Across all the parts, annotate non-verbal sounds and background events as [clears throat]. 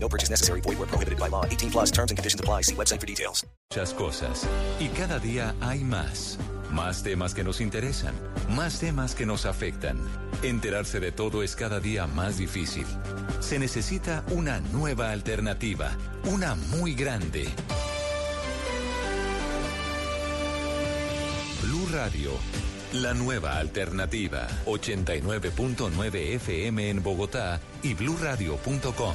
No purchase necessary. Void where prohibited by law. 18 plus terms and conditions apply. See website for details. Muchas cosas. Y cada día hay más. Más temas que nos interesan. Más temas que nos afectan. Enterarse de todo es cada día más difícil. Se necesita una nueva alternativa. Una muy grande. Blue Radio. La nueva alternativa. 89.9 FM en Bogotá y bluradio.com.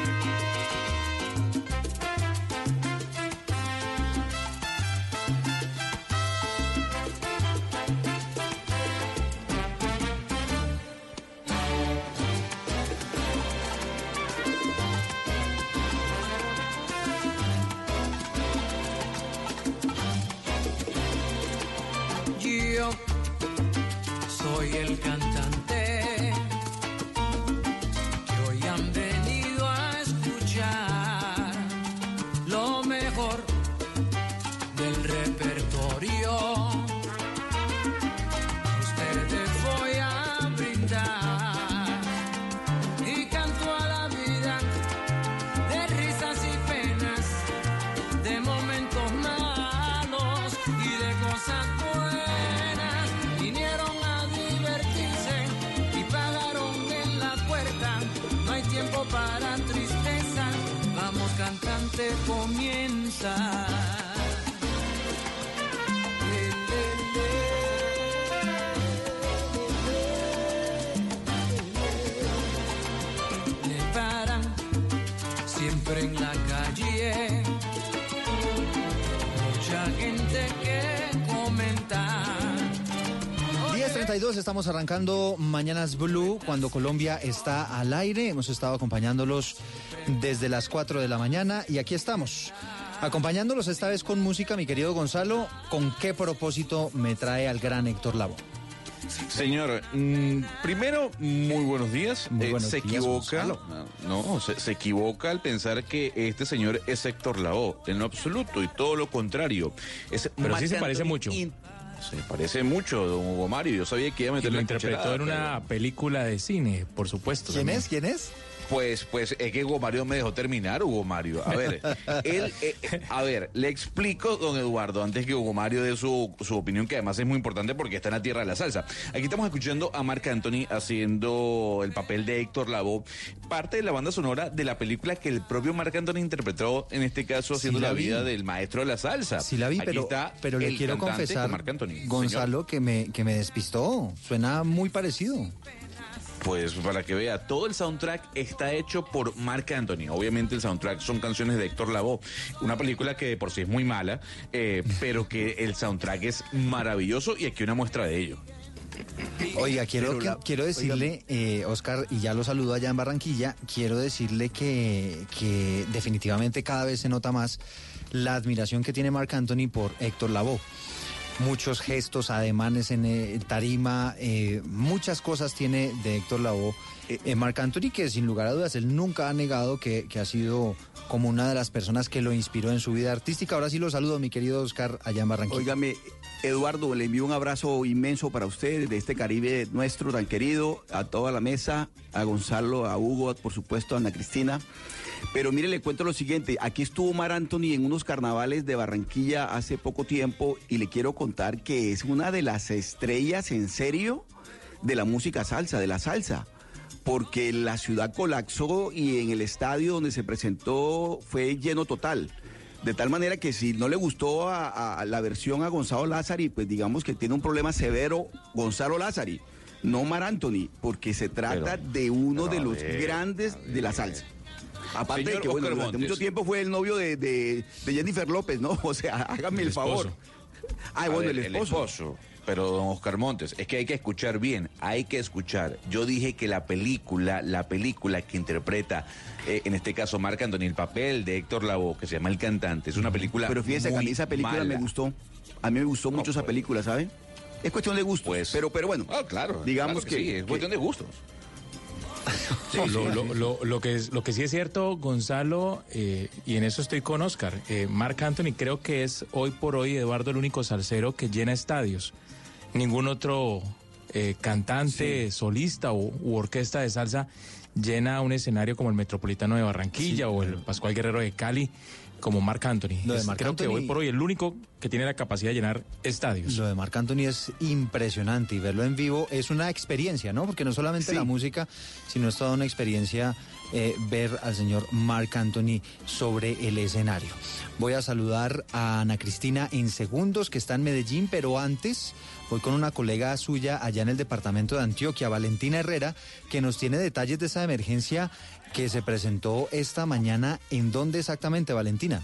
10.32, estamos arrancando Mañanas Blue cuando Colombia está al aire. Hemos estado acompañándolos desde las 4 de la mañana y aquí estamos. Acompañándolos esta vez con música, mi querido Gonzalo, ¿con qué propósito me trae al gran Héctor Lavoe? Señor, mm, primero, muy buenos días. Muy Eh, se días, equivoca, Gonzalo. no, se, se equivoca al pensar que este señor es Héctor Lavoe, en lo absoluto y todo lo contrario. Es Pero sí se parece mucho. in- Se parece mucho, don Hugo Mario. Yo sabía que iba a Y meter lo la interpretó en una pero- película de cine, por supuesto. ¿Quién también. es? ¿Quién es? Pues, pues es que Hugo Mario me dejó terminar, Hugo Mario. A ver, él, eh, a ver, le explico, don Eduardo, antes que Hugo Mario dé su, su opinión, que además es muy importante porque está en la tierra de la salsa. Aquí estamos escuchando a Marc Anthony haciendo el papel de Héctor Lavoe, parte de la banda sonora de la película que el propio Marc Anthony interpretó, en este caso, haciendo Sí la la, vi. vida del maestro de la salsa. Sí la vi, Aquí pero, está pero le quiero confesar, con Marc Anthony. Gonzalo, que me, que me despistó. Suena muy parecido. Pues para que vea, todo el soundtrack está hecho por Marc Anthony. Obviamente el soundtrack son canciones de Héctor Lavoe. Una película que de por sí es muy mala, eh, pero que el soundtrack es maravilloso y aquí una muestra de ello. Oiga, quiero, la- quiero decirle, eh, Oscar, y ya lo saludo allá en Barranquilla, quiero decirle que, que definitivamente cada vez se nota más la admiración que tiene Marc Anthony por Héctor Lavoe. Muchos gestos, ademanes en eh, tarima, eh, muchas cosas tiene de Héctor Lavoe. Eh, Marc Anthony, que sin lugar a dudas, él nunca ha negado que, que ha sido como una de las personas que lo inspiró en su vida artística. Ahora sí lo saludo, mi querido Oscar, allá en Barranquilla. Óigame, Eduardo, le envío un abrazo inmenso para usted de este Caribe nuestro tan querido, a toda la mesa, a Gonzalo, a Hugo, por supuesto, a Ana Cristina. Pero mire, le cuento lo siguiente, aquí estuvo Mar Anthony en unos carnavales de Barranquilla hace poco tiempo y le quiero contar que es una de las estrellas en serio de la música salsa, de la salsa. Porque la ciudad colapsó y en el estadio donde se presentó fue lleno total. De tal manera que si no le gustó a, a la versión a Gonzalo Lázari, pues digamos que tiene un problema severo Gonzalo Lázari, no Mar Anthony, porque se trata Pero- de uno de los ver, grandes de la salsa. Aparte Señor de que, bueno, Oscar durante Montes. mucho tiempo fue el novio de, de- de Jennifer López, ¿no? [laughs] O sea, hágame El el, favor. esposo. [laughs] Ah, bueno, ver, el esposo. Pero don Oscar Montes, es que hay que escuchar bien, hay que escuchar. Yo dije que la película, la película que interpreta, eh, en este caso Marc Anthony, el papel de Héctor Lavoe, que se llama El Cantante, es una película Pero fíjese que a mí esa película mala. me gustó. A mí me gustó mucho esa pues. película, ¿sabe? Es cuestión de gusto. Pues- pero, pero bueno. Ah, claro. Digamos claro que, sí, es que- cuestión de gustos. Lo, lo- lo- lo que es, lo que sí es cierto, Gonzalo, eh, y en eso estoy con Oscar, eh, Marc Anthony creo que es hoy por hoy Eduardo el único salsero que llena estadios. Ningún otro eh, cantante, solista u, u orquesta de salsa llena un escenario como el Metropolitano de Barranquilla o el Pascual Guerrero de Cali como Marc Anthony. Lo de Es, Marc creo que hoy por hoy el único que tiene la capacidad de llenar estadios. Lo de Marc Anthony es impresionante y verlo en vivo es una experiencia, ¿no? Porque no solamente Sí. la música, sino es toda una experiencia eh, ver al señor Marc Anthony sobre el escenario. Voy a saludar a Ana Cristina en segundos, que está en Medellín, pero antes voy con una colega suya allá en el departamento de Antioquia, Valentina Herrera, que nos tiene detalles de esa emergencia que se presentó esta mañana. ¿En dónde exactamente, Valentina?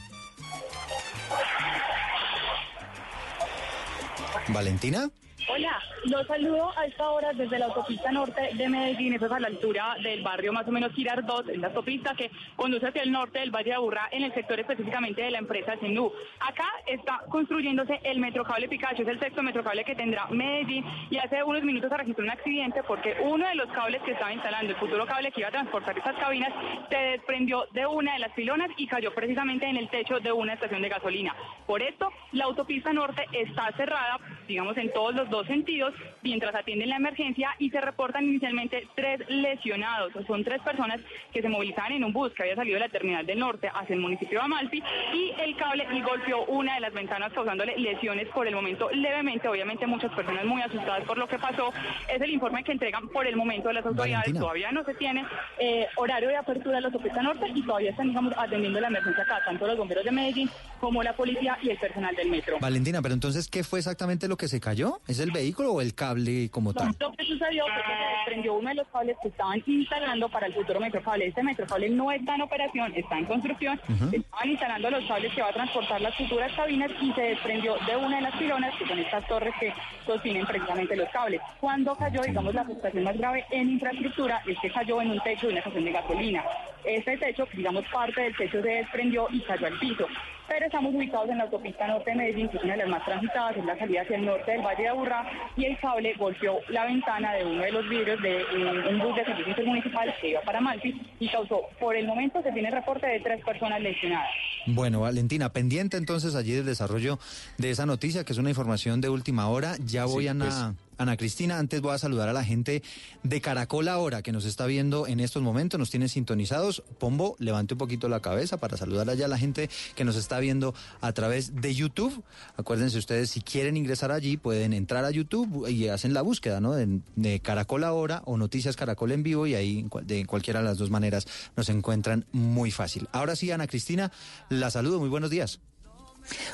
¿Valentina? Hola, los saludo a esta hora desde la autopista norte de Medellín, eso es a la altura del barrio más o menos Girardot, es la autopista que conduce hacia el norte del Valle de Aburrá, en el sector específicamente de la empresa Senú. Acá está construyéndose el metrocable Picacho, es el sexto metrocable que tendrá Medellín y hace unos minutos se registró un accidente porque uno de los cables que estaba instalando, el futuro cable que iba a transportar estas cabinas, se desprendió de una de las pilonas y cayó precisamente en el techo de una estación de gasolina. Por esto, la autopista norte está cerrada, digamos, en todos los dos sentidos, mientras atienden la emergencia y se reportan inicialmente tres lesionados. Son tres personas que se movilizaban en un bus que había salido de la terminal del norte hacia el municipio de Amalfi y el cable y golpeó una de las ventanas causándole lesiones por el momento levemente. Obviamente muchas personas muy asustadas por lo que pasó. Es el informe que entregan por el momento de las autoridades. Valentina. Todavía no se tiene eh, horario de apertura de la autopista norte y todavía están, digamos, atendiendo la emergencia acá, tanto los bomberos de Medellín como la policía y el personal del metro. Valentina, pero entonces, ¿qué fue exactamente lo que se cayó? ¿Es el vehículo o el cable como tal? Lo que sucedió fue que se desprendió uno de los cables que estaban instalando para el futuro metrocable. Este metrocable no está en operación, está en construcción. Estaban instalando los cables que va a transportar las futuras cabinas y se desprendió de una de las pilonas, que son estas torres que sostienen precisamente los cables. Cuando cayó, digamos, la afectación más grave en infraestructura es que cayó en un techo de una estación de gasolina. Este techo, digamos, parte del techo se desprendió y cayó al piso. Pero estamos ubicados en la autopista norte de Medellín, que es una de las más transitadas, es la salida hacia el norte del Valle de Aburrá, y el cable golpeó la ventana de uno de los vidrios de eh, un bus de servicio intermunicipal que iba para Malpi y causó, por el momento se tiene reporte de tres personas lesionadas. Bueno, Valentina, pendiente entonces allí del desarrollo de esa noticia, que es una información de última hora. Ya voy Sí, a pues. Ana Cristina. Antes voy a saludar a la gente de Caracol ahora, que nos está viendo en estos momentos, nos tienen sintonizados. Pombo, levante un poquito la cabeza para saludar allá a la gente que nos está viendo a través de YouTube. Acuérdense ustedes, si quieren ingresar allí, pueden entrar a YouTube y hacen la búsqueda, ¿no? De, de Caracol ahora o Noticias Caracol en vivo y ahí de cualquiera de las dos maneras nos encuentran muy fácil. Ahora sí, Ana Cristina, la saludo. Muy buenos días.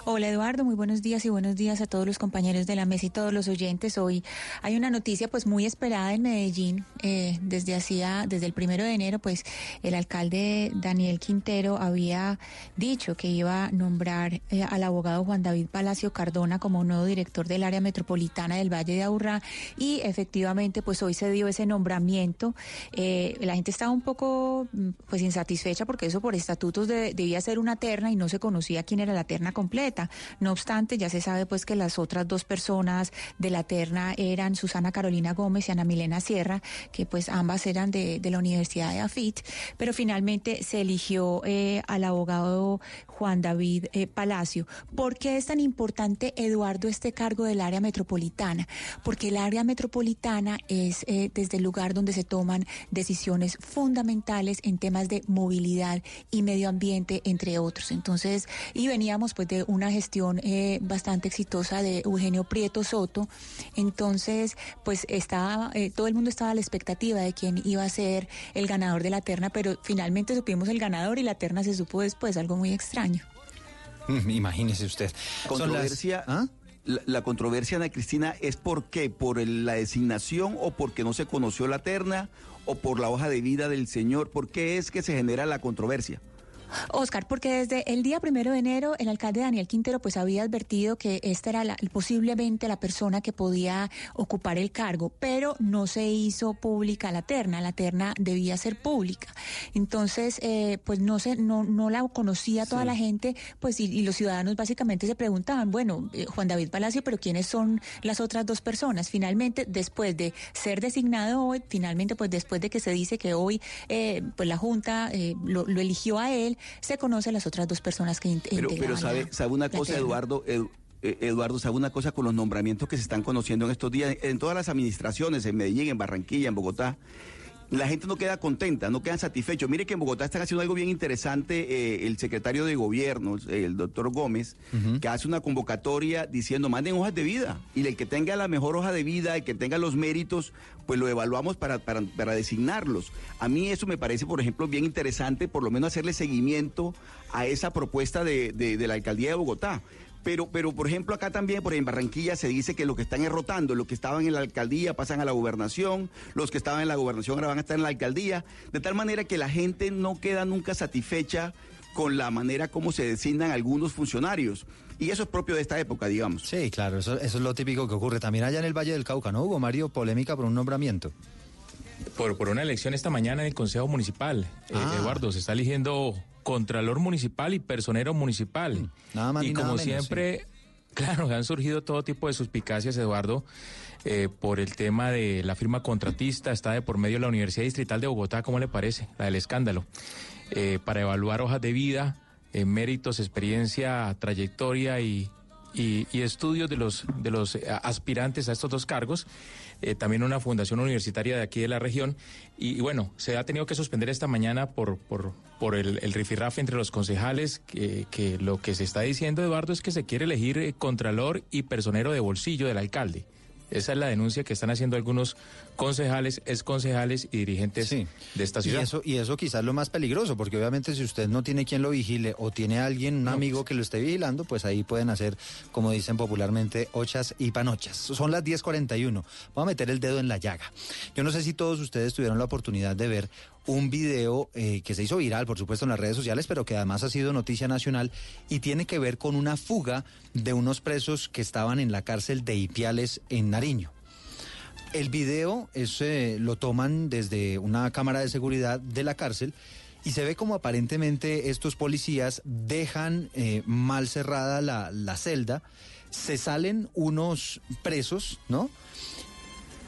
Hola Eduardo, muy buenos días y buenos días a todos los compañeros de la mesa y todos los oyentes. Hoy hay una noticia pues muy esperada en Medellín. Eh, desde hacía, desde el primero de enero, pues el alcalde Daniel Quintero había dicho que iba a nombrar eh, al abogado Juan David Palacio Cardona como nuevo director del área metropolitana del Valle de Aburrá y efectivamente pues hoy se dio ese nombramiento. Eh, la gente estaba un poco pues insatisfecha porque eso por estatutos de- debía ser una terna y no se conocía quién era la terna No obstante, ya se sabe pues que las otras dos personas de la terna eran Susana Carolina Gómez y Ana Milena Sierra, que pues ambas eran de, de la Universidad de AFIT, pero finalmente se eligió eh, al abogado Juan David eh, Palacio. ¿Por qué es tan importante, Eduardo, este cargo del área metropolitana? Porque el área metropolitana es eh, desde el lugar donde se toman decisiones fundamentales en temas de movilidad y medio ambiente, entre otros. Entonces, y veníamos pues de una gestión eh, bastante exitosa de Eugenio Prieto Soto. Entonces, pues estaba, eh, todo el mundo estaba a la expectativa de quién iba a ser el ganador de la terna, pero finalmente supimos el ganador y la terna se supo después, algo muy extraño. Mm, Imagínese usted. Son las- Controversia. ¿Ah? La, la controversia, Ana Cristina, es por qué, por el- la designación o porque no se conoció la terna o por la hoja de vida del señor. ¿Por qué es que se genera la controversia? Oscar, porque desde el día primero de enero el alcalde Daniel Quintero pues había advertido que esta era la- posiblemente la persona que podía ocupar el cargo, pero no se hizo pública la terna, la terna debía ser pública. Entonces, eh, pues no se, no, no la conocía toda la gente, pues y, y los ciudadanos básicamente se preguntaban, bueno, eh, Juan David Palacio, pero ¿quiénes son las otras dos personas? Finalmente, después de ser designado hoy, finalmente, pues después de que se dice que hoy, eh, pues la Junta eh, lo, lo eligió a él, se conocen las otras dos personas que Pero, pero sabe, la- sabe una cosa. Eduardo, Edu- eh, Eduardo, sabe una cosa con los nombramientos que se están conociendo en estos días, en todas las administraciones, en Medellín, en Barranquilla, en Bogotá. La gente no queda contenta, no queda satisfecho. Mire que en Bogotá están haciendo algo bien interesante eh, el secretario de gobierno, eh, el doctor Gómez, que hace una convocatoria diciendo manden hojas de vida y el que tenga la mejor hoja de vida, el que tenga los méritos, pues lo evaluamos para, para, para designarlos. A mí eso me parece, por ejemplo, bien interesante, por lo menos hacerle seguimiento a esa propuesta de, de- de la alcaldía de Bogotá. Pero, pero, por ejemplo, acá también, por en Barranquilla, se dice que los que están errotando, los que estaban en la alcaldía pasan a la gobernación, los que estaban en la gobernación ahora van a estar en la alcaldía, de tal manera que la gente no queda nunca satisfecha con la manera como se designan algunos funcionarios. Y eso es propio de esta época, digamos. Sí, claro, eso, eso es lo típico que ocurre. También allá en el Valle del Cauca, ¿no, Hugo Mario? Polémica por un nombramiento. Por, por una elección esta mañana en el Consejo Municipal. Eh, Ah. Eduardo, se está eligiendo Contralor Municipal y Personero Municipal. nada más y como menos, siempre, [laughs] claro, han surgido todo tipo de suspicacias, Eduardo, eh, por el tema de la firma contratista. Está de por medio la Universidad Distrital de Bogotá, ¿cómo le parece? La del escándalo. Eh, para evaluar hojas de vida, eh, méritos, experiencia, trayectoria y, y, y estudios de los, de los aspirantes a estos dos cargos. Eh, también una fundación universitaria de aquí de la región. Y, bueno, se ha tenido que suspender esta mañana por, por, por el, el rifirrafe entre los concejales, que, que lo que se está diciendo, Eduardo, es que se quiere elegir eh, contralor y personero de bolsillo del alcalde. Esa es la denuncia que están haciendo algunos concejales, exconcejales y dirigentes de esta Y ciudad. eso, y eso quizás lo más peligroso, porque obviamente si usted no tiene quien lo vigile o tiene alguien, un amigo que lo esté vigilando, pues ahí pueden hacer, como dicen popularmente, ochas y panochas. Son las 10.41. Vamos a meter el dedo en la llaga. Yo no sé si todos ustedes tuvieron la oportunidad de ver un video eh, que se hizo viral, por supuesto, en las redes sociales, pero que además ha sido noticia nacional y tiene que ver con una fuga de unos presos que estaban en la cárcel de Ipiales en Nariño. El video es, eh, lo toman desde una cámara de seguridad de la cárcel y se ve como aparentemente estos policías dejan eh, mal cerrada la, la celda, se salen unos presos, ¿no?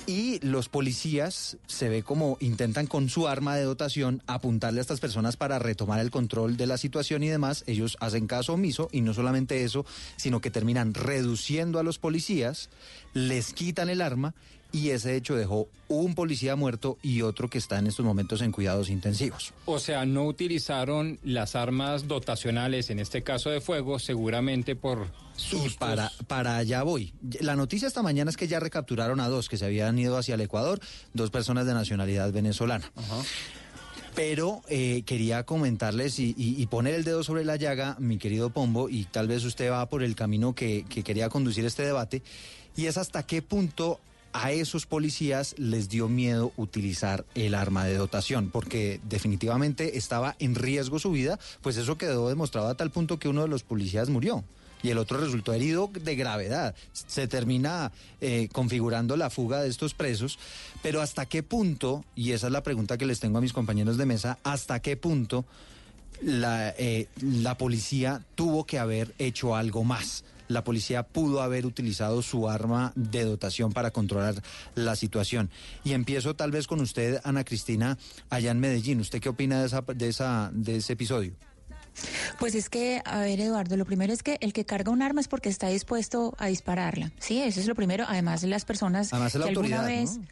Y los policías se ve como intentan con su arma de dotación apuntarle a estas personas para retomar el control de la situación y demás. Ellos hacen caso omiso y no solamente eso, sino que terminan reduciendo a los policías, les quitan el arma y ese hecho dejó un policía muerto y otro que está en estos momentos en cuidados intensivos. O sea, no utilizaron las armas dotacionales, en este caso de fuego, seguramente por Y para, para allá voy. La noticia esta mañana es que ya recapturaron a dos que se habían ido hacia el Ecuador, dos personas de nacionalidad venezolana. Pero eh, quería comentarles y, y- y poner el dedo sobre la llaga, mi querido Pombo, y tal vez usted va por el camino que, que quería conducir este debate, y es hasta qué punto a esos policías les dio miedo utilizar el arma de dotación, porque definitivamente estaba en riesgo su vida, pues eso quedó demostrado a tal punto que uno de los policías murió y el otro resultó herido de gravedad. Se termina eh, configurando la fuga de estos presos, pero hasta qué punto, y esa es la pregunta que les tengo a mis compañeros de mesa, hasta qué punto la, eh, la policía tuvo que haber hecho algo más. La policía pudo haber utilizado su arma de dotación para controlar la situación. Y empiezo tal vez con usted, Ana Cristina, allá en Medellín. ¿Usted qué opina de, esa, de, esa, de ese episodio? Pues es que, a ver, Eduardo, lo primero es que el que carga un arma es porque está dispuesto a dispararla. Sí, eso es lo primero. Además, las personas Además la que alguna vez. ¿no?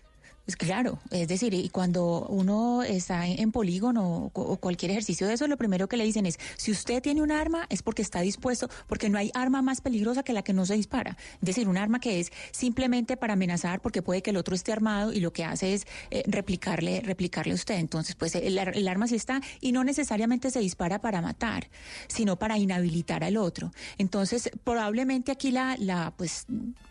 Pues claro, es decir, y cuando uno está en, polígono o, cu- o cualquier ejercicio de eso, lo primero que le dicen es, si usted tiene un arma es porque está dispuesto, porque no hay arma más peligrosa que la que no se dispara. Es decir, un arma que es simplemente para amenazar porque puede que el otro esté armado y lo que hace es eh, replicarle, replicarle a usted. Entonces, pues el, el arma sí está y no necesariamente se dispara para matar, sino para inhabilitar al otro. Entonces, probablemente aquí la, la pues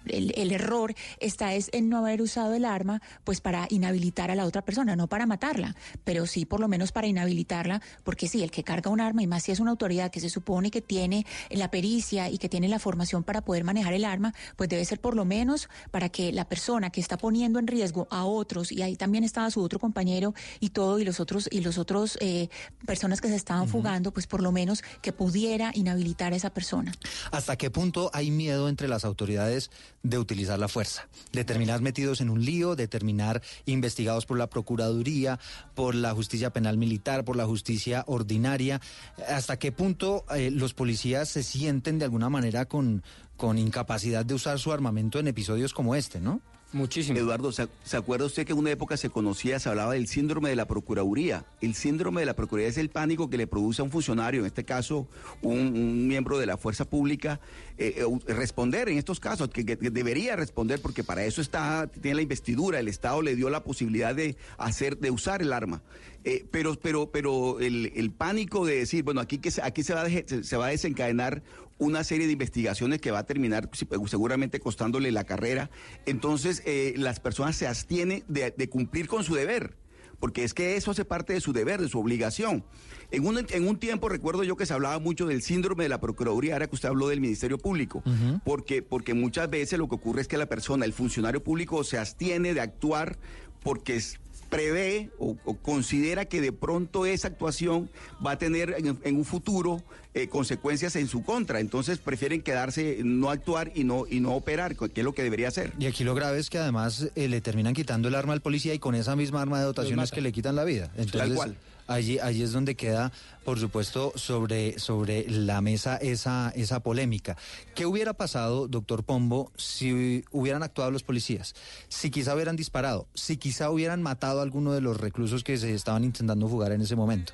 el, el error está es en no haber usado el arma, pues para inhabilitar a la otra persona, no para matarla, pero sí por lo menos para inhabilitarla, porque sí, el que carga un arma, y más si es una autoridad que se supone que tiene la pericia y que tiene la formación para poder manejar el arma, pues debe ser por lo menos para que la persona que está poniendo en riesgo a otros, y ahí también estaba su otro compañero y todo, y los otros, y los otros eh, personas que se estaban fugando, pues por lo menos que pudiera inhabilitar a esa persona. ¿Hasta qué punto hay miedo entre las autoridades de utilizar la fuerza? De terminar metidos en un lío, de terminar investigados por la Procuraduría, por la justicia penal militar, por la justicia ordinaria. ¿Hasta qué punto eh, los policías se sienten de alguna manera con, con incapacidad de usar su armamento en episodios como este, no? Muchísimo. Eduardo, ¿se, acuerda usted que en una época se conocía, se hablaba del síndrome de la Procuraduría? El síndrome de la Procuraduría es el pánico que le produce a un funcionario, en este caso un, miembro de la fuerza pública, eh, eh, responder en estos casos, que, debería responder porque para eso está, tiene la investidura, el Estado le dio la posibilidad de hacer, de usar el arma. Eh, pero, pero, pero el, pánico de decir, bueno, aquí que aquí se va, se va a desencadenar una serie de investigaciones que va a terminar sí, seguramente costándole la carrera. Entonces, eh, las personas se abstienen de, de cumplir con su deber porque es que eso hace parte de su deber, de su obligación. En un, en un tiempo recuerdo yo que se hablaba mucho del síndrome de la Procuraduría, ahora que usted habló del Ministerio Público, porque, porque muchas veces lo que ocurre es que la persona, el funcionario público, se abstiene de actuar porque es- prevé o, o considera que de pronto esa actuación va a tener en, en un futuro eh, consecuencias en su contra. Entonces prefieren quedarse, no actuar y no, y no operar, que es lo que debería hacer. Y aquí lo grave es que además eh, le terminan quitando el arma al policía y con esa misma arma de dotaciones que le quitan la vida. Entonces, cual. Allí, allí es donde queda, por supuesto, sobre, sobre la mesa esa, esa polémica. ¿Qué hubiera pasado, doctor Pombo, si hubieran actuado los policías? Si quizá hubieran disparado, si quizá hubieran matado a alguno de los reclusos que se estaban intentando fugar en ese momento.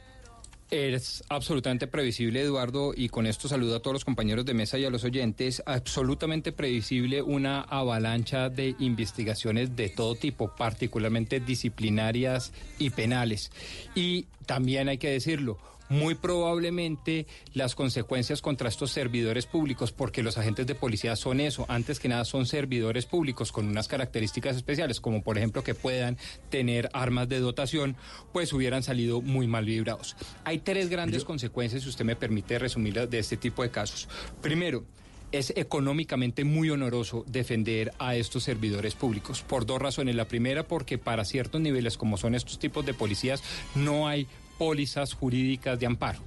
Es absolutamente previsible, Eduardo, y con esto saludo a todos los compañeros de mesa y a los oyentes, absolutamente previsible una avalancha de investigaciones de todo tipo, particularmente disciplinarias y penales. Y también hay que decirlo, muy probablemente las consecuencias contra estos servidores públicos, porque los agentes de policía son eso, antes que nada son servidores públicos con unas características especiales, como por ejemplo que puedan tener armas de dotación, pues hubieran salido muy mal librados. Hay tres grandes consecuencias, si usted me permite resumirlas, de este tipo de casos. Primero, es económicamente muy honoroso defender a estos servidores públicos por dos razones. La primera, porque para ciertos niveles, como son estos tipos de policías, no hay pólizas jurídicas de amparo.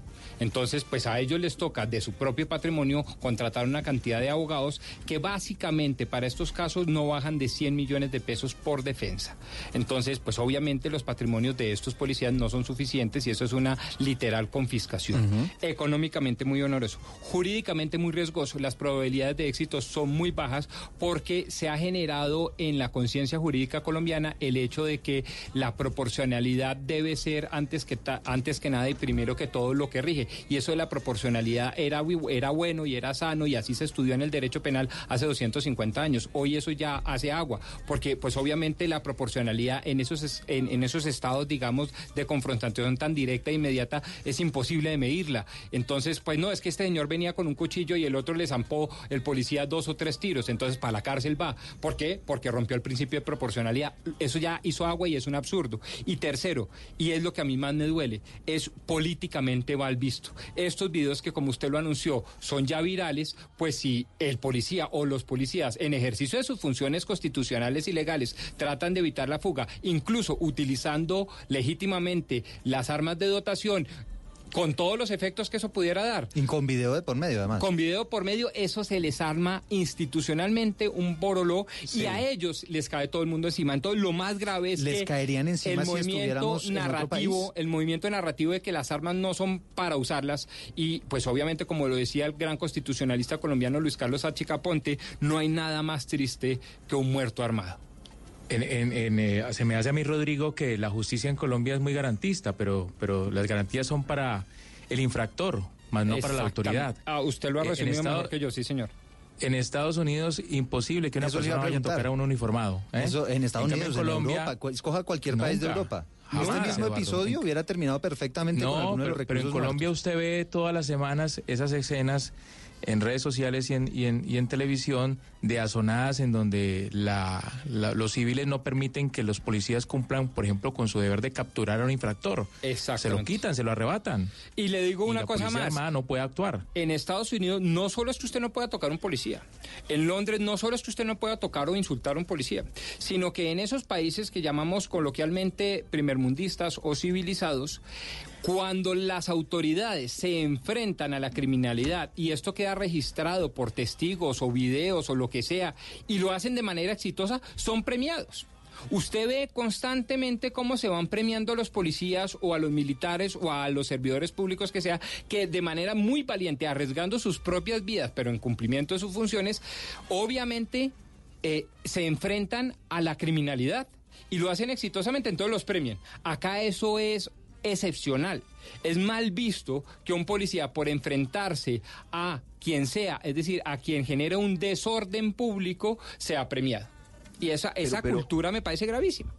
Entonces, pues a ellos les toca de su propio patrimonio contratar una cantidad de abogados que básicamente para estos casos no bajan de 100 millones de pesos por defensa. Entonces, pues obviamente los patrimonios de estos policías no son suficientes y eso es una literal confiscación. Económicamente muy oneroso, jurídicamente muy riesgoso. Las probabilidades de éxito son muy bajas porque se ha generado en la conciencia jurídica colombiana el hecho de que la proporcionalidad debe ser antes que, ta- antes que nada y primero que todo lo que rige. Y eso de la proporcionalidad era, era bueno y era sano y así se estudió en el derecho penal hace 250 años. Hoy eso ya hace agua, porque pues obviamente la proporcionalidad en esos, es- en, en esos estados, digamos, de confrontación tan directa e inmediata es imposible de medirla. Entonces, pues no, es que este señor venía con un cuchillo y el otro le zampó el policía dos o tres tiros, entonces para la cárcel va. ¿Por qué? Porque rompió el principio de proporcionalidad. Eso ya hizo agua y es un absurdo. Y tercero, y es lo que a mí más me duele, es políticamente mal visto. Estos videos que como usted lo anunció son ya virales, pues si el policía o los policías en ejercicio de sus funciones constitucionales y legales tratan de evitar la fuga, incluso utilizando legítimamente las armas de dotación, con todos los efectos que eso pudiera dar. Y con video de por medio, además. Con video por medio, eso se les arma institucionalmente un boroló Sí. y a ellos les cae todo el mundo encima. Entonces, lo más grave es Les que caerían encima el si movimiento estuviéramos en otro narrativo, país. el movimiento narrativo de que las armas no son para usarlas y pues obviamente como lo decía el gran constitucionalista colombiano Luis Carlos Achica Ponte, no hay nada más triste que un muerto armado. En- en- en, eh, se me hace a mí, Rodrigo, que la justicia en Colombia es muy garantista, pero, pero las garantías son para el infractor, más no para la autoridad. Ah, usted lo ha en resumido Estado- mejor que yo, sí, señor. En Estados Unidos, imposible que una Eso persona vaya a tocar a un uniformado. ¿eh? Eso en Estados Unidos, en, Europa, escoja cualquier país de. Europa. Jamás, este mismo Eduardo. episodio hubiera terminado perfectamente con No, alguno de pero, los pero en Colombia muertos. usted ve todas las semanas esas escenas en redes sociales y en, y en, y en televisión de azonadas en donde la, la- los civiles no permiten que los policías cumplan, por ejemplo, con su deber de capturar a un infractor. Se lo quitan, se lo arrebatan. Y le digo Y una la cosa más. armada no puede actuar. En Estados Unidos no solo es que usted no pueda tocar a un policía, en Londres no solo es que usted no pueda tocar o insultar a un policía, sino que en esos países que llamamos coloquialmente primermundistas o civilizados, cuando las autoridades se enfrentan a la criminalidad y esto queda registrado por testigos o videos o lo que sea y lo hacen de manera exitosa, son premiados. Usted ve constantemente cómo se van premiando a los policías o a los militares o a los servidores públicos que sea, que de manera muy valiente, arriesgando sus propias vidas, pero en cumplimiento de sus funciones, obviamente eh, se enfrentan a la criminalidad y lo hacen exitosamente, entonces los premian. Acá eso es excepcional. Es mal visto que un policía por enfrentarse a quien sea, es decir, a quien genere un desorden público, sea premiado. Y esa, esa pero- cultura me parece gravísima.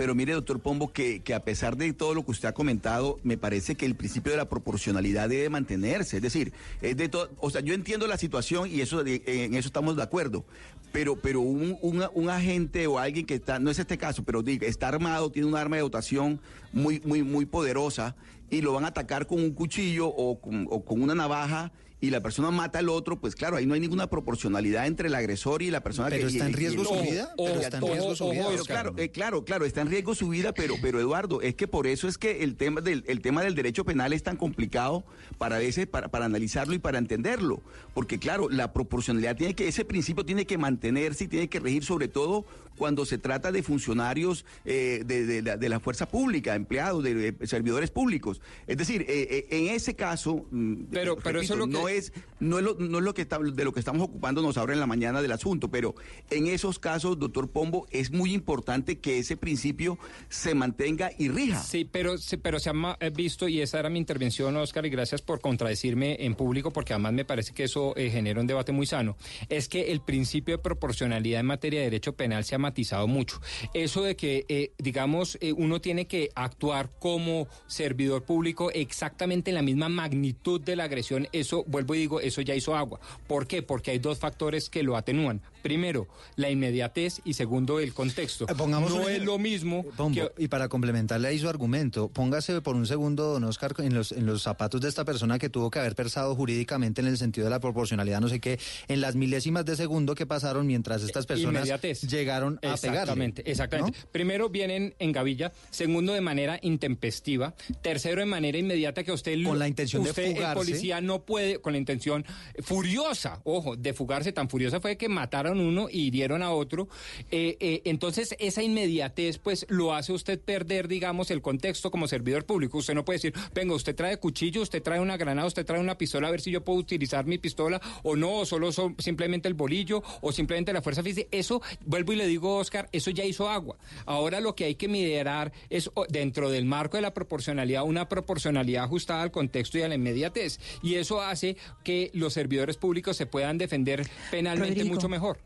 Pero mire, doctor Pombo, que, que a pesar de todo lo que usted ha comentado, me parece que el principio de la proporcionalidad debe mantenerse. Es decir, es de todo, o sea, yo entiendo la situación y eso de- en eso estamos de acuerdo. Pero, pero un, un- agente o alguien que está, no es este caso, pero está armado, tiene un arma de dotación muy, muy, muy poderosa y lo van a atacar con un cuchillo o con una navaja. Y la persona mata al otro, pues claro, ahí no hay ninguna proporcionalidad entre el agresor y la persona Pero que... está en riesgo y- su vida, ojo, pero está en ojo, riesgo su vida, claro, eh, claro, claro, está en riesgo su vida, pero, pero Eduardo, es que por eso es que el tema del, el tema del derecho penal es tan complicado para veces, para, para analizarlo y para entenderlo. Porque claro, la proporcionalidad tiene que, ese principio tiene que mantenerse y tiene que regir sobre todo cuando se trata de funcionarios eh, de, de la, de la fuerza pública, empleados, de, servidores públicos. Es decir, eh, eh, en ese caso, mm, Pero- pero eso es lo no que- es, no es lo, no es lo que está- de lo que estamos ocupándonos ahora en la mañana del asunto, pero en esos casos, doctor Pombo, es muy importante que ese principio se mantenga y rija. Sí, pero, pero se ha eh, visto, y esa era mi intervención, Oscar, y gracias por contradecirme en público, porque además me parece que eso eh, genera un debate muy sano, es que el principio de proporcionalidad en materia de derecho penal se ha matizado mucho. Eso de que, eh, digamos, uno tiene que actuar como servidor público exactamente en la misma magnitud de la agresión, eso, vuelvo digo, eso ya hizo agua. ¿Por qué? Porque hay dos factores que lo atenúan. Primero, la inmediatez y segundo, el contexto. Eh, pongamos no un es lo mismo Pombo, que y para complementarle ahí su argumento, póngase por un segundo, don Oscar, en los, en los zapatos de esta persona que tuvo que haber pensado jurídicamente en el sentido de la proporcionalidad, no sé qué, en las milésimas de segundo que pasaron mientras estas personas Inmediatez. llegaron a pegarle. Exactamente, exactamente. Primero vienen en gavilla, segundo de manera intempestiva, tercero de manera inmediata que usted Con la intención de usted, el fugarse. policía no puede con la intención furiosa, ojo, de fugarse tan furiosa fue que mataron uno y hirieron a otro. Eh, eh, entonces esa inmediatez pues lo hace usted perder, digamos, el contexto como servidor público. Usted no puede decir, venga, usted trae cuchillo, usted trae una granada, usted trae una pistola, a ver si yo puedo utilizar mi pistola o no, o solo son simplemente el bolillo o simplemente la fuerza física. Eso, vuelvo y le digo, Oscar, eso ya hizo agua. Ahora lo que hay que mirar es dentro del marco de la proporcionalidad, una proporcionalidad ajustada al contexto y a la inmediatez. Y eso hace que los servidores públicos se puedan defender penalmente Rodrigo. mucho mejor.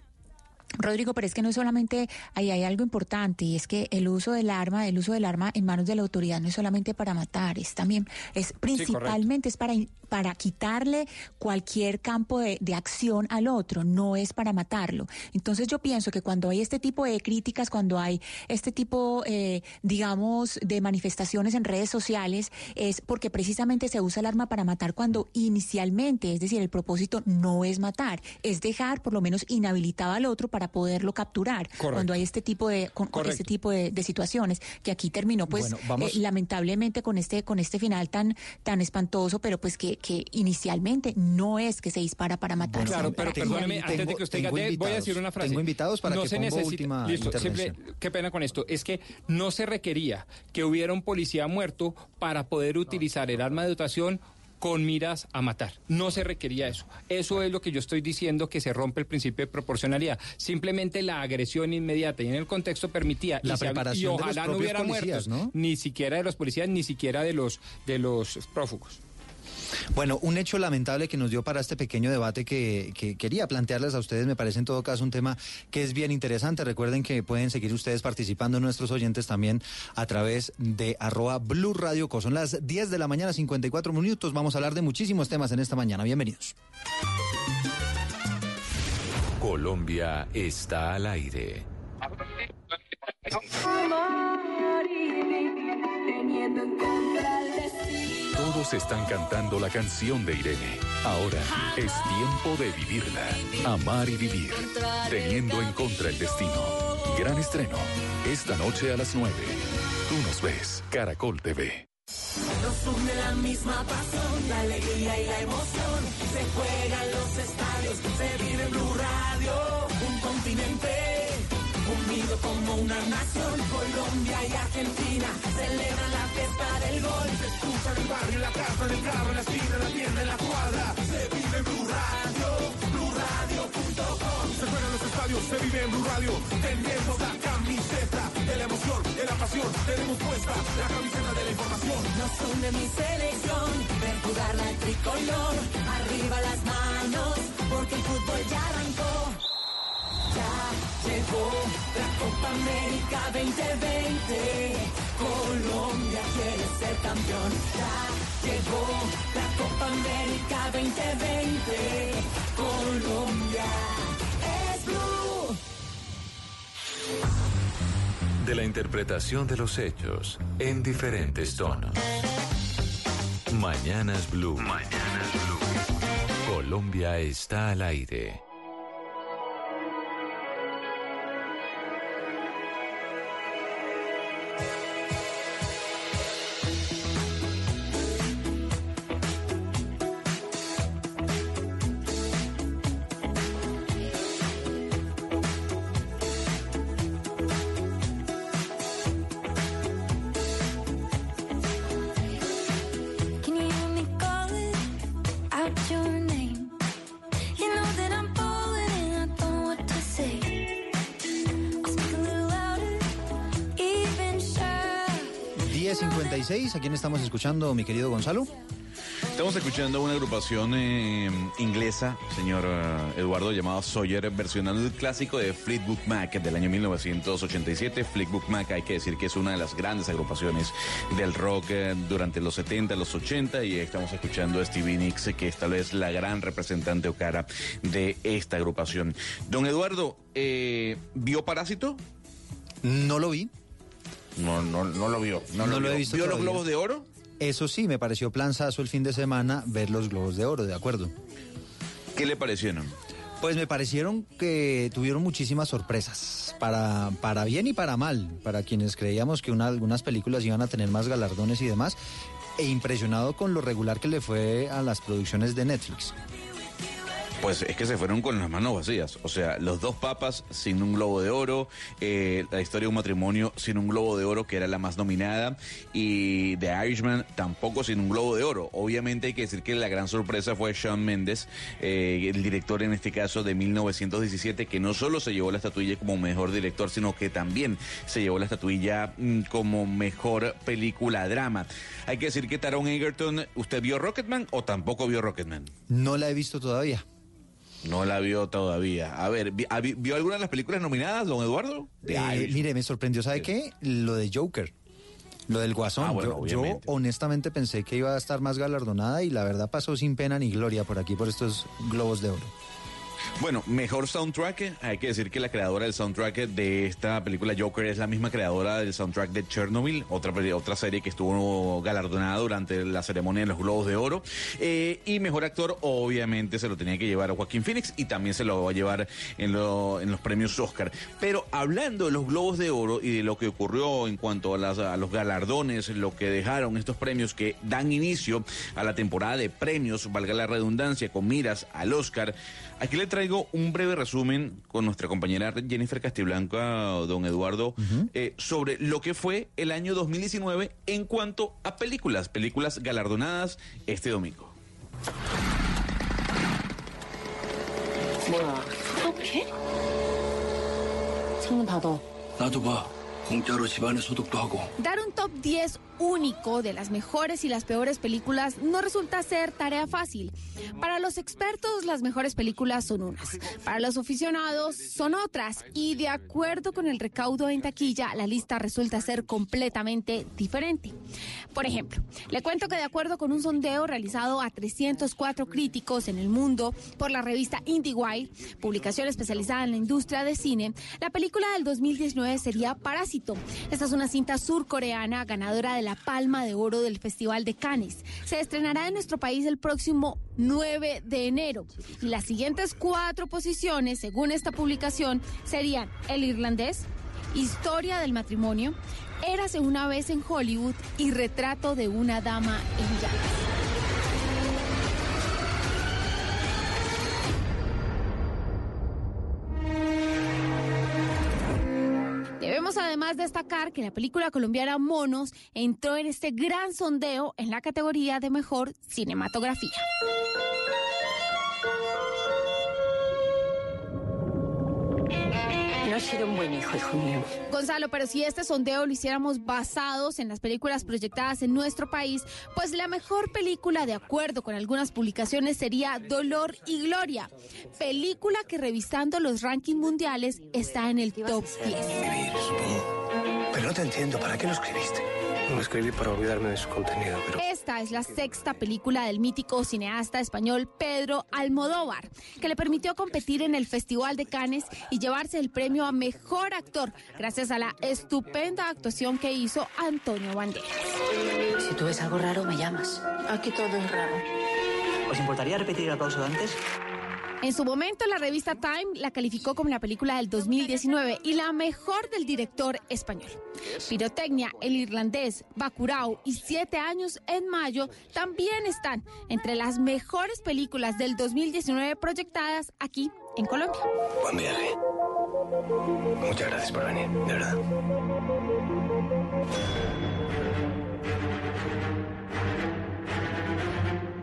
Rodrigo, pero es que no es solamente, ahí hay algo importante y es que el uso del arma, el uso del arma en manos de la autoridad no es solamente para matar, es también, es principalmente es para, in- para quitarle cualquier campo de, de acción al otro, no es para matarlo. Entonces yo pienso que cuando hay este tipo de críticas, cuando hay este tipo, eh, digamos, de manifestaciones en redes sociales, es porque precisamente se usa el arma para matar cuando inicialmente, es decir, el propósito no es matar, es dejar por lo menos inhabilitado al otro para poderlo capturar. Correcto. Cuando hay este tipo de, con- con este tipo de, de situaciones, que aquí terminó, pues, Bueno, vamos- eh, lamentablemente con este, con este final tan, tan espantoso, pero pues que, que inicialmente no es que se dispara para matar. Claro, sino pero perdóneme, antes de que usted diga, de- voy a decir una frase. Tengo invitados para que se ponga necesita- última Listo, intervención. simple- qué pena con esto. Es que no se requería que hubiera un policía muerto para poder utilizar el arma de dotación con miras a matar. No se requería eso. Eso es lo que yo estoy diciendo que se rompe el principio de proporcionalidad. Simplemente la agresión inmediata y en el contexto permitía La y, se hab- y preparación de los ojalá no hubiera policías, muertos, ¿no? ni siquiera de los policías, ni siquiera de los de los prófugos. Bueno, un hecho lamentable que nos dio para este pequeño debate que, que quería plantearles a ustedes, me parece en todo caso un tema que es bien interesante. Recuerden que pueden seguir ustedes participando, nuestros oyentes también, a través de arroba Blue Radio Co. Son las 10 de la mañana, 54 minutos. Vamos a hablar de muchísimos temas en esta mañana. Bienvenidos. Colombia está al aire. Todos están cantando la canción de Irene. Ahora es tiempo de vivirla. Amar y vivir. Teniendo en contra el destino. Gran estreno. Esta noche a las 9. Tú nos ves. Caracol TV. Nos une la misma pasión, la alegría y la emoción. Se juegan los estadios, se vive en Blue Radio. Un continente unido como una nación. Colombia y Argentina celebran la fiesta del gol. Se escucha en el barrio, en la casa, en el carro, en la esquina, en la tienda, en la cuadra. Se vive en Blue Radio, BlueRadio.com. Se juegan los estadios, se vive en Blue Radio. Tenemos la camiseta de la emoción, de la pasión. Tenemos puesta la camiseta de la información. Nos une mi selección, ver jugar la tricolor, arriba las manos, porque el fútbol ya arrancó. Ya llegó la Copa América 2020. Colombia quiere ser campeón. Ya llegó la Copa América 2020. Colombia es blue. De la interpretación de los hechos en diferentes tonos. Mañanas Blue. Mañanas Blue. Colombia está al aire. 10.56, ¿a quién estamos escuchando, mi querido Gonzalo? Estamos escuchando una agrupación eh, inglesa, señor eh, Eduardo, llamado Sawyer, versionando el clásico de Fleetwood Mac del año 1987. Fleetwood Mac, hay que decir que es una de las grandes agrupaciones del rock eh, durante los 70, los 80, y estamos escuchando a Stevie Nicks, que es tal vez la gran representante o cara de esta agrupación. Don Eduardo, eh, ¿vio Parásito? No lo vi. No, no, no lo vio. No, No lo he vio. visto ¿Vio los globos de oro? Eso sí, me pareció planzazo el fin de semana ver los globos de oro, de acuerdo. ¿Qué le parecieron? Pues me parecieron que tuvieron muchísimas sorpresas, para, para bien y para mal, para quienes creíamos que una- algunas películas iban a tener más galardones y demás, e impresionado con lo regular que le fue a las producciones de Netflix. Pues es que se fueron con las manos vacías. O sea, los dos papas sin un globo de oro, eh, la historia de un matrimonio sin un globo de oro, que era la más nominada, y The Irishman tampoco sin un globo de oro. Obviamente hay que decir que la gran sorpresa fue Sean Mendes, eh, el director en este caso de 1917, que no solo se llevó la estatuilla como mejor director, sino que también se llevó la estatuilla mm, como mejor película drama. Hay que decir que Taron Egerton, ¿usted vio Rocketman o tampoco vio Rocketman? No la he visto todavía. No la vio todavía. A ver, ¿vi- ¿vi- ¿vio alguna de las películas nominadas, don Eduardo? De Eh, mire, me sorprendió, ¿sabe qué? Lo de Joker. Lo del Guasón. Ah, bueno, yo, honestamente pensé que iba a estar más galardonada y la verdad pasó sin pena ni gloria por aquí, por estos globos de oro. Bueno, mejor soundtrack. Hay que decir que la creadora del soundtrack de esta película Joker es la misma creadora del soundtrack de Chernobyl, otra, otra serie que estuvo galardonada durante la ceremonia de los Globos de Oro. Eh, y mejor actor, obviamente, se lo tenía que llevar a Joaquín Phoenix y también se lo va a llevar en, en los premios Oscar. Pero hablando de los Globos de Oro y de lo que ocurrió en cuanto a, las- a los galardones, lo que dejaron estos premios que dan inicio a la temporada de premios, valga la redundancia, con miras al Oscar, aquí le traigo traigo un breve resumen con nuestra compañera Jennifer Castiblanca, don Eduardo, eh, sobre lo que fue el año 2019 en cuanto a películas, películas galardonadas este domingo único de las mejores y las peores películas no resulta ser tarea fácil. Para los expertos, las mejores películas son unas. Para los aficionados, son otras. Y de acuerdo con el recaudo en taquilla, la lista resulta ser completamente diferente. Por ejemplo, le cuento que de acuerdo con un sondeo realizado a 304 críticos en el mundo por la revista IndieWire, publicación especializada en la industria de cine, la película del 2019 sería Parásito. Esta es una cinta surcoreana ganadora de la Palma de Oro del Festival de Cannes. Se estrenará en nuestro país el próximo 9 de enero. Y las siguientes cuatro posiciones, según esta publicación, serían El Irlandés, Historia del Matrimonio, Érase una vez en Hollywood y Retrato de una Dama en Llamas. Además destacar que la película colombiana Monos entró en este gran sondeo en la categoría de mejor cinematografía. No has sido un buen hijo, hijo mío. Gonzalo, pero si este sondeo lo hiciéramos basados en las películas proyectadas en nuestro país, pues la mejor película, de acuerdo con algunas publicaciones, sería Dolor y Gloria, película que revisando los rankings mundiales está en el top 10. Pero no te entiendo, ¿para qué lo escribiste? Lo escribí para olvidarme de su contenido, pero... Esta es la sexta película del mítico cineasta español Pedro Almodóvar, que le permitió competir en el Festival de Cannes y llevarse el premio a Mejor Actor, gracias a la estupenda actuación que hizo Antonio Banderas. Si tú ves algo raro, me llamas. Aquí todo es raro. ¿Os importaría repetir el aplauso de antes? En su momento, la revista Time la calificó como la película del 2019 y la mejor del director español. Pirotecnia, El Irlandés, Bacurau y Siete Años en Mayo también están entre las mejores películas del 2019 proyectadas aquí en Colombia. Buen viaje. Muchas gracias por venir, de verdad.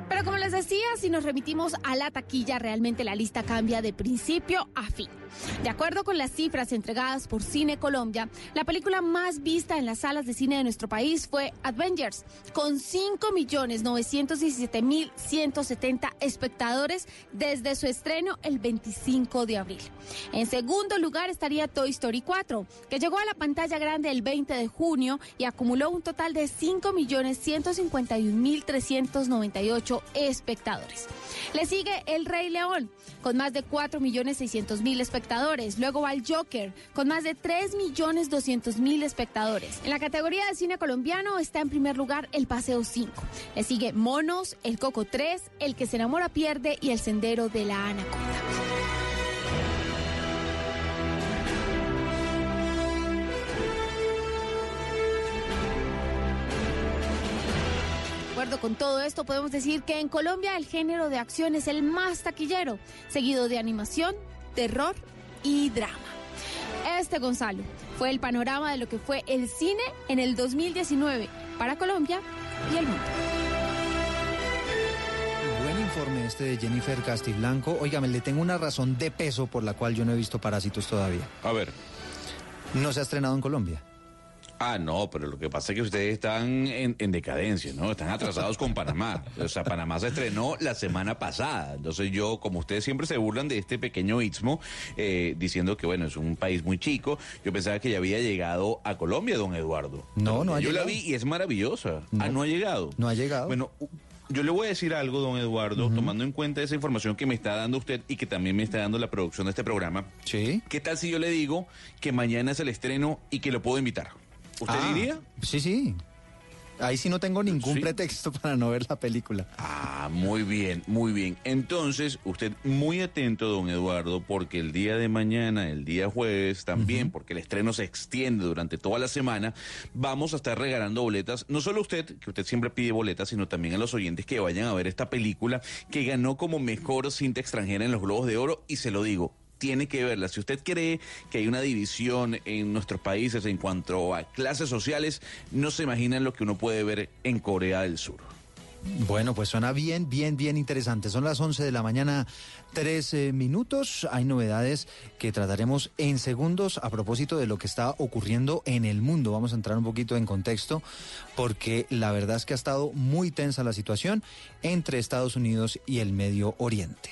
Pero como les decía, si nos remitimos a la taquilla, realmente la lista cambia de principio a fin. De acuerdo con las cifras entregadas por Cine Colombia, la película más vista en las salas de cine de nuestro país fue Avengers, con 5.917.170 espectadores desde su estreno el 25 de abril. En segundo lugar estaría Toy Story 4, que llegó a la pantalla grande el 20 de junio y acumuló un total de 5.151.398 espectadores. Le sigue El Rey León, con más de 4.600.000 espectadores. Luego va el Joker, con más de 3.200.000 espectadores. En la categoría de cine colombiano está en primer lugar El Paseo 5. Le sigue Monos, El Coco 3, El que se enamora pierde y El Sendero de la Anaconda. Acuerdo con todo esto, podemos decir que en Colombia el género de acción es el más taquillero, seguido de animación, terror y drama. Este, Gonzalo, fue el panorama de lo que fue el cine en el 2019 para Colombia y el mundo. Buen informe este de Jennifer Castiblanco. Óigame, le tengo una razón de peso por la cual yo no he visto Parásitos todavía. A ver. No se ha estrenado en Colombia. Ah, no, pero lo que pasa es que ustedes están en, en, decadencia, ¿no? Están atrasados con Panamá. O sea, Panamá se estrenó la semana pasada. Entonces yo, como ustedes siempre se burlan de este pequeño istmo, eh, diciendo que, bueno, es un país muy chico, yo pensaba que ya había llegado a Colombia, don Eduardo. No, no ha yo llegado. la vi y es maravillosa. Ah, no ha llegado. No ha llegado. Bueno, yo le voy a decir algo, don Eduardo, tomando en cuenta esa información que me está dando usted y que también me está dando la producción de este programa. Sí. ¿Qué tal si yo le digo que mañana es el estreno y que lo puedo invitar? ¿Usted Ah, diría? Sí, sí. Ahí sí no tengo ningún pretexto [laughs] para no ver la película. Ah, muy bien, muy bien. Entonces, usted muy atento, don Eduardo, porque el día de mañana, el día jueves también, porque el estreno se extiende durante toda la semana, vamos a estar regalando boletas, no solo a usted, que usted siempre pide boletas, sino también a los oyentes que vayan a ver esta película que ganó como mejor cinta extranjera en los Globos de Oro, y se lo digo, tiene que verla. Si usted cree que hay una división en nuestros países en cuanto a clases sociales, no se imaginan lo que uno puede ver en Corea del Sur. Bueno, pues suena bien, bien, bien interesante. Son las 11 de la mañana, 13 minutos. Hay novedades que trataremos en segundos a propósito de lo que está ocurriendo en el mundo. Vamos a entrar un poquito en contexto porque la verdad es que ha estado muy tensa la situación entre Estados Unidos y el Medio Oriente.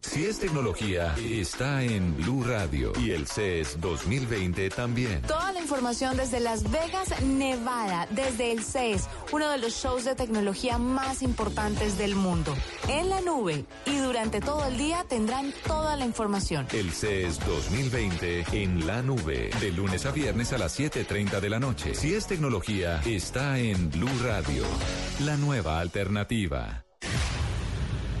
Si es tecnología, está en Blue Radio y el CES 2020 también. Toda la información desde Las Vegas, Nevada, desde el CES, uno de los shows de tecnología más importantes del mundo. En la nube y durante todo el día tendrán toda la información. El CES 2020 en la nube, de lunes a viernes a las 7.30 de la noche. Si es tecnología, está en Blue Radio, la nueva alternativa.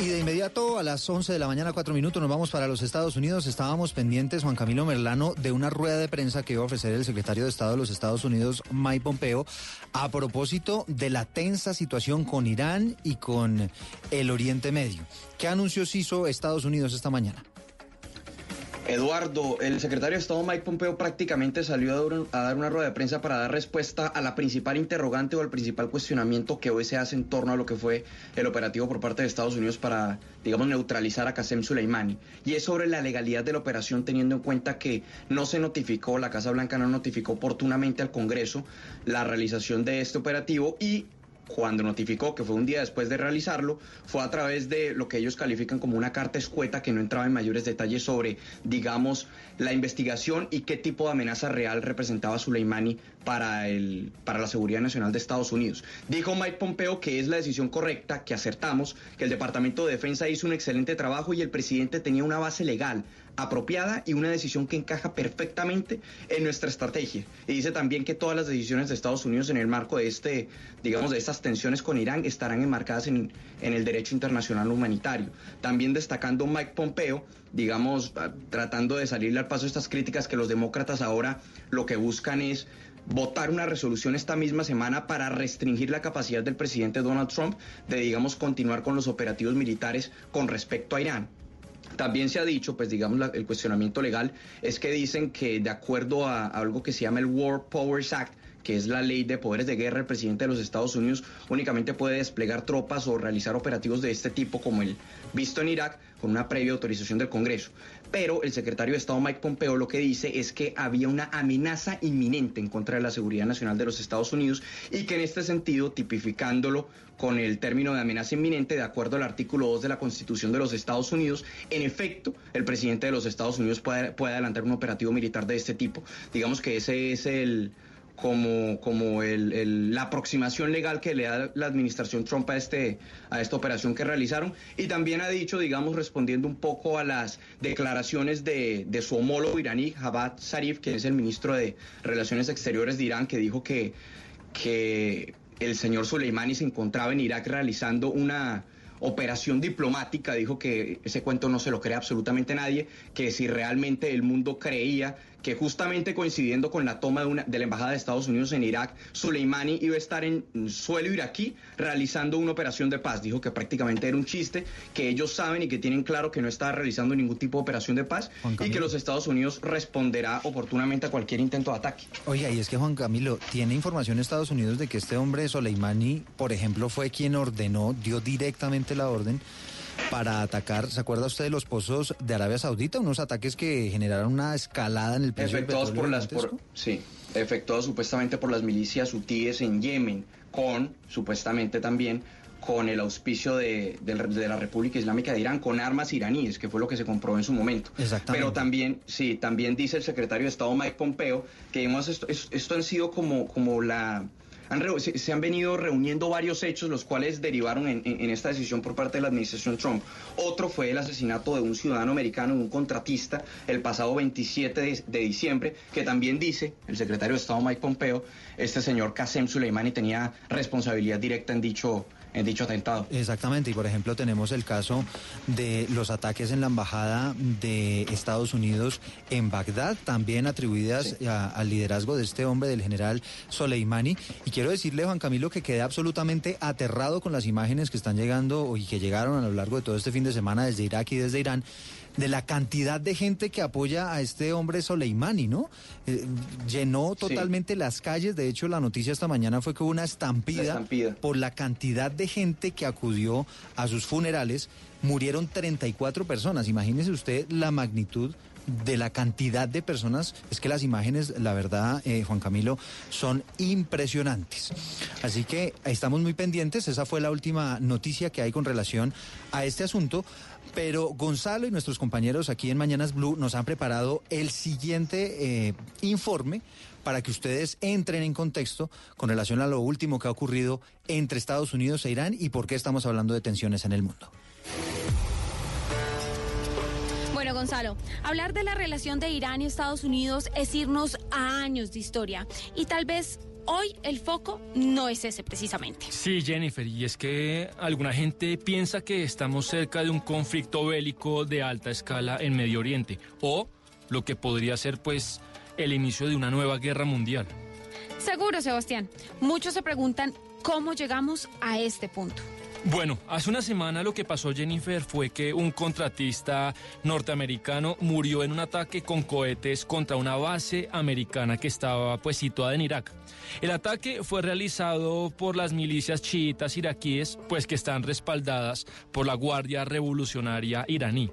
Y de inmediato a las 11 de la mañana, 4 minutos, nos vamos para los Estados Unidos. Estábamos pendientes, Juan Camilo Merlano, de una rueda de prensa que iba a ofrecer el secretario de Estado de los Estados Unidos, Mike Pompeo, a propósito de la tensa situación con Irán y con el Oriente Medio. ¿Qué anuncios hizo Estados Unidos esta mañana? Eduardo, el secretario de Estado Mike Pompeo prácticamente salió a dar, una rueda de prensa para dar respuesta a la principal interrogante o al principal cuestionamiento que hoy se hace en torno a lo que fue el operativo por parte de Estados Unidos para, digamos, neutralizar a Qasem Soleimani. Y es sobre la legalidad de la operación teniendo en cuenta que no se notificó, la Casa Blanca no notificó oportunamente al Congreso la realización de este operativo y cuando notificó que fue un día después de realizarlo, fue a través de lo que ellos califican como una carta escueta que no entraba en mayores detalles sobre, digamos, la investigación y qué tipo de amenaza real representaba Soleimani para, el, para la seguridad nacional de Estados Unidos. Dijo Mike Pompeo que es la decisión correcta, que acertamos, que el Departamento de Defensa hizo un excelente trabajo y el presidente tenía una base legal apropiada y una decisión que encaja perfectamente en nuestra estrategia. Y dice también que todas las decisiones de Estados Unidos en el marco de este, digamos, de estas tensiones con Irán estarán enmarcadas en, en el derecho internacional humanitario. También destacando Mike Pompeo, digamos, tratando de salirle al paso estas críticas que los demócratas ahora lo que buscan es votar una resolución esta misma semana para restringir la capacidad del presidente Donald Trump de, digamos, continuar con los operativos militares con respecto a Irán. También se ha dicho, pues digamos, el cuestionamiento legal es que dicen que de acuerdo a, a algo que se llama el War Powers Act, que es la ley de poderes de guerra, el presidente de los Estados Unidos únicamente puede desplegar tropas o realizar operativos de este tipo como el visto en Irak con una previa autorización del Congreso. Pero el secretario de Estado Mike Pompeo lo que dice es que había una amenaza inminente en contra de la seguridad nacional de los Estados Unidos y que en este sentido, tipificándolo con el término de amenaza inminente, de acuerdo al artículo 2 de la Constitución de los Estados Unidos, en efecto, el presidente de los Estados Unidos puede, puede adelantar un operativo militar de este tipo. Digamos que ese es el como, como el, la aproximación legal que le da la administración Trump a, este, a esta operación que realizaron. Y también ha dicho, digamos, respondiendo un poco a las declaraciones de, de su homólogo iraní, Javad Zarif, que es el ministro de Relaciones Exteriores de Irán, que dijo que, que el señor Soleimani se encontraba en Irak realizando una operación diplomática, dijo que ese cuento no se lo cree absolutamente nadie, que si realmente el mundo creía que justamente coincidiendo con la toma de, una, de la Embajada de Estados Unidos en Irak, Soleimani iba a estar en suelo iraquí realizando una operación de paz. Dijo que prácticamente era un chiste, que ellos saben y que tienen claro que no está realizando ningún tipo de operación de paz y que los Estados Unidos responderá oportunamente a cualquier intento de ataque. Oiga, y es que Juan Camilo, ¿tiene información Estados Unidos de que este hombre Soleimani, por ejemplo, fue quien ordenó, dio directamente la orden? Para atacar, ¿se acuerda usted de los pozos de Arabia Saudita? Unos ataques que generaron una escalada en el precio efectuados del por las por, Sí, efectuados supuestamente por las milicias hutíes en Yemen, con, supuestamente también, con el auspicio de, de, de, la República Islámica de Irán, con armas iraníes, que fue lo que se comprobó en su momento. Pero también, sí, también dice el secretario de Estado Mike Pompeo que hemos, esto, esto han sido como, como la se, han venido reuniendo varios hechos, los cuales derivaron en, esta decisión por parte de la administración Trump. Otro fue el asesinato de un ciudadano americano, un contratista, el pasado 27 de, de diciembre, que también dice el secretario de Estado Mike Pompeo, este señor Qasem Soleimani tenía responsabilidad directa en dicho en dicho atentado. Exactamente, y por ejemplo tenemos el caso de los ataques en la embajada de Estados Unidos en Bagdad, también atribuidas a- al liderazgo de este hombre, del general Soleimani. Y quiero decirle, Juan Camilo, que quedé absolutamente aterrado con las imágenes que están llegando y que llegaron a lo largo de todo este fin de semana desde Irak y desde Irán de la cantidad de gente que apoya a este hombre Soleimani, ¿no? Eh, llenó totalmente las calles. De hecho, la noticia esta mañana fue que hubo una estampida, estampida. por la cantidad de gente que acudió a sus funerales. Murieron 34 personas. Imagínese usted la magnitud de la cantidad de personas. Es que las imágenes, la verdad, eh, Juan Camilo, son impresionantes. Así que estamos muy pendientes. Esa fue la última noticia que hay con relación a este asunto. Pero Gonzalo y nuestros compañeros aquí en Mañanas Blue nos han preparado el siguiente eh, informe para que ustedes entren en contexto con relación a lo último que ha ocurrido entre Estados Unidos e Irán y por qué estamos hablando de tensiones en el mundo. Bueno, Gonzalo, hablar de la relación de Irán y Estados Unidos es irnos a años de historia. Y tal vez hoy el foco no es ese precisamente. Sí, Jennifer, y es que alguna gente piensa que estamos cerca de un conflicto bélico de alta escala en Medio Oriente, o lo que podría ser pues el inicio de una nueva guerra mundial. Seguro, Sebastián. Muchos se preguntan cómo llegamos a este punto. Bueno, hace una semana lo que pasó Jennifer fue que un contratista norteamericano murió en un ataque con cohetes contra una base americana que estaba pues situada en Irak. El ataque fue realizado por las milicias chiitas iraquíes pues que están respaldadas por la Guardia Revolucionaria iraní.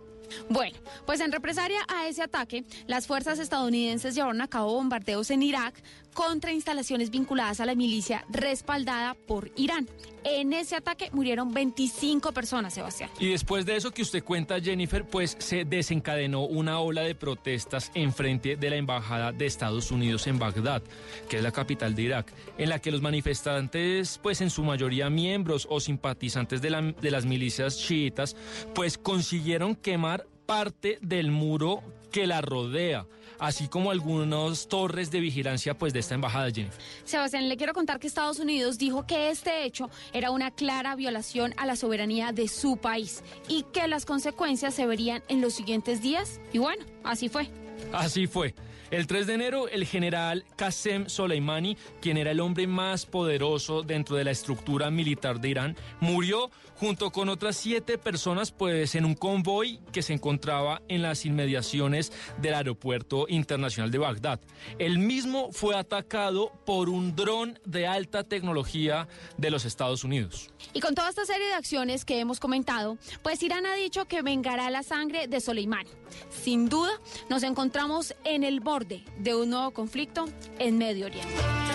Bueno, pues en represalia a ese ataque, las fuerzas estadounidenses llevaron a cabo bombardeos en Irak contra instalaciones vinculadas a la milicia respaldada por Irán. En ese ataque murieron 25 personas, Sebastián. Y después de eso que usted cuenta, Jennifer, pues se desencadenó una ola de protestas en frente de la Embajada de Estados Unidos en Bagdad, que es la capital de Irak, en la que los manifestantes, pues en su mayoría miembros o simpatizantes de, de las milicias chiitas, pues consiguieron quemar parte del muro que la rodea, así como algunas torres de vigilancia pues de esta embajada, Jennifer. Sebastián, le quiero contar que Estados Unidos dijo que este hecho era una clara violación a la soberanía de su país y que las consecuencias se verían en los siguientes días. Y bueno, así fue. Así fue. El 3 de enero, el general Qasem Soleimani, quien era el hombre más poderoso dentro de la estructura militar de Irán, murió junto con otras siete personas, pues en un convoy que se encontraba en las inmediaciones del aeropuerto internacional de Bagdad. El mismo fue atacado por un dron de alta tecnología de los Estados Unidos. Y con toda esta serie de acciones que hemos comentado, pues Irán ha dicho que vengará la sangre de Soleimani. Sin duda, nos encontramos en el borde de un nuevo conflicto en Medio Oriente.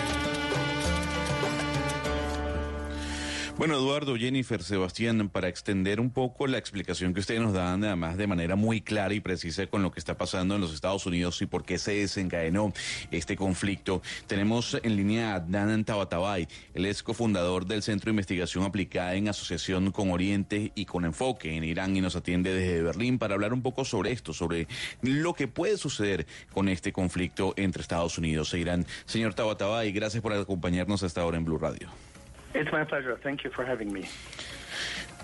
Bueno, Eduardo, Jennifer, Sebastián, para extender un poco la explicación que ustedes nos dan, además de manera muy clara y precisa con lo que está pasando en los Estados Unidos y por qué se desencadenó este conflicto, tenemos en línea a Adnan Tabatabay, él es cofundador del Centro de Investigación Aplicada en Asociación con Oriente y con Enfoque en Irán y nos atiende desde Berlín para hablar un poco sobre esto, sobre lo que puede suceder con este conflicto entre Estados Unidos e Irán. Señor Tabatabay, gracias por acompañarnos hasta ahora en Blue Radio. It's my pleasure. Thank you for having me.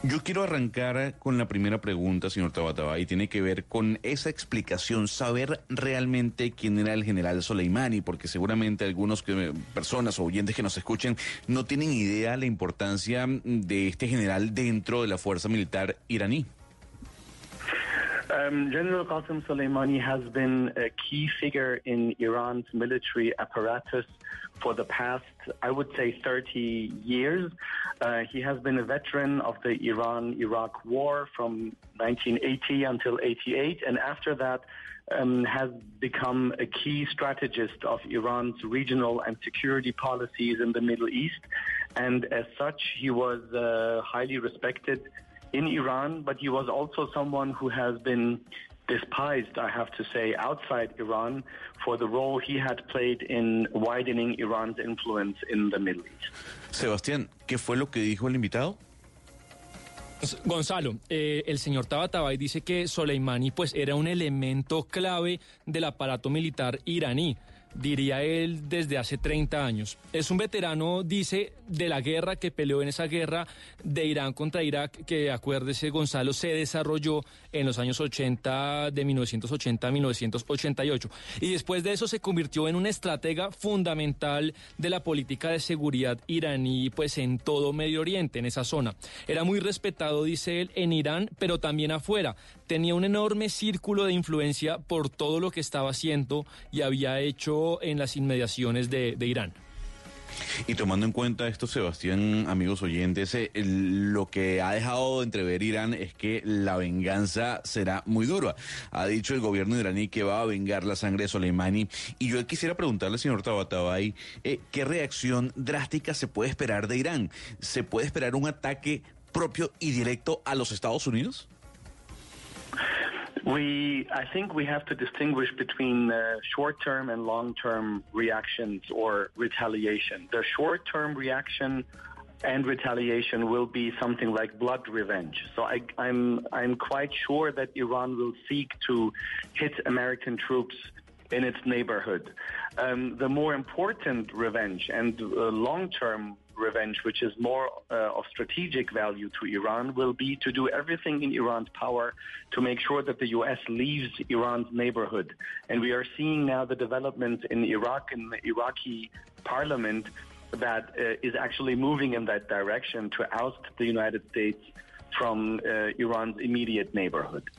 Yo quiero arrancar con la primera pregunta, señor Tabataba, y tiene que ver con esa explicación, saber realmente quién era el general Soleimani, porque seguramente algunas personas o oyentes que nos escuchen no tienen idea de la importancia de este general dentro de la fuerza militar iraní. Um, General Qasem Soleimani has been a key figure in Iran's military apparatus for the past, I would say, 30 years. Uh, he has been a veteran of the Iran-Iraq war from 1980 until 88, and after that um, has become a key strategist of Iran's regional and security policies in the Middle East. And as such, he was uh, highly respected in Iran, but he was also someone who has been despised, I have to say, outside Iran for the role he had played in widening Iran's influence in the Middle East. Sebastián, ¿qué fue lo que dijo el invitado? Gonzalo, eh, el señor Tabatabay dice que Soleimani pues era un elemento clave del aparato militar iraní. Diría él, desde hace 30 años. Es un veterano, dice, de la guerra que peleó en esa guerra de Irán contra Irak, que acuérdese, Gonzalo, se desarrolló en los años 80, de 1980 a 1988. Y después de eso se convirtió en un estratega fundamental de la política de seguridad iraní, pues en todo Medio Oriente, en esa zona. Era muy respetado, dice él, en Irán, pero también afuera. Tenía un enorme círculo de influencia por todo lo que estaba haciendo y había hecho en las inmediaciones de, Irán. Y tomando en cuenta esto, Sebastián, amigos oyentes, eh, lo que ha dejado de entrever Irán es que la venganza será muy dura. Ha dicho el gobierno iraní que va a vengar la sangre de Soleimani. Y yo quisiera preguntarle señor Tabatabai, eh, ¿qué reacción drástica se puede esperar de Irán? ¿Se puede esperar un ataque propio y directo a los Estados Unidos? We, I think we have to distinguish between uh, short-term and long-term reactions or retaliation. The short-term reaction and retaliation will be something like blood revenge. So I, I'm, I'm quite sure that Iran will seek to hit American troops in its neighborhood. Um, the more important revenge and uh, long-term revenge, which is more uh, of strategic value to Iran, will be to do everything in Iran's power to make sure that the U.S. leaves Iran's neighborhood. And we are seeing now the developments in Iraq and the Iraqi parliament that uh, is actually moving in that direction to oust the United States from uh, Iran's immediate neighborhood.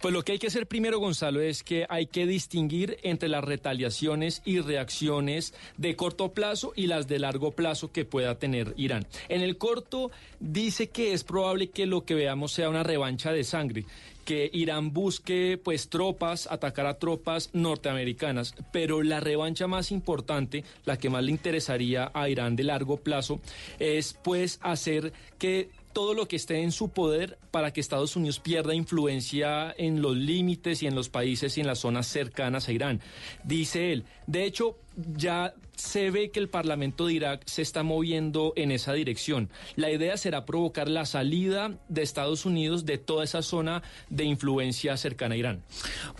Pues lo que hay que hacer primero, Gonzalo, es que hay que distinguir entre las retaliaciones y reacciones de corto plazo y las de largo plazo que pueda tener Irán. En el corto dice que es probable que lo que veamos sea una revancha de sangre que Irán busque pues tropas, atacar a tropas norteamericanas, pero la revancha más importante, la que más le interesaría a Irán de largo plazo, es pues hacer que todo lo que esté en su poder para que Estados Unidos pierda influencia en los límites y en los países y en las zonas cercanas a Irán. Dice él, de hecho, ya se ve que el Parlamento de Irak se está moviendo en esa dirección. La idea será provocar la salida de Estados Unidos de toda esa zona de influencia cercana a Irán.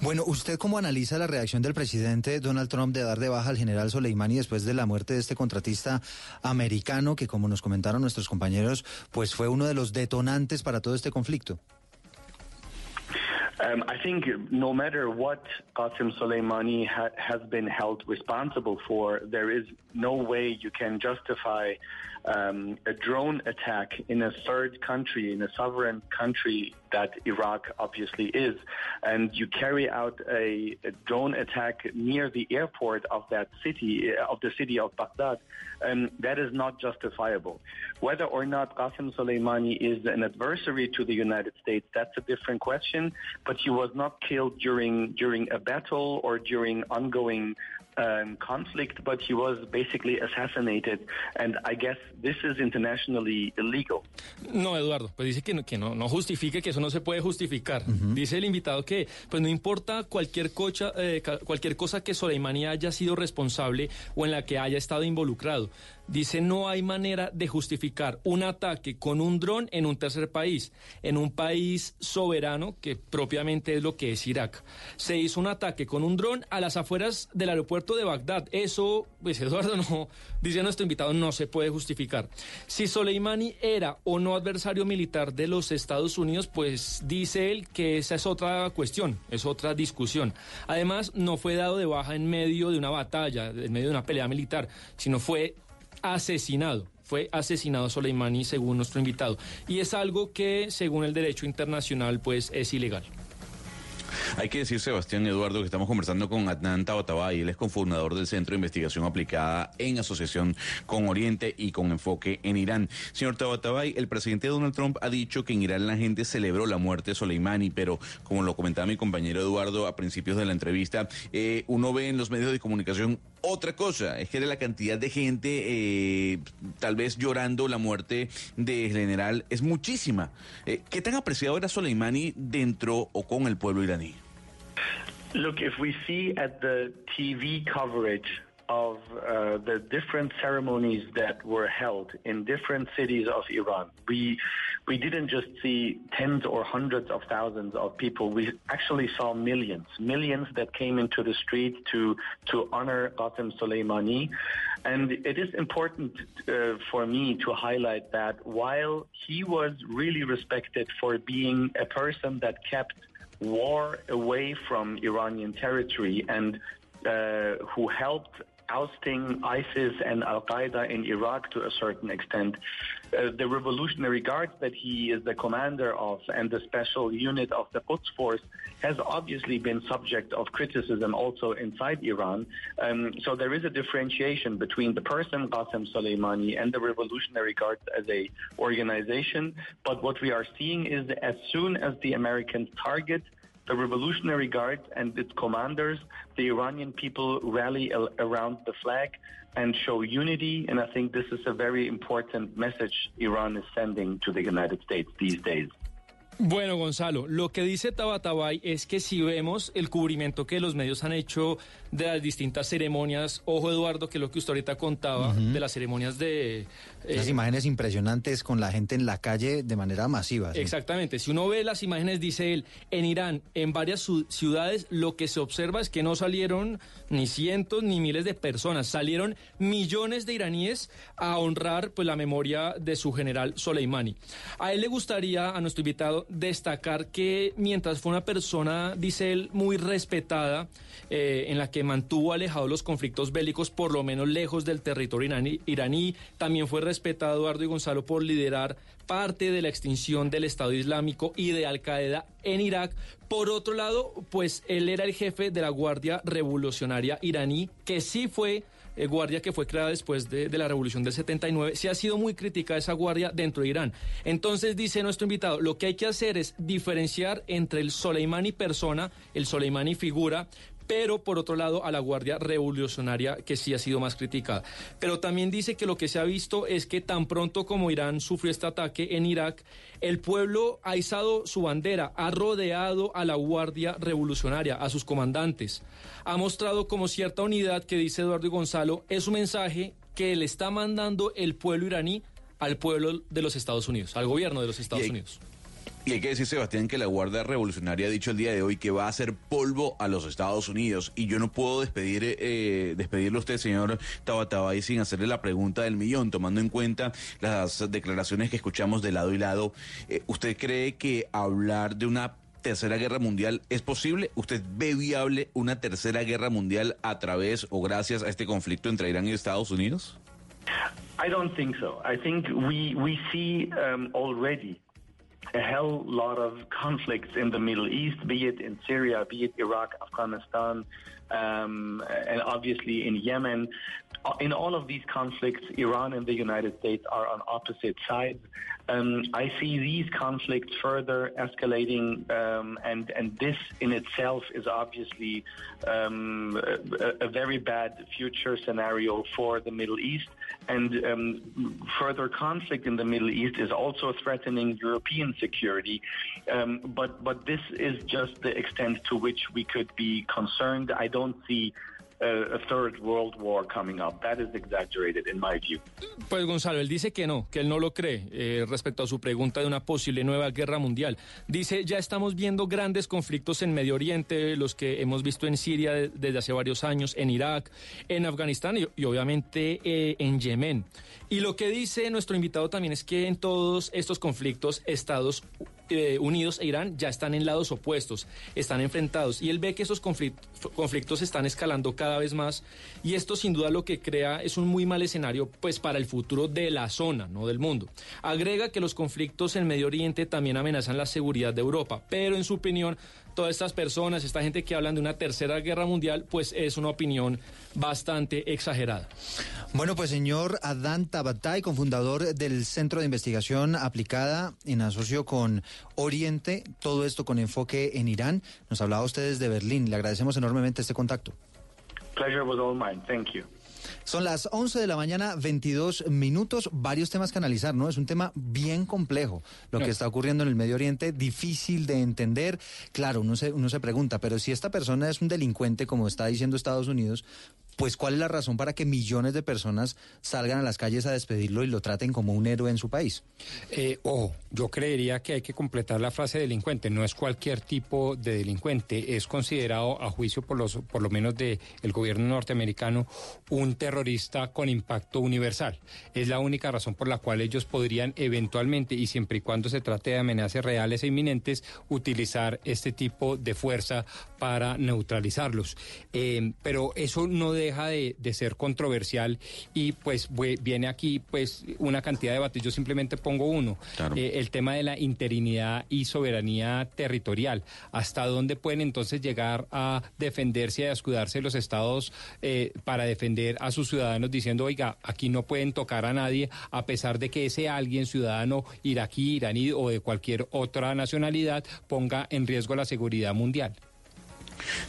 Bueno, ¿usted cómo analiza la reacción del presidente Donald Trump de dar de baja al general Soleimani después de la muerte de este contratista americano que, como nos comentaron nuestros compañeros, pues fue uno de los detonantes para todo este conflicto? Um, I think no matter what Qasem Soleimani ha- has been held responsible for, there is no way you can justify um, a drone attack in a third country, in a sovereign country that Iraq obviously is, and you carry out a, a drone attack near the airport of that city, uh, of the city of Baghdad, um, that is not justifiable. Whether or not Qasem Soleimani is an adversary to the United States, that's a different question. But he was not killed during during a battle or during ongoing um, conflict, but he was basically assassinated. And I guess this is internationally illegal. No, Eduardo, pues dice que no, que no, no justifique, que eso no se puede justificar. Dice el invitado que, pues no importa cualquier, cocha, eh, ca- cualquier cosa que Soleimani haya sido responsable o en la que haya estado involucrado. Dice, no hay manera de justificar un ataque con un dron en un tercer país, en un país soberano, que propiamente es lo que es Irak. Se hizo un ataque con un dron a las afueras del aeropuerto de Bagdad. Eso, pues Eduardo, [laughs] no, dice nuestro invitado, no se puede justificar. Si Soleimani era o no adversario militar de los Estados Unidos, pues dice él que esa es otra cuestión, es otra discusión. Además, no fue dado de baja en medio de una batalla, en medio de una pelea militar, sino fue asesinado. Fue asesinado Soleimani según nuestro invitado. Y es algo que, según el derecho internacional, pues es ilegal. Hay que decir, Sebastián Eduardo, que estamos conversando con Adnan Tabatabay, él es cofundador del Centro de Investigación Aplicada en asociación con Oriente y con enfoque en Irán. Señor Tabatabay, el presidente Donald Trump ha dicho que en Irán la gente celebró la muerte de Soleimani, pero como lo comentaba mi compañero Eduardo a principios de la entrevista, eh, uno ve en los medios de comunicación otra cosa, es que la cantidad de gente eh, tal vez llorando la muerte del general es muchísima. Eh, ¿Qué tan apreciado era Soleimani dentro o con el pueblo iraní? Look, if we see at TV of uh, the different ceremonies that were held in different cities of Iran, we we didn't just see tens or hundreds of thousands of people. We actually saw millions, millions that came into the street to to honor Qasem Soleimani. And it is important uh, for me to highlight that while he was really respected for being a person that kept war away from Iranian territory and uh, who helped ousting ISIS and Al Qaeda in Iraq to a certain extent. Uh, the Revolutionary Guards that he is the commander of and the special unit of the Quds Force has obviously been subject of criticism also inside Iran. Um, so there is a differentiation between the person Qasem Soleimani and the Revolutionary Guards as a organization. But what we are seeing is as soon as the Americans target the Revolutionary Guard and its commanders, the Iranian people rally al- around the flag and show unity. And I think this is a very important message Iran is sending to the United States these days. Bueno, Gonzalo, lo que dice Tabatabay es que si vemos el cubrimiento que los medios han hecho de las distintas ceremonias, ojo Eduardo, que es lo que usted ahorita contaba, Ujú. de las ceremonias de... eh, Las imágenes impresionantes con la gente en la calle de manera masiva. ¿sí? Exactamente, si uno ve las imágenes, dice él, en Irán, en varias ciudades, lo que se observa es que no salieron ni cientos ni miles de personas, salieron millones de iraníes a honrar pues, la memoria de su general Soleimani. A él le gustaría, a nuestro invitado, destacar que mientras fue una persona, dice él, muy respetada, eh, en la que mantuvo alejados los conflictos bélicos, por lo menos lejos del territorio iraní, iraní. También fue respetado Eduardo y Gonzalo por liderar parte de la extinción del Estado Islámico y de Al Qaeda en Irak. Por otro lado, pues él era el jefe de la Guardia Revolucionaria iraní, que sí fue eh, guardia que fue creada después de, de la revolución del 79, sí ha sido muy crítica esa guardia dentro de Irán. Entonces dice nuestro invitado, lo que hay que hacer es diferenciar entre el Soleimani persona, el Soleimani figura, pero por otro lado a la Guardia Revolucionaria que sí ha sido más criticada. Pero también dice que lo que se ha visto es que tan pronto como Irán sufrió este ataque en Irak, el pueblo ha izado su bandera, ha rodeado a la Guardia Revolucionaria, a sus comandantes, ha mostrado como cierta unidad que dice Eduardo y Gonzalo, es un mensaje que le está mandando el pueblo iraní al pueblo de los Estados Unidos, al gobierno de los Estados Y Unidos. Y hay que decir, Sebastián, que la Guardia Revolucionaria ha dicho el día de hoy que va a hacer polvo a los Estados Unidos. Y yo no puedo despedir, eh, despedirlo a usted, señor Tabatabay, sin hacerle la pregunta del millón, tomando en cuenta las declaraciones que escuchamos de lado y lado. Eh, ¿Usted cree que hablar de una tercera guerra mundial es posible? ¿Usted ve viable una tercera guerra mundial a través o gracias a este conflicto entre Irán y Estados Unidos? I don't think so. I think we we see um, already a hell lot of conflicts in the Middle East, be it in Syria, be it Iraq, Afghanistan, um, and obviously in Yemen. In all of these conflicts, Iran and the United States are on opposite sides. Um, I see these conflicts further escalating, um, and and this in itself is obviously um, a, a very bad future scenario for the Middle East. And um, further conflict in the Middle East is also threatening European security. Um, but but this is just the extent to which we could be concerned. I don't see a third world war coming up. That is exaggerated in my view. Pues Gonzalo, él dice que no, que él no lo cree eh, respecto a su pregunta de una posible nueva guerra mundial. Dice, ya estamos viendo grandes conflictos en Medio Oriente, los que hemos visto en Siria de- desde hace varios años, en Irak, en Afganistán y, obviamente eh, en Yemen. Y lo que dice nuestro invitado también es que en todos estos conflictos Estados eh, Unidos e Irán ya están en lados opuestos, están enfrentados y él ve que esos conflict- conflictos están escalando cada vez más y esto sin duda lo que crea es un muy mal escenario pues para el futuro de la zona, no del mundo. Agrega que los conflictos en Medio Oriente también amenazan la seguridad de Europa, pero en su opinión todas estas personas, esta gente que hablan de una tercera guerra mundial, pues es una opinión bastante exagerada. Bueno, pues señor Adán Tabatay, cofundador del Centro de Investigación Aplicada en asocio con Oriente, todo esto con enfoque en Irán. Nos hablaba usted desde Berlín. Le agradecemos enormemente este contacto. Pleasure was all mine. Thank you. Son las 11 de la mañana, 22 minutos, varios temas que analizar, ¿no? Es un tema bien complejo lo que está ocurriendo en el Medio Oriente, difícil de entender. Claro, uno se, uno se pregunta, pero si esta persona es un delincuente, como está diciendo Estados Unidos, pues ¿cuál es la razón para que millones de personas salgan a las calles a despedirlo y lo traten como un héroe en su país? Eh, ojo, yo creería que hay que completar la frase delincuente. No es cualquier tipo de delincuente. Es considerado, a juicio por, los, por lo menos del el gobierno norteamericano, un terrorista con impacto universal. Es la única razón por la cual ellos podrían eventualmente, y siempre y cuando se trate de amenazas reales e inminentes, utilizar este tipo de fuerza para neutralizarlos. Eh, pero eso no deja de, de ser controversial y pues viene aquí pues una cantidad de debates. Yo simplemente pongo uno. Claro. Eh, el tema de la interinidad y soberanía territorial. ¿Hasta dónde pueden entonces llegar a defenderse y a escudarse los estados eh, para defender a sus ciudadanos diciendo, oiga, aquí no pueden tocar a nadie, a pesar de que ese alguien, ciudadano iraquí, iraní o de cualquier otra nacionalidad, ponga en riesgo la seguridad mundial?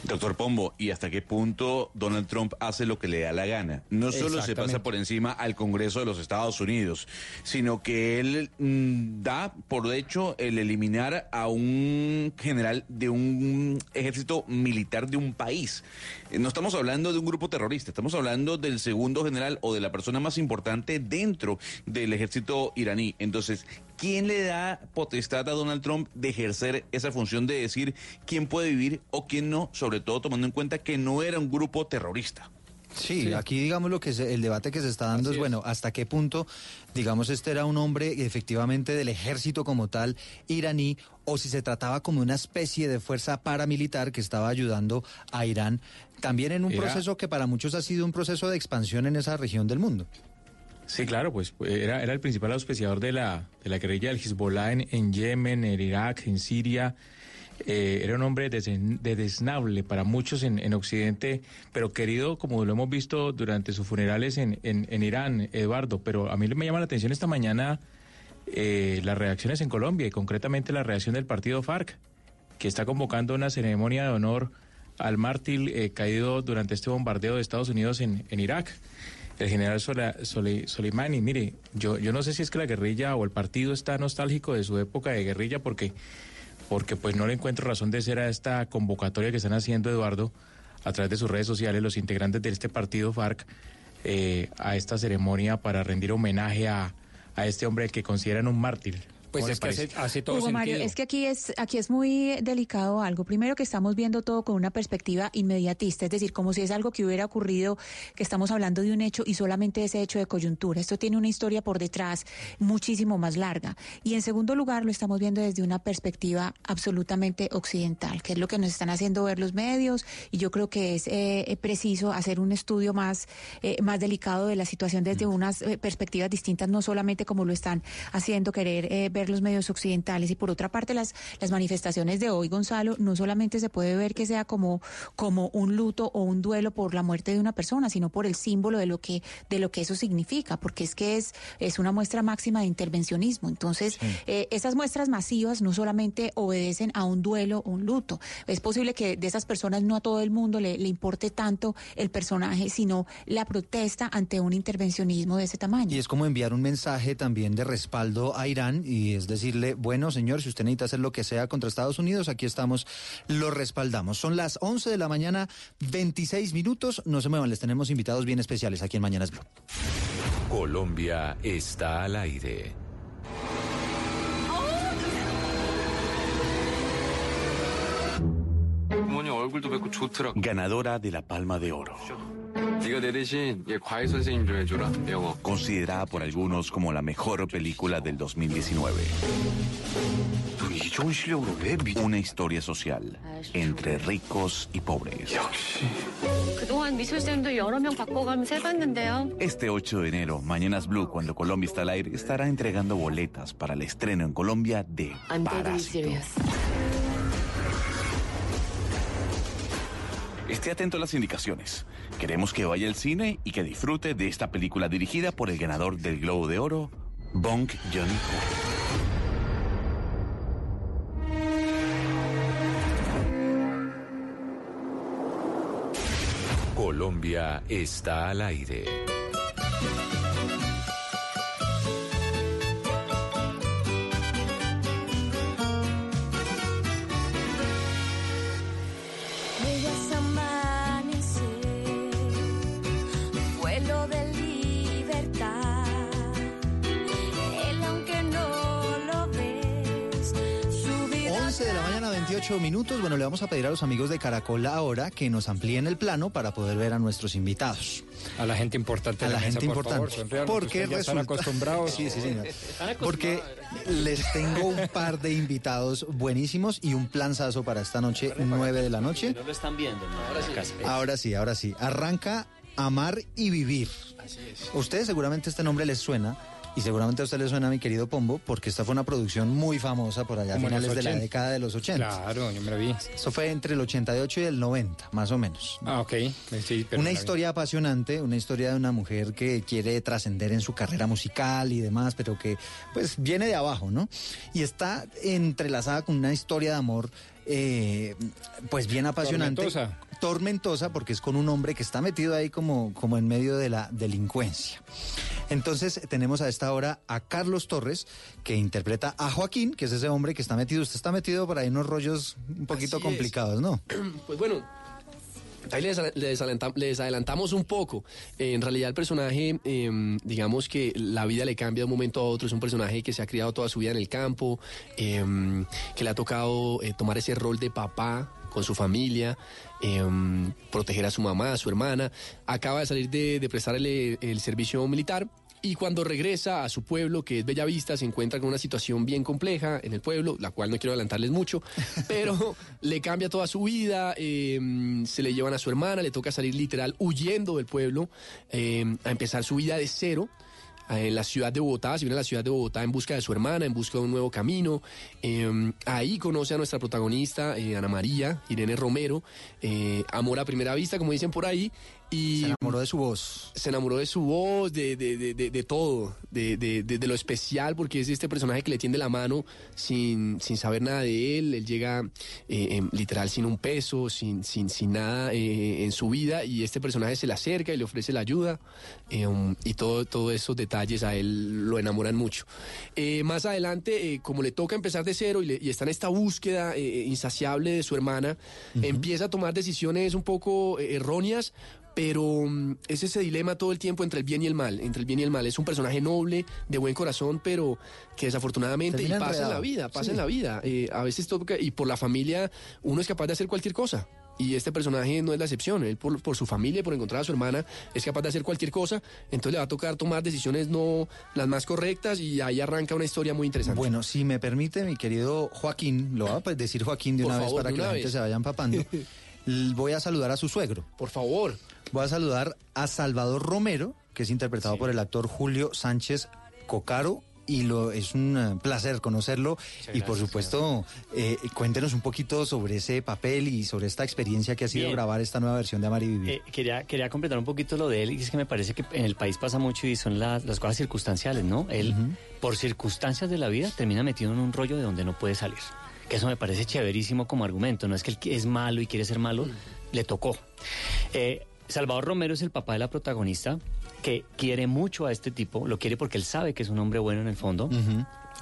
Doctor Pombo, ¿y hasta qué punto Donald Trump hace lo que le da la gana? No solo se pasa por encima al Congreso de los Estados Unidos, sino que él mm, da por hecho el eliminar a un general de un ejército militar de un país. No estamos hablando de un grupo terrorista, estamos hablando del segundo general o de la persona más importante dentro del ejército iraní. Entonces, ¿quién le da potestad a Donald Trump de ejercer esa función de decir quién puede vivir o quién no, sobre todo tomando en cuenta que no era un grupo terrorista? Sí, aquí digamos lo que se- el debate que se está dando es, bueno, hasta qué punto, digamos, este era un hombre efectivamente del ejército como tal iraní o si se trataba como una especie de fuerza paramilitar que estaba ayudando a Irán también en un Era- proceso que para muchos ha sido un proceso de expansión en esa región del mundo. Sí, claro, pues era, era el principal auspiciador de la, de la guerrilla del Hezbollah en, en Yemen, en Irak, en Siria. Eh, era un hombre desen- de desnable para muchos en, en Occidente, pero querido, como lo hemos visto durante sus funerales en, en, Irán, Eduardo. Pero a mí me llama la atención esta mañana eh, las reacciones en Colombia y concretamente la reacción del partido FARC, que está convocando una ceremonia de honor al mártir eh, caído durante este bombardeo de Estados Unidos en Irak. El general Soleimani, mire, yo, yo no sé si es que la guerrilla o el partido está nostálgico de su época de guerrilla porque, porque pues no le encuentro razón de ser a esta convocatoria que están haciendo Eduardo a través de sus redes sociales los integrantes de este partido FARC eh, a esta ceremonia para rendir homenaje a, a este hombre que consideran un mártir. Pues ¿Cómo es que hace, parece? hace todo Hugo Mario, sentido. es que aquí es, aquí es muy delicado algo. Primero que estamos viendo todo con una perspectiva inmediatista, es decir, como si es algo que hubiera ocurrido, que estamos hablando de un hecho y solamente ese hecho de coyuntura. Esto tiene una historia por detrás muchísimo más larga. Y en segundo lugar, lo estamos viendo desde una perspectiva absolutamente occidental, que es lo que nos están haciendo ver los medios. Y yo creo que es eh, preciso hacer un estudio más, eh, más delicado de la situación desde unas eh, perspectivas distintas, no solamente como lo están haciendo querer eh, ver los medios occidentales. Y por otra parte, las, las manifestaciones de hoy, Gonzalo, no solamente se puede ver que sea como, como un luto o un duelo por la muerte de una persona, sino por el símbolo de lo que, de lo que eso significa, porque es que es, es una muestra máxima de intervencionismo. Entonces, eh, esas muestras masivas no solamente obedecen a un duelo o un luto. Es posible que de esas personas no a todo el mundo le, le importe tanto el personaje, sino la protesta ante un intervencionismo de ese tamaño. Y es como enviar un mensaje también de respaldo a Irán y es decirle, bueno, señor, si usted necesita hacer lo que sea contra Estados Unidos, aquí estamos, lo respaldamos. Son las 11 de la mañana, 26 minutos. No se muevan, les tenemos invitados bien especiales aquí en Mañanas Blue. Colombia está al aire. Ganadora de la Palma de Oro. Considerada por algunos como la mejor película del 2019. Una historia social entre ricos y pobres. Este 8 de enero, Mañanas Blue, cuando Colombia está al aire, estará entregando boletas para el estreno en Colombia de Parásito. Esté atento a las indicaciones. Queremos que vaya al cine y que disfrute de esta película dirigida por el ganador del Globo de Oro, Bong Joon-ho. Colombia está al aire. 38 minutos. Bueno, le vamos a pedir a los amigos de Caracol ahora que nos amplíen el plano para poder ver a nuestros invitados. A la gente importante A la mesa, gente por importante. favor, porque están resulta- acostumbrados. Sí, sí, señor. Porque les tengo un par de invitados buenísimos y un planzazo para esta noche, 9 de la noche. No lo están viendo, ¿no? Ahora sí. Ahora sí, ahora sí. Arranca Amar y Vivir. Ustedes seguramente este nombre les suena. Y seguramente a usted le suena, mi querido Pombo, porque esta fue una producción muy famosa por allá a finales de la 80. década de los 80. Claro, yo me la vi. Eso fue entre el 88 y el 90, más o menos. Ah, ok. Sí, pero una vi. historia apasionante, una historia de una mujer que quiere trascender en su carrera musical y demás, pero que pues viene de abajo, ¿no? Y está entrelazada con una historia de amor eh, pues bien apasionante. Tormentosa. Tormentosa porque es con un hombre que está metido ahí como, como en medio de la delincuencia. Entonces tenemos a esta hora a Carlos Torres, que interpreta a Joaquín, que es ese hombre que está metido, usted está metido por ahí en unos rollos un poquito Así es. complicados, ¿no? [clears throat] Pues bueno, ahí les, les adelanta- les adelantamos un poco. Eh, en realidad el personaje, eh, digamos que la vida le cambia de un momento a otro. Es un personaje que se ha criado toda su vida en el campo, eh, que le ha tocado eh, tomar ese rol de papá con su familia, eh, proteger a su mamá, a su hermana. Acaba de salir de, de prestarle el servicio militar. Y cuando regresa a su pueblo, que es Bellavista, se encuentra con una situación bien compleja en el pueblo, la cual no quiero adelantarles mucho, [laughs] pero le cambia toda su vida, eh, se le llevan a su hermana, le toca salir literal huyendo del pueblo, eh, a empezar su vida de cero eh, en la ciudad de Bogotá, se viene a la ciudad de Bogotá en busca de su hermana, en busca de un nuevo camino. Eh, ahí conoce a nuestra protagonista, eh, Ana María, Irene Romero, eh, amor a primera vista, como dicen por ahí. Y Se enamoró de su voz. se enamoró de su voz, de, de, de, de- de todo, de, lo especial, porque es este personaje que le tiende la mano sin, sin saber nada de él. Él llega eh, em, literal sin un peso, sin, sin, sin nada eh, en su vida, y este personaje se le acerca y le ofrece la ayuda, eh, y todo, todos esos detalles a él lo enamoran mucho. Eh, más adelante, como le toca empezar de cero y, le- y está en esta búsqueda insaciable de su hermana, empieza a tomar decisiones un poco erróneas, pero mm, es ese dilema todo el tiempo entre el bien y el mal, entre el bien y el mal. Es un personaje noble, de buen corazón, pero que desafortunadamente y pasa en la vida, pasa Sí. en la vida. Eh, a veces toca, y por la familia uno es capaz de hacer cualquier cosa. Y este personaje no es la excepción. Él por, por su familia por encontrar a su hermana es capaz de hacer cualquier cosa. Entonces le va a tocar tomar decisiones no las más correctas y ahí arranca una historia muy interesante. Bueno, si me permite, mi querido Joaquín, lo voy a pues, decir Joaquín de Por una vez para que la gente se vaya empapando. [laughs] Voy a saludar a su suegro. Por favor. Voy a saludar a Salvador Romero, que es interpretado por el actor Julio Sánchez Cocaro. Y lo, es un eh, placer conocerlo. y por supuesto, eh, cuéntenos un poquito sobre ese papel y sobre esta experiencia que ha sido Bien. grabar esta nueva versión de Amar y Vivir. Eh, quería, quería completar un poquito lo de él, y es que me parece que en el país pasa mucho y son la- las cosas circunstanciales, ¿no? Él, por circunstancias de la vida, termina metido en un rollo de donde no puede salir. Que eso me parece chéverísimo como argumento, no es que él es malo y quiere ser malo, le tocó. Eh, Salvador Romero es el papá de la protagonista que quiere mucho a este tipo, lo quiere porque él sabe que es un hombre bueno en el fondo.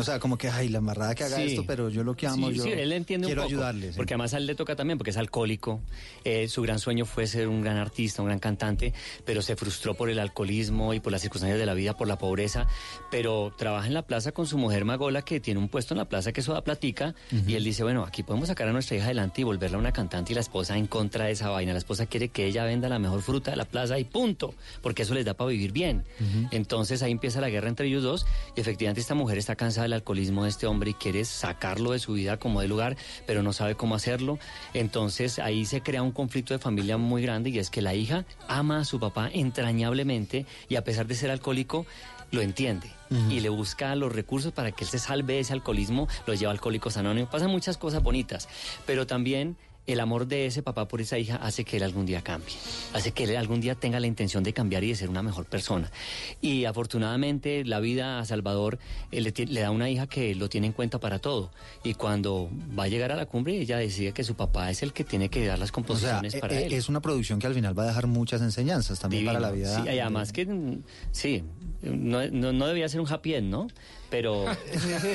O sea, como que, ay, la embarrada que haga Sí. esto, pero yo lo que amo, Sí, yo sí, él entiende quiero un poco, ayudarle. Porque además a él le toca también, porque es alcohólico. Eh, su gran sueño fue ser un gran artista, un gran cantante, pero se frustró por el alcoholismo y por las circunstancias de la vida, por la pobreza. Pero trabaja en la plaza con su mujer Magola, que tiene un puesto en la plaza que eso da platica. Y él dice, bueno, aquí podemos sacar a nuestra hija adelante y volverla una cantante. Y la esposa en contra de esa vaina. La esposa quiere que ella venda la mejor fruta de la plaza y punto. Porque eso les da para vivir bien. Entonces ahí empieza la guerra entre ellos dos y efectivamente esta mujer está cansada del alcoholismo de este hombre y quiere sacarlo de su vida como de lugar, pero no sabe cómo hacerlo. Entonces ahí se crea un conflicto de familia muy grande y es que la hija ama a su papá entrañablemente y a pesar de ser alcohólico, lo entiende y le busca los recursos para que él se salve de ese alcoholismo, los lleva a alcohólicos anónimos. Pasan muchas cosas bonitas, pero también el amor de ese papá por esa hija hace que él algún día cambie, hace que él algún día tenga la intención de cambiar y de ser una mejor persona. Y afortunadamente la vida a Salvador eh, le, da una hija que lo tiene en cuenta para todo. Y cuando va a llegar a la cumbre, ella decide que su papá es el que tiene que dar las O sea, composiciones eh, para eh, él. es una producción que al final va a dejar muchas enseñanzas también para la vida. Sí, y además que, mm, sí, no, no, no debía ser un happy end, ¿no? pero,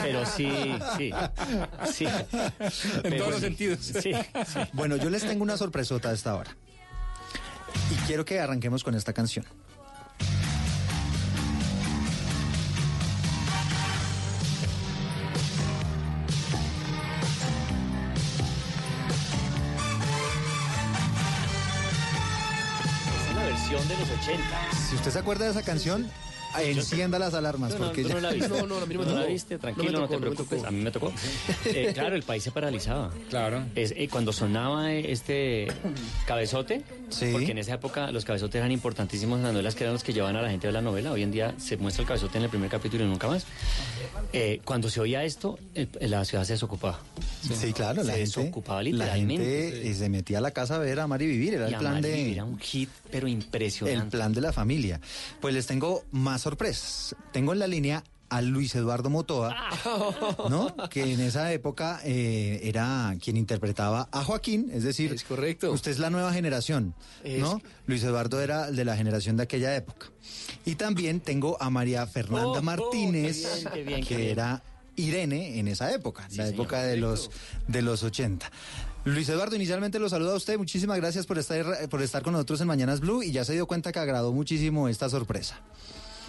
pero sí, sí, sí. En todos los sentidos. Sí. Bueno, yo les tengo una sorpresota a esta hora. Y quiero que arranquemos con esta canción. Es una versión de los 80. Si usted se acuerda de esa canción, encienda las alarmas. No, no, porque tú no la viste. [laughs] No, no, a mí no me tocó. la viste, tranquilo, no, tocó, te no me preocupes. tocó. a mí me tocó. Eh, claro, el país se paralizaba. Claro. Es, eh, cuando sonaba eh, este cabezote, Sí. porque en esa época los cabezotes eran importantísimos en las novelas, que eran los que llevaban a la gente a ver la novela. Hoy en día se muestra el cabezote en el primer capítulo y nunca más. Eh, cuando se oía esto, el- la ciudad se desocupaba. Sí, claro, la se gente, desocupaba la literalmente. gente eh, se metía a la casa a ver a Amar y Vivir, era Y el plan de... Vivir era un hit, pero impresionante. El plan de la familia. Pues les tengo más sorpresas. Tengo en la línea a Luis Eduardo Motoa, ¿no? Que en esa época eh, era quien interpretaba a Joaquín, es decir, Es correcto. usted es la nueva generación, ¿no? Luis Eduardo era de la generación de aquella época. Y también tengo a María Fernanda Oh, oh, Martínez, qué bien, qué bien, qué que bien. era Irene en esa época, la señor. época de los, de los 80. Luis Eduardo, inicialmente lo saludo a usted. Muchísimas gracias por estar, por estar con nosotros en Mañanas Blue y ya se dio cuenta que agradó muchísimo esta sorpresa.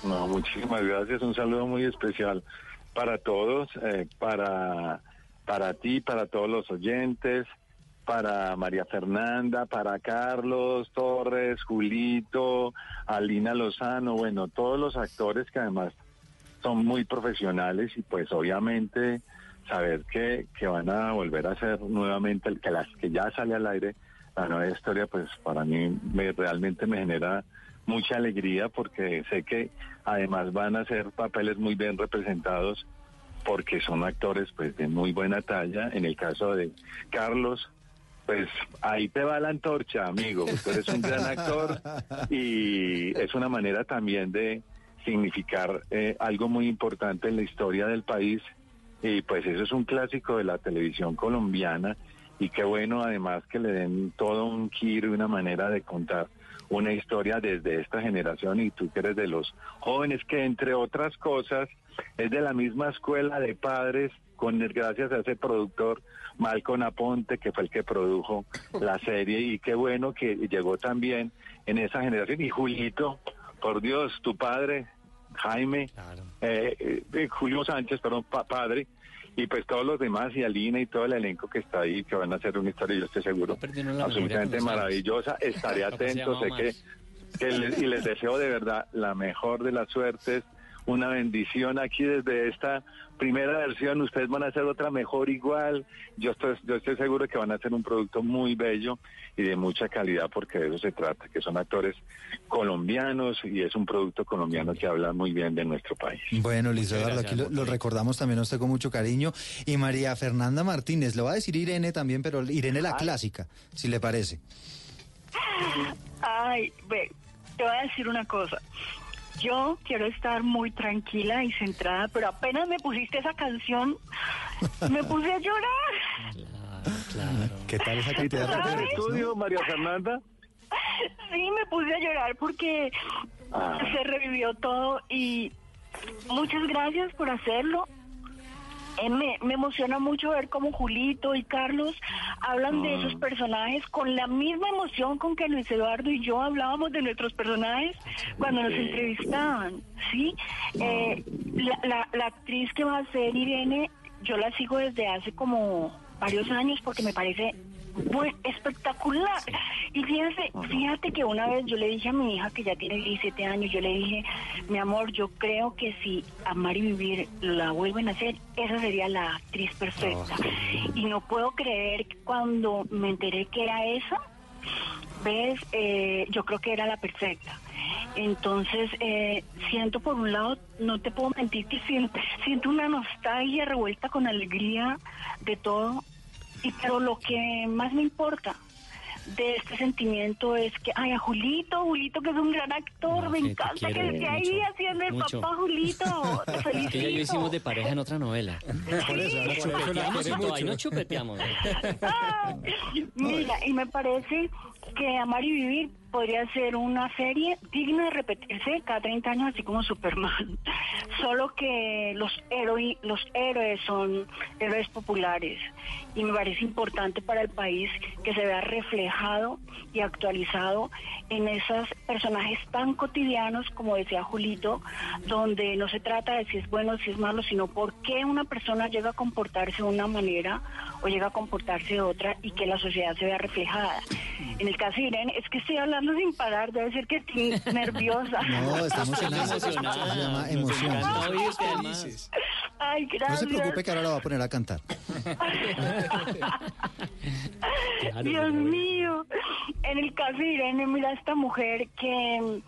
No, muchísimas gracias. Un saludo muy especial para todos, eh, para, para ti, para todos los oyentes, para María Fernanda, para Carlos Torres, Julito, Alina Lozano, bueno, todos los actores que además son muy profesionales y pues obviamente saber que, que van a volver a hacer nuevamente, que las que ya sale al aire, la nueva historia, pues para mí me, realmente me genera mucha alegría porque sé que además van a ser papeles muy bien representados porque son actores pues de muy buena talla. En el caso de Carlos, pues ahí te va la antorcha, amigo. Tú eres un gran actor y es una manera también de significar eh, algo muy importante en la historia del país. Y pues eso es un clásico de la televisión colombiana y qué bueno además que le den todo un giro y una manera de contar una historia desde esta generación y tú que eres de los jóvenes que entre otras cosas es de la misma escuela de padres con gracias a ese productor Malcolm Aponte que fue el que produjo la serie. Y qué bueno que llegó también en esa generación. Y Julito por Dios tu padre Jaime eh, eh, Julio Sánchez perdón pa- padre y pues todos los demás y Alina y todo el elenco que está ahí que van a hacer una historia yo estoy seguro absolutamente maravillosa. Estaré [laughs] atento sé que que les- y les deseo de verdad la mejor de las suertes, una bendición aquí desde esta primera versión. Ustedes van a hacer otra mejor igual. Yo estoy, yo estoy seguro que van a hacer un producto muy bello y de mucha calidad porque de eso se trata, que son actores colombianos y es un producto colombiano que habla muy bien de nuestro país. Bueno, Luis Eduardo, aquí lo, lo recordamos también a usted con mucho cariño. Y María Fernanda Martínez, le va a decir Irene también, pero Irene la clásica, si le parece. Ay, ve, te voy a decir una cosa. Yo quiero estar muy tranquila y centrada, pero apenas me pusiste esa canción, me puse a llorar. ¿Qué tal esa cantidad de ¿Estás en el estudio, María Fernanda? Sí, me puse a llorar porque Ah. se revivió todo y muchas gracias por hacerlo. Eh, me, me emociona mucho ver cómo Julito y Carlos hablan de esos personajes con la misma emoción con que Luis Eduardo y yo hablábamos de nuestros personajes cuando nos entrevistaban, ¿sí? Eh, la, la, la actriz que va a ser Irene, yo la sigo desde hace como varios años porque me parece muy espectacular. Y fíjate, fíjate que una vez yo le dije a mi hija que ya tiene 17 años, yo le dije, mi amor, yo creo que si Amar y Vivir la vuelven a hacer, esa sería la actriz perfecta. Y no puedo creer que cuando me enteré que era esa, ves, Eh, yo creo que era la perfecta. Entonces, eh, siento por un lado, no te puedo mentir que siento, [laughs] siento una nostalgia revuelta con alegría de todo, y pero lo que más me importa de este sentimiento es que, ay, a Julito, Julito que es un gran actor, me que encanta que esté ahí haciendo el mucho. papá Julito, te [laughs] Es que ya lo felicito. hicimos de pareja en otra novela. [laughs] Por eso, ahí nos chupeteamos. [laughs] Ah, Mira, y me parece que Amar y Vivir podría ser una serie digna de repetirse cada 30 años, así como Superman. [laughs] Solo que los, héroe, los héroes son héroes populares. Y me parece importante para el país que se vea reflejado y actualizado en esos personajes tan cotidianos, como decía Julito, donde no se trata de si es bueno, si es malo, sino por qué una persona llega a comportarse de una manera o llega a comportarse de otra y que la sociedad se vea reflejada. En el caso de Irene, es que estoy hablando sin parar, debe ser que estoy [laughs] nerviosa. No, estamos en nada. Se llama emoción. encanta oírte, además. Ay, gracias. No se preocupe que ahora la va a poner a cantar. [laughs] Dios mío. En el caso de Irene, mira esta mujer que,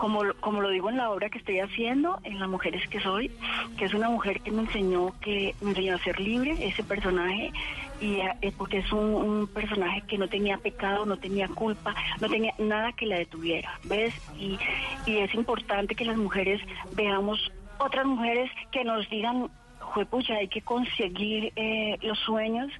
como, como lo digo en la obra que estoy haciendo, en Las Mujeres que Soy, que es una mujer que me enseñó, que me enseñó a ser libre, ese personaje, y a- eh, porque es un, un personaje que no tenía pecado, no tenía culpa, no tenía nada que la detuviera, ¿ves? Y, y es importante que las mujeres veamos otras mujeres que nos digan Juepucha, hay que conseguir eh, los sueños,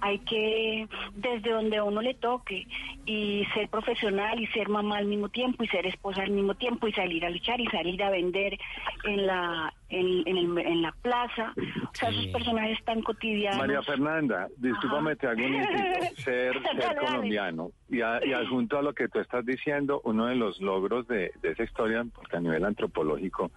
hay que, desde donde a uno le toque, y ser profesional y ser mamá al mismo tiempo, y ser esposa al mismo tiempo, y salir a luchar y salir a vender en la, en, en el- en la plaza. O sea, esos personajes tan cotidianos. María Fernanda, discúlpame, te hago un [laughs] incito. Ser, ser Dale, dale. colombiano. Y, a- y adjunto a lo que tú estás diciendo, uno de los logros de, de esa historia, porque a nivel antropológico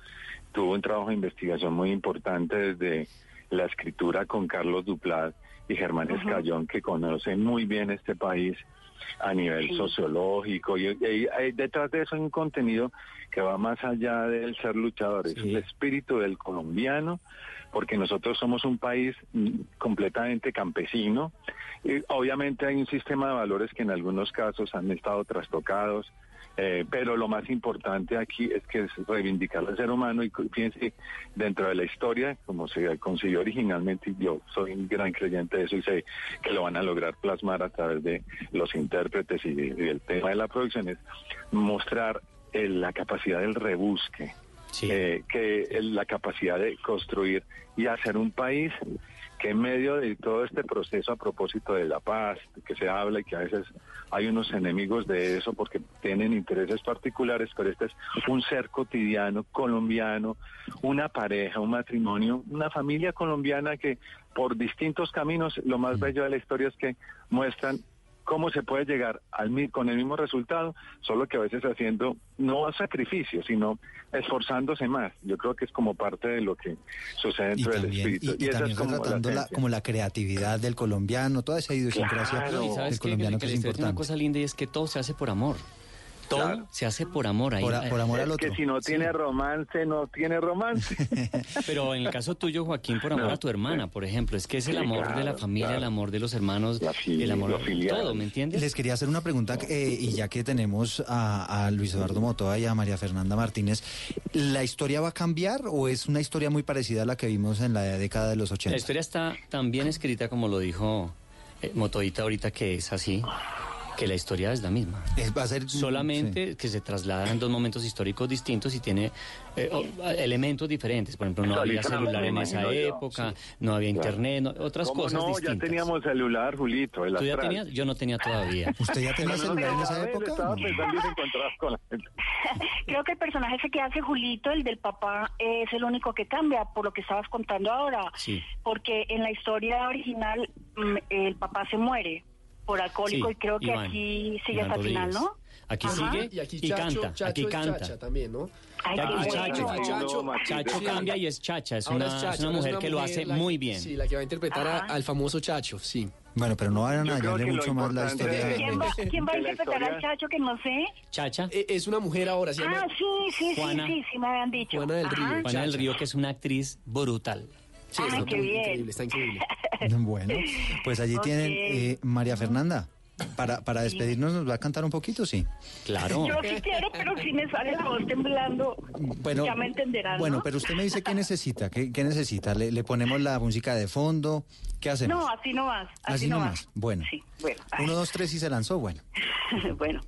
tuvo un trabajo de investigación muy importante desde la escritura con Carlos Duplat y Germán Escayón, que conocen muy bien este país a nivel Sí. sociológico. Y, y- y detrás de eso hay un contenido que va más allá del ser luchador, es el espíritu del colombiano, porque nosotros somos un país mm, completamente campesino. Y obviamente hay un sistema de valores que en algunos casos han estado trastocados, eh, pero lo más importante aquí es que es reivindicar al ser humano y fíjense, dentro de la historia, como se consiguió originalmente, y yo soy un gran creyente de eso y sé que lo van a lograr plasmar a través de los intérpretes y, y del tema de la producción, es mostrar eh, la capacidad del rebusque, eh, que eh, la capacidad de construir y hacer un país que en medio de todo este proceso a propósito de la paz, que se habla y que a veces hay unos enemigos de eso porque tienen intereses particulares, pero este es un ser cotidiano colombiano, una pareja, un matrimonio, una familia colombiana que por distintos caminos, lo más bello de la historia es que muestran cómo se puede llegar al mi- con el mismo resultado, solo que a veces haciendo no sacrificios, sino esforzándose más. Yo creo que es como parte de lo que sucede Y dentro del también, y, espíritu. y esa también es como la retratando la, esencia. como la creatividad del colombiano, toda esa idiosincrasia Claro, y del que, colombiano que que la es tiene una importante. cosa linda y es que todo se hace por amor. Todo se hace por amor. ahí- Por a- por amor al Es que otro. si no tiene romance, no tiene romance. [laughs] Pero en el caso tuyo, Joaquín, por amor No. a tu hermana, por ejemplo, es que es el Sí, amor de la familia, claro. el amor de los hermanos, el amor de todo, ¿me entiendes? Les quería hacer una pregunta eh, y ya que tenemos a, a Luis Eduardo Motoa y a María Fernanda Martínez, ¿la historia va a cambiar o es una historia muy parecida a la que vimos en la década de los 80? La historia está tan bien escrita como lo dijo eh, Motoita ahorita, que es así, que la historia es la misma. va a ser Solamente que se traslada en dos momentos históricos distintos y tiene eh, o- elementos diferentes. Por ejemplo, no había celular en esa época, no había internet, no- otras ¿Cómo cosas no? distintas. Ya teníamos celular, Julito, el ¿Tú ya tenías? Yo no tenía todavía. [laughs] ¿Usted ya tenía no celular en esa época? Estaba pensando en con la gente. [laughs] Creo que el personaje ese que hace Julito, el del papá, es el único que cambia, por lo que estabas contando ahora. Sí. Porque en la historia original mm, el papá se muere por alcohólico Sí, y creo que Iván, aquí sigue Iván hasta el final. ¿no? Aquí Ajá. sigue Y aquí y Chacho, canta, Chacho aquí es canta. Chacha también, ¿no? Ay, bueno. Chacho, Chacho, Chacho sí. cambia y es Chacha, es una, es es una mujer que lo hace la- muy bien. Sí, la que va a interpretar a- al famoso Chacho, sí. Bueno, pero no vayan a lo mucho más la historia. ¿Quién va, quién va a interpretar al chacho que no sé? Chacha, E- Es una mujer ahora, llama Ah, sí, sí, Juana. sí, sí, sí, me habían dicho. Juana del Ajá. Río. Juana del. Río, que es una actriz brutal. Sí, Ay, está qué bien. increíble, está increíble. [laughs] Bueno, pues allí tienen eh, María Fernanda. Para, para despedirnos, ¿nos va a cantar un poquito? Sí. Claro. Yo sí quiero, pero si me sale la voz temblando, Bueno, ya me entenderán, Bueno, ¿no? pero usted me dice qué necesita, qué, qué necesita. ¿Le, le ponemos la música de fondo? ¿Qué hacemos? No, así no vas, así, Así no nomás. vas. Bueno. Sí, bueno. ay. Uno, dos, tres y se lanzó. Bueno. [laughs] bueno,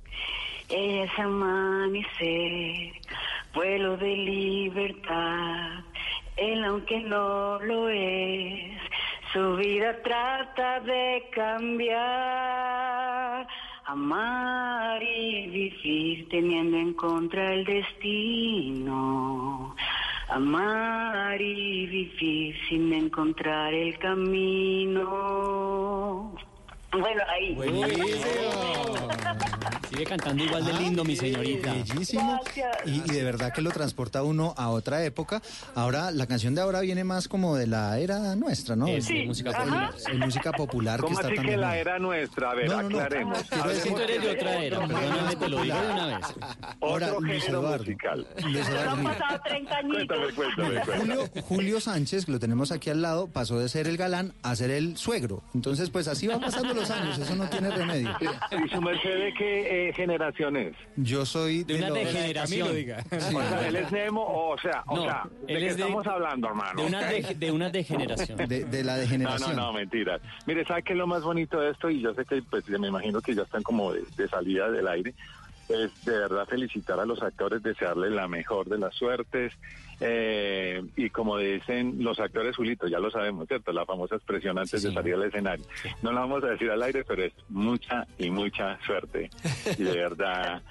es amanecer, vuelo de libertad, él aunque no lo es, su vida trata de cambiar, amar y vivir teniendo en contra el destino. Amar y vivir sin encontrar el camino. Bueno, ahí. Sigue cantando igual de lindo, mi señorita. Bellísimo. Y, y de verdad que lo transporta uno a otra época. Ahora, la canción de ahora viene más como de la era nuestra, ¿no? Sí, Es música popular. el música popular que ¿Cómo está así que también. la era nuestra? A ver, No, no, no. aclaremos. Quiero decir- Tú eres de otra era, perdóname, te lo digo de una vez. Ahora, Otro Luis género Eduardo. musical. Luis Eduardo, mira. pasado 30 añitos. Cuéntame, cuéntame, cuéntame. Julio, Julio Sánchez, que lo tenemos aquí al lado, pasó de ser el galán a ser el suegro. Entonces, pues así van pasando los años, eso no tiene remedio. [laughs] ¿Y su merced de qué eh, generación es? Yo soy De una los- degeneración. Sí. [laughs] O sea, él es Nemo, o sea, o No, sea, ¿de qué es de- estamos hablando, hermano? De una, de, de una degeneración. De, de la No, degeneración. no, no, mentiras. Mire, ¿sabe qué es lo más bonito de esto? Y yo sé que, pues, me imagino que ya están como de, de salida del aire. Es de verdad felicitar a los actores, desearles la mejor de las suertes. eh, y como dicen los actores, Julito, ya lo sabemos, ¿cierto? La famosa expresión antes de salir al escenario. No la vamos a decir al aire, pero es mucha y mucha suerte. Y de verdad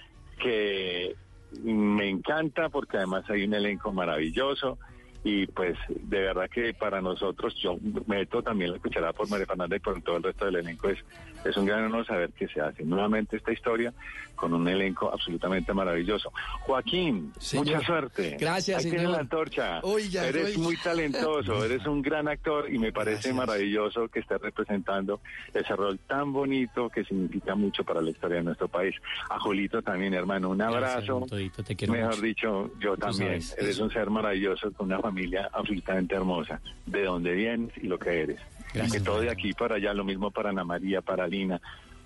que me encanta porque además hay un elenco maravilloso y pues de verdad que para nosotros, yo meto también la cucharada por María Fernanda y por todo el resto del elenco, es, es un gran honor saber que se hace nuevamente esta historia con un elenco absolutamente maravilloso. Joaquín, Señor. mucha suerte. Gracias, Ahí tienes señor. la antorcha. Ya eres muy talentoso, eres un gran actor y me parece Gracias. maravilloso que estés representando ese rol tan bonito que significa mucho para la historia de nuestro país. A Julito también, hermano, un Gracias, abrazo. Todito, te quiero Mejor mucho. dicho, yo Tú también. sabes. Eres un ser maravilloso con una familia absolutamente hermosa. De donde vienes y lo que eres. Gracias, y que todo de aquí para allá, lo mismo para Ana María, para Lina,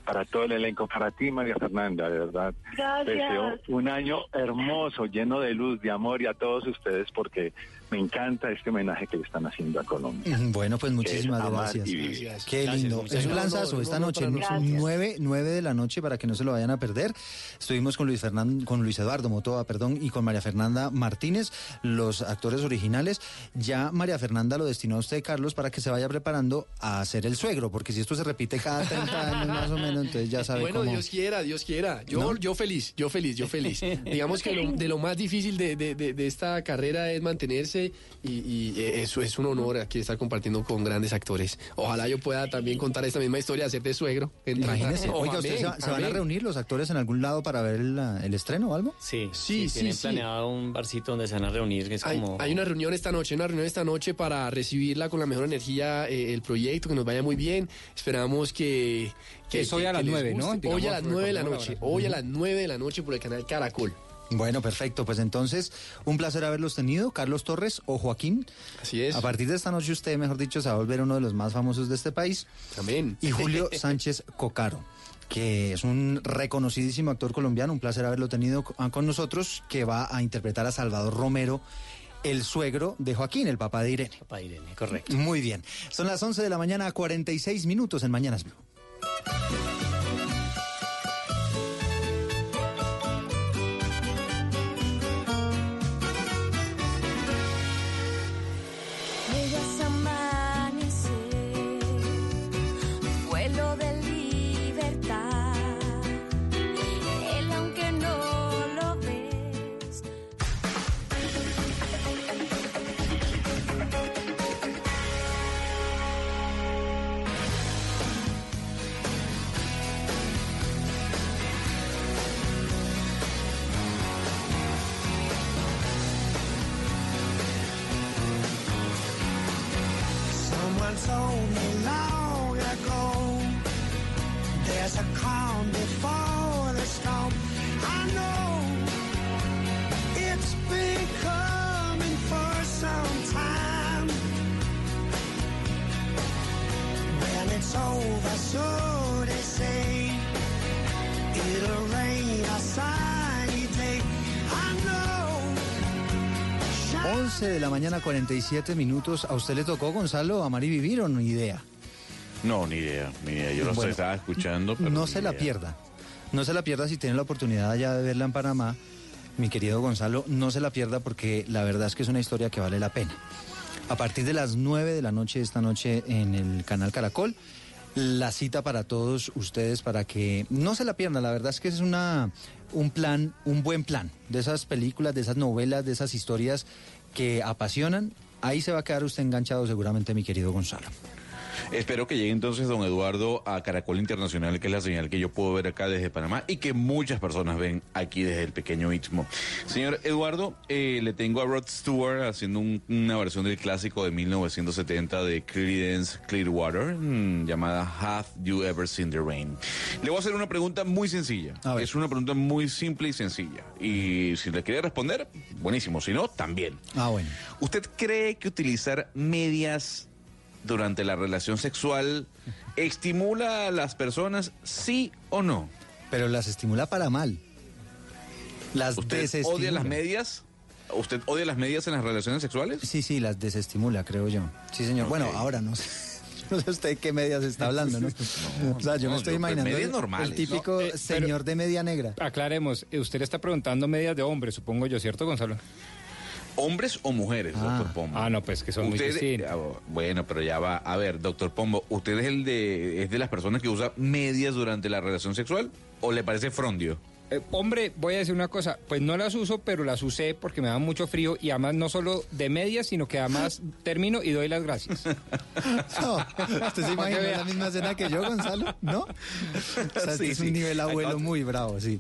para todo el elenco, para ti, María Fernanda, de verdad. Gracias. Deseo un año hermoso, lleno de luz, de amor y a todos ustedes porque me encanta este homenaje que le están haciendo a Colombia. Bueno, pues muchísimas gracias. Qué Gracias, lindo. Es un lanzazo No, no, esta no, noche, nueve, nueve de la noche para que no se lo vayan a perder. Estuvimos con Luis Fernando, con Luis Eduardo Motoa, perdón, y con María Fernanda Martínez, los actores originales. Ya María Fernanda lo destinó a usted, Carlos, para que se vaya preparando a ser el suegro, porque si esto se repite cada 30 [laughs] años más o menos, entonces ya sabe Bueno, cómo. Dios quiera, Dios quiera. Yo, ¿No? yo feliz, yo feliz, yo feliz. [laughs] Digamos que lo- de lo más difícil de, de- de- de esta carrera es mantenerse y, y, eh, eso es un honor aquí estar compartiendo con grandes actores. Ojalá yo pueda también contar esta misma historia, ser de suegro. Imagínese. Oh, Oiga, ¿ustedes se, amén, se van a reunir los actores en algún lado para ver el, el estreno o algo? Sí, Sí, sí, tienen sí. planeado un barcito donde se van a reunir, que es Hay, como... hay una reunión esta noche, una reunión esta noche para recibirla con la mejor energía eh, el proyecto, que nos vaya muy bien. Esperamos que... que Es hoy a las nueve, ¿no? Hoy a las nueve de la noche. Hoy a las nueve de la noche por el canal Caracol. Bueno, perfecto. Pues entonces, un placer haberlos tenido, Carlos Torres o Joaquín. Así es. A partir de esta noche usted, mejor dicho, se va a volver uno de los más famosos de este país. Amén. Y Julio [laughs] Sánchez Cocaro, que es un reconocidísimo actor colombiano, un placer haberlo tenido co- con nosotros, que va a interpretar a Salvador Romero, el suegro de Joaquín, el papá de Irene. Papá Irene, correcto. Muy bien. Son las 11 de la mañana, 46 minutos en Mañanas Blue. So they say it'll rain a sunny day. I know. 11 de la mañana, 47 minutos. ¿A usted le tocó, Gonzalo, amar y vivir o no idea? No, ni idea, ni idea. Yo lo Bueno, estaba escuchando, pero no se la pierda. No se la pierda si tiene la oportunidad ya de verla en Panamá. Mi querido Gonzalo, no se la pierda porque la verdad es que es una historia que vale la pena. A partir de las 9 de la noche esta noche en el canal Caracol, la cita para todos ustedes para que no se la pierdan. La verdad es que es una un plan, un buen plan de esas películas, de esas novelas, de esas historias que apasionan. Ahí se va a quedar usted enganchado seguramente, mi querido Gonzalo. Espero que llegue entonces don Eduardo a Caracol Internacional, que es la señal que yo puedo ver acá desde Panamá y que muchas personas ven aquí desde el pequeño Istmo. Señor Eduardo, eh, le tengo a Rod Stewart haciendo un- una versión del clásico de 1970 de Creedence Clearwater mm, llamada Have You Ever Seen the Rain? Le voy a hacer una pregunta muy sencilla. Es una pregunta muy simple y sencilla. Y si le quiere responder, buenísimo. Si no, también. Ah, bueno. ¿Usted cree que utilizar medias durante la relación sexual estimula a las personas, sí o no? Pero las estimula para mal. Las ¿Usted desestimula. odia las medias? ¿Usted odia las medias en las relaciones sexuales? Sí, sí, las desestimula, creo yo. Sí, señor. Bueno, ahora no [laughs] sé. No sé usted qué medias está hablando, ¿no? [laughs] o sea, yo no, me estoy yo, pues, imaginando medias normales. el típico No, eh, pero- señor de media negra. Aclaremos, eh, usted le está preguntando medias de hombre, supongo yo, ¿cierto, Gonzalo? ¿Hombres o mujeres, doctor Pombo? Ah, no, pues que son muy distintos. ah, Bueno, pero ya va. A ver, doctor Pombo, ¿usted es el de es de las personas que usa medias durante la relación sexual o le parece frondio? Eh, hombre, voy a decir una cosa, pues no las uso, pero las usé porque me da mucho frío y además no solo de medias, sino que además [laughs] termino y doy las gracias. [laughs] No, ¿usted se [laughs] imagina la misma escena que yo, Gonzalo? ¿No? O sea, este Sí, es sí. un nivel abuelo Acá- muy bravo, sí.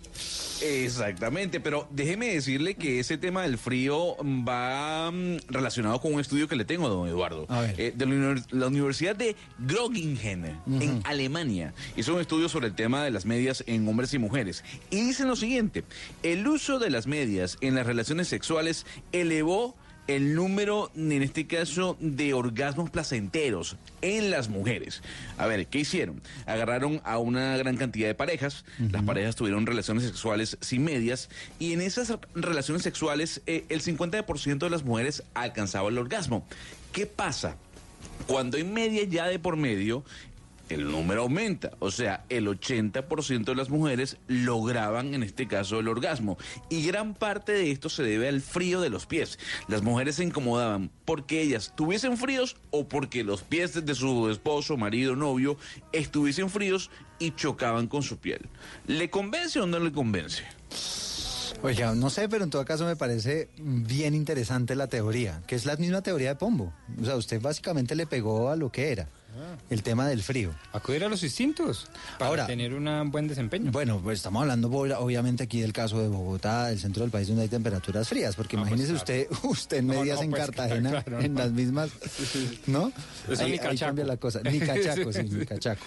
Exactamente, pero déjeme decirle que ese tema del frío va mm, relacionado con un estudio que le tengo, don Eduardo, A ver. Eh, de la, univers- la Universidad de Groningen, en Alemania. Hizo un estudio sobre el tema de las medias en hombres y mujeres. Y dicen lo siguiente, el uso de las medias en las relaciones sexuales elevó el número, en este caso, de orgasmos placenteros en las mujeres. A ver, ¿qué hicieron? Agarraron a una gran cantidad de parejas, las parejas tuvieron relaciones sexuales sin medias, y en esas relaciones sexuales eh, el 50% de las mujeres alcanzaba el orgasmo. ¿Qué pasa? Cuando hay media ya de por medio, el número aumenta. O sea, el 80% de las mujeres lograban, en este caso, el orgasmo. Y gran parte de esto se debe al frío de los pies. Las mujeres se incomodaban porque ellas tuviesen fríos o porque los pies de su esposo, marido, novio estuviesen fríos y chocaban con su piel. ¿Le convence o no le convence? Oiga, no sé, pero en todo caso me parece bien interesante la teoría, que es la misma teoría de Pombo. O sea, usted básicamente le pegó a lo que era, el tema del frío. Acudir a los instintos para Ahora, tener un buen desempeño. Bueno, pues estamos hablando ob- obviamente aquí del caso de Bogotá, del centro del país donde hay temperaturas frías, porque Ah, pues, imagínese claro. usted, [laughs] usted en medias no, en pues, [laughs] Cartagena, claro, en no. las mismas, ¿no? Eso ahí, ni ahí cachaco. cambia la cosa, ni [laughs] cachaco, sí, ni cachaco.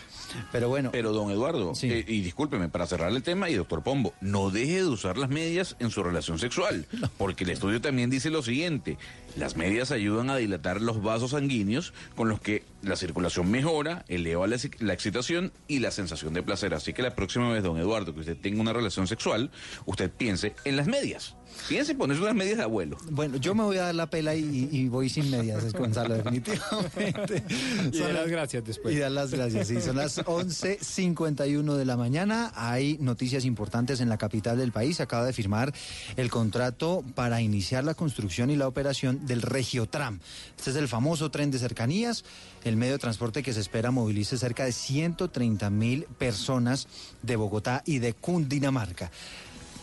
Pero bueno. Pero don Eduardo, eh, y discúlpeme, para cerrar el tema, y doctor Pombo, no deje de usar las medias en su relación sexual, porque el estudio también dice lo siguiente, las medias ayudan a dilatar los vasos sanguíneos, con los que la circulación mejora, eleva la, la excitación y la sensación de placer. Así que la próxima vez, don Eduardo, que usted tenga una relación sexual, usted piense en las medias. Piense en ponerse unas medias de abuelo. Bueno, yo me voy a dar la pela y, y voy sin medias, es Gonzalo, definitivamente. Y Son dar las las- gracias después. Y dar las gracias, sí. Son las 11.51 de la mañana. Hay noticias importantes en la capital del país. Se acaba de firmar el contrato para iniciar la construcción y la operación del Regiotram. Este es el famoso tren de cercanías, el medio de transporte que se espera movilice cerca de 130 mil personas de Bogotá y de Cundinamarca.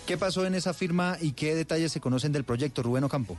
¿Qué pasó en esa firma y qué detalles se conocen del proyecto, Rubén Ocampo?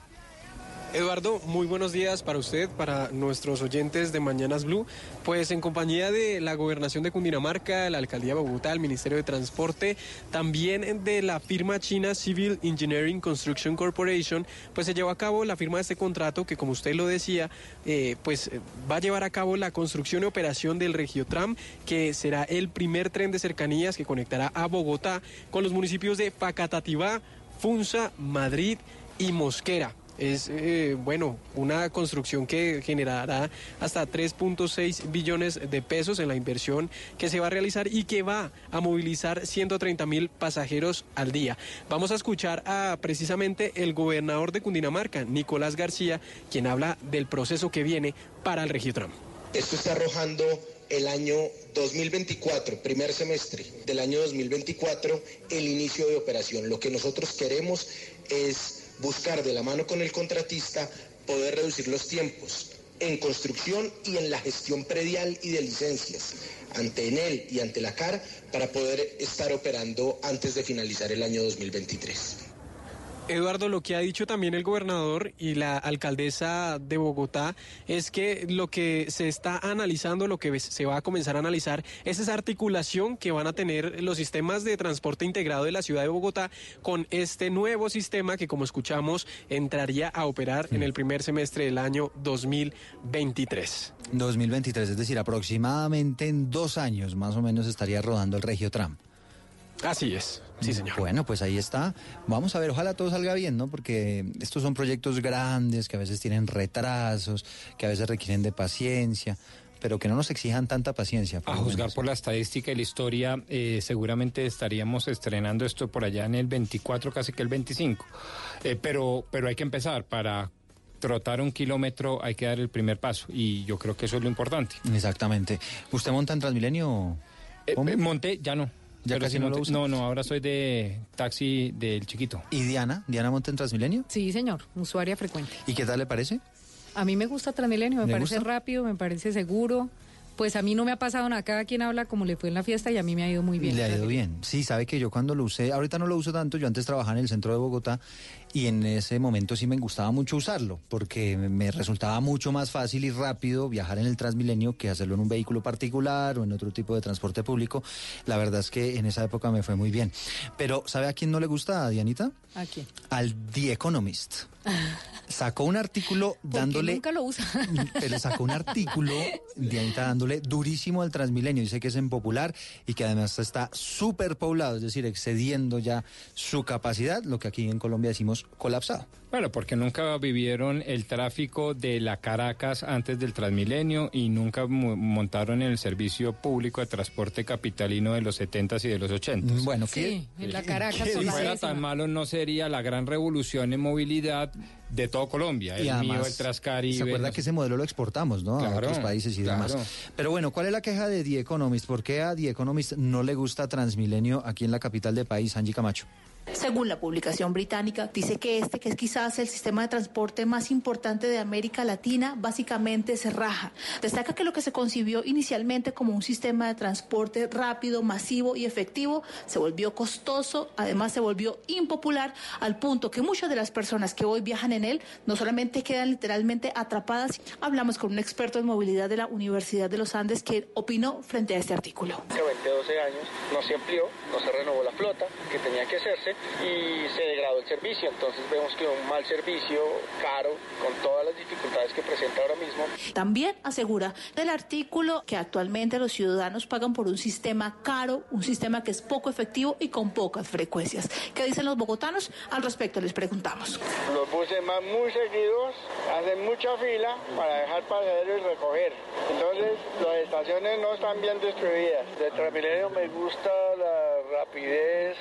Eduardo, muy buenos días para usted, para nuestros oyentes de Mañanas Blue. Pues en compañía de la Gobernación de Cundinamarca, la Alcaldía de Bogotá, el Ministerio de Transporte, también de la firma china Civil Engineering Construction Corporation, pues se llevó a cabo la firma de este contrato que, como usted lo decía, eh, pues eh, va a llevar a cabo la construcción y operación del Regiotram, que será el primer tren de cercanías que conectará a Bogotá con los municipios de Facatativá, Funza, Madrid y Mosquera. Es, eh, bueno, una construcción que generará hasta 3.6 billones de pesos en la inversión que se va a realizar y que va a movilizar 130 mil pasajeros al día. Vamos a escuchar a precisamente el gobernador de Cundinamarca, Nicolás García, quien habla del proceso que viene para el Regiotram. Esto está arrojando el año 2024, primer semestre del año 2024, el inicio de operación. Lo que nosotros queremos es buscar de la mano con el contratista poder reducir los tiempos en construcción y en la gestión predial y de licencias ante ENEL y ante la CAR para poder estar operando antes de finalizar el año 2023. Eduardo, lo que ha dicho también el gobernador y la alcaldesa de Bogotá es que lo que se está analizando, lo que se va a comenzar a analizar es esa articulación que van a tener los sistemas de transporte integrado de la ciudad de Bogotá con este nuevo sistema que, como escuchamos, entraría a operar en el primer semestre del año 2023. 2023, es decir, aproximadamente en dos años más o menos estaría rodando el Regio Tram. Así es, sí señor. Bueno, pues ahí está. Vamos a ver, ojalá todo salga bien, ¿no? Porque estos son proyectos grandes que a veces tienen retrasos, que a veces requieren de paciencia, pero que no nos exijan tanta paciencia. A juzgar por la estadística y la historia, eh, seguramente estaríamos estrenando esto por allá en el 24, casi que el 25. Eh, pero, pero hay que empezar. Para trotar un kilómetro hay que dar el primer paso y yo creo que eso es lo importante. Exactamente. ¿Usted monta en Transmilenio? Eh, eh, monté, ya no. ¿Ya Pero casi no lo usa? No, no, ahora soy de taxi del chiquito. ¿Y Diana? ¿Diana monta en Transmilenio? Sí, señor, usuaria frecuente. ¿Y qué tal le parece? A mí me gusta Transmilenio, me ¿Le parece gusta? rápido, me parece seguro. Pues a mí no me ha pasado nada, cada quien habla como le fue en la fiesta y a mí me ha ido muy bien. Le ha ido bien. Sí, sabe que yo cuando lo usé, ahorita no lo uso tanto, yo antes trabajaba en el centro de Bogotá y en ese momento sí me gustaba mucho usarlo, porque me- resultaba mucho más fácil y rápido viajar en el Transmilenio que hacerlo en un vehículo particular o en otro tipo de transporte público. La verdad es que en esa época me fue muy bien. Pero ¿sabe a quién no le gusta, Dianita? ¿A quién? Al The Economist. [laughs] Sacó un artículo dándole... nunca lo usa. [laughs] Pero sacó un artículo, [laughs] Dianita, dándole durísimo al Transmilenio. Dice que es impopular y que además está súper poblado, es decir, excediendo ya su capacidad, lo que aquí en Colombia decimos colapsado. Bueno, porque nunca vivieron el tráfico de la Caracas antes del Transmilenio y nunca mo- montaron el servicio público de transporte capitalino de los 70s y de los 80s. Bueno, Sí, en la Caracas Si fuera tan malo, no sería la gran revolución en movilidad de todo Colombia. El Y además, mío, el Trascaribe. ¿Se acuerda no que ese modelo lo exportamos, no? a otros países y demás. Pero bueno, ¿cuál es la queja de The Economist? ¿Por qué a The Economist no le gusta Transmilenio aquí en la capital del país, Angie Camacho? Según la publicación británica, dice que este, que es quizás el sistema de transporte más importante de América Latina, básicamente se raja. Destaca que lo que se concibió inicialmente como un sistema de transporte rápido, masivo y efectivo se volvió costoso, además se volvió impopular al punto que muchas de las personas que hoy viajan en él no solamente quedan literalmente atrapadas. Hablamos con un experto en movilidad de la Universidad de los Andes que opinó frente a este artículo. Hace 20, 12 años no se amplió, no se renovó la flota que tenía que hacerse y se degradó el servicio. Entonces vemos que un mal servicio, caro, con todas las dificultades que presenta ahora mismo. También asegura del artículo que actualmente los ciudadanos pagan por un sistema caro, un sistema que es poco efectivo y con pocas frecuencias. ¿Qué dicen los bogotanos? Al respecto les preguntamos. Los buses más muy seguidos hacen mucha fila para dejar pasajeros y recoger. Entonces las estaciones no están bien distribuidas. De Transmilenio me gusta la rapidez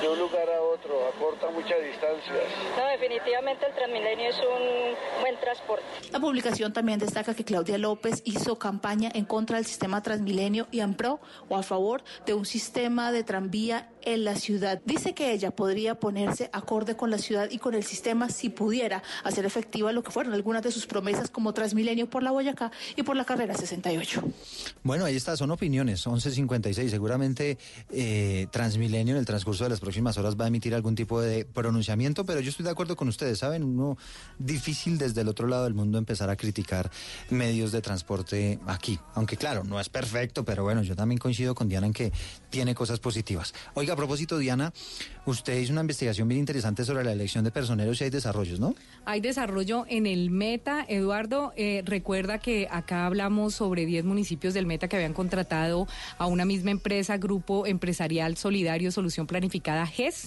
de un lugar a otro, acorta muchas distancias. No, definitivamente el Transmilenio es un buen transporte. La publicación también destaca que Claudia López hizo campaña en contra del sistema Transmilenio y en pro o a favor de un sistema de tranvía en la ciudad. Dice que ella podría ponerse acorde con la ciudad y con el sistema si pudiera hacer efectiva lo que fueron algunas de sus promesas como Transmilenio por la Boyacá y por la carrera 68. Bueno, ahí está, son opiniones, 11.56. Seguramente eh, Transmilenio en el transcurso de las próximas horas va a emitir algún tipo de pronunciamiento, pero yo estoy de acuerdo con ustedes, ¿saben? Uno difícil desde el otro lado del mundo empezar a criticar medios de transporte aquí. Aunque claro, no es perfecto, pero bueno, yo también coincido con Diana en que tiene cosas positivas. Oiga, a propósito, Diana, usted hizo una investigación bien interesante sobre la elección de personeros y hay desarrollos, ¿no? Hay desarrollo en el Meta. Eduardo, eh, recuerda que acá hablamos sobre 10 municipios del Meta que habían contratado a una misma empresa, Grupo Empresarial Solidario Solución Planificada GES.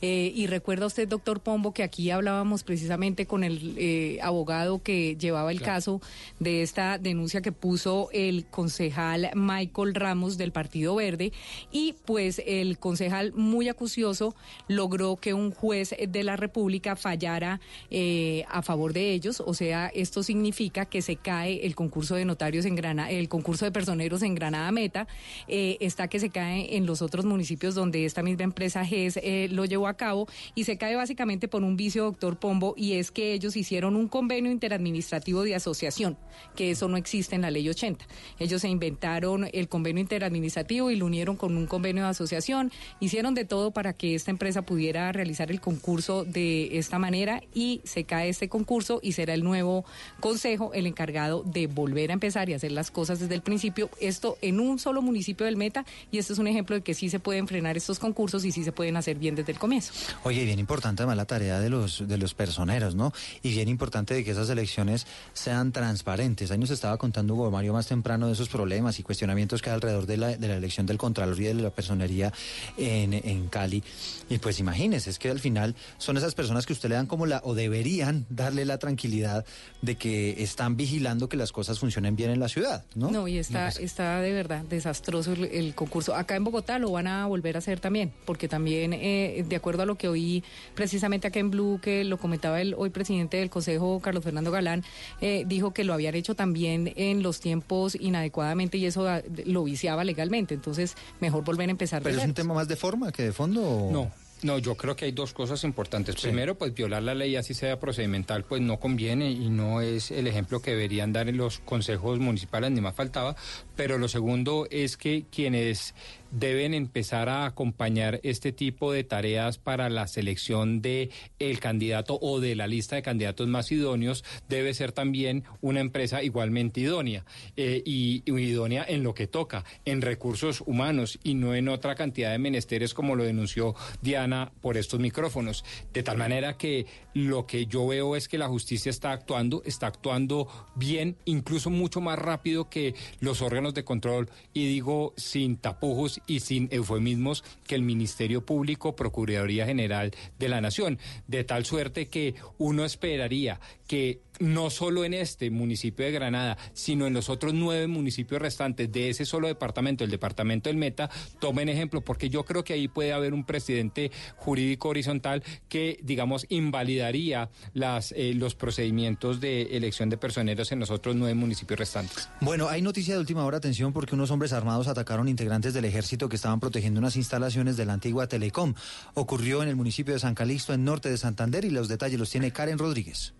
Eh, y recuerda usted, doctor Pombo, que aquí hablábamos precisamente con el eh, abogado que llevaba el Claro. caso de esta denuncia que puso el concejal Michael Ramos del Partido Verde. Y pues el concejal muy acucioso logró que un juez de la República fallara eh, a favor de ellos. O sea, esto significa que se cae el concurso de notarios en Granada, el concurso de personeros en Granada Meta. Está que se cae en los otros municipios donde esta misma empresa GES eh, lo llevó a cabo y se cae básicamente por un vicio, doctor Pombo, y es que ellos hicieron un convenio interadministrativo de asociación, que eso no existe en la ley 80. Ellos se inventaron el convenio interadministrativo y lo unieron con un convenio de asociación, hicieron de todo para que esta empresa pudiera realizar el concurso de esta manera y se cae este concurso y será el nuevo consejo el encargado de volver a empezar y hacer las cosas desde el principio. Esto en un solo municipio del Meta y esto es un ejemplo de que sí se pueden frenar estos concursos y sí se pueden hacer bien desde el comienzo. Oye, bien importante además la tarea de los, de los personeros, ¿no? Y bien importante de que esas elecciones sean transparentes. Ahí nos estaba contando Hugo Mario más temprano de esos problemas y cuestionamientos que hay alrededor de la, de la elección del Contralor y de la personería en, en Cali. Y pues imagínese, es que al final son esas personas que usted le dan como la, o deberían darle la tranquilidad de que están vigilando que las cosas funcionen bien en la ciudad, ¿no? No, y está, está de verdad desastroso el, el concurso. Acá en Bogotá lo van a volver a hacer también, porque también, eh, de acuerdo a lo que oí precisamente acá en Blue, que lo comentaba el hoy presidente del Consejo, Carlos Fernando Galán, eh, dijo que lo habían hecho también en los tiempos inadecuadamente y eso lo viciaba legalmente. Entonces, mejor volver a empezar. de Pero es un tema más de forma que de fondo. o- No. No, yo creo que hay dos cosas importantes. Primero, pues violar la ley así sea procedimental, pues no conviene y no es el ejemplo que deberían dar en los consejos municipales, ni más faltaba. Pero lo segundo es que quienes deben empezar a acompañar este tipo de tareas para la selección de el candidato o de la lista de candidatos más idóneos debe ser también una empresa igualmente idónea eh, y, y idónea en lo que toca, en recursos humanos y no en otra cantidad de menesteres como lo denunció Diana por estos micrófonos. De tal manera que lo que yo veo es que la justicia está actuando, está actuando bien, incluso mucho más rápido que los órganos de control y digo sin tapujos y sin eufemismos que el Ministerio Público, Procuraduría General de la Nación, de tal suerte que uno esperaría que no solo en este municipio de Granada, sino en los otros nueve municipios restantes de ese solo departamento, el departamento del Meta, tomen ejemplo, porque yo creo que ahí puede haber un presidente jurídico horizontal que, digamos, invalidaría las, eh, los procedimientos de elección de personeros en los otros nueve municipios restantes. Bueno, hay noticia de última hora, atención, porque unos hombres armados atacaron integrantes del ejército que estaban protegiendo unas instalaciones de la antigua Telecom. Ocurrió en el municipio de San Calixto, en norte de Santander, y los detalles los tiene Karen Rodríguez.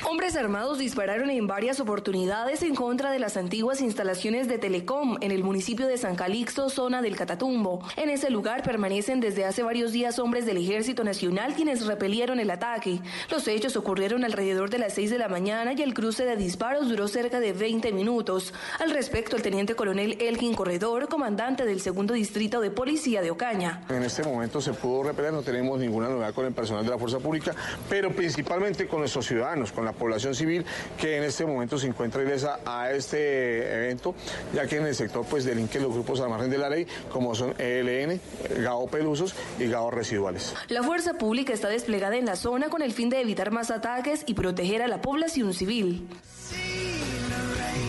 Hombres armados dispararon en varias oportunidades en contra de las antiguas instalaciones de Telecom en el municipio de San Calixto, zona del Catatumbo. En ese lugar permanecen desde hace varios días hombres del Ejército Nacional quienes repelieron el ataque. Los hechos ocurrieron alrededor de las 6 de la mañana y el cruce de disparos duró cerca de 20 minutos. Al respecto, el teniente coronel Elgin Corredor, comandante del segundo distrito de policía de Ocaña. En este momento se pudo repeler, no tenemos ninguna novedad con el personal de la fuerza pública, pero principalmente con nuestros ciudadanos, la población civil que en este momento se encuentra ilesa a este evento, ya que en el sector pues delinquen los grupos al margen de la ley, como son ELN, GAO Pelusos y GAO Residuales. La fuerza pública está desplegada en la zona con el fin de evitar más ataques y proteger a la población civil.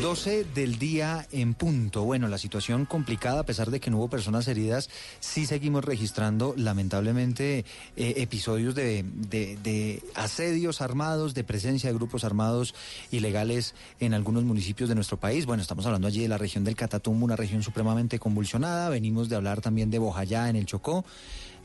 12 del día en punto. Bueno, la situación complicada, a pesar de que no hubo personas heridas, sí seguimos registrando lamentablemente eh, episodios de, de- asedios armados, de presencia de grupos armados ilegales en algunos municipios de nuestro país. Bueno, estamos hablando allí de la región del Catatumbo, una región supremamente convulsionada. Venimos de hablar también de Bojayá en el Chocó.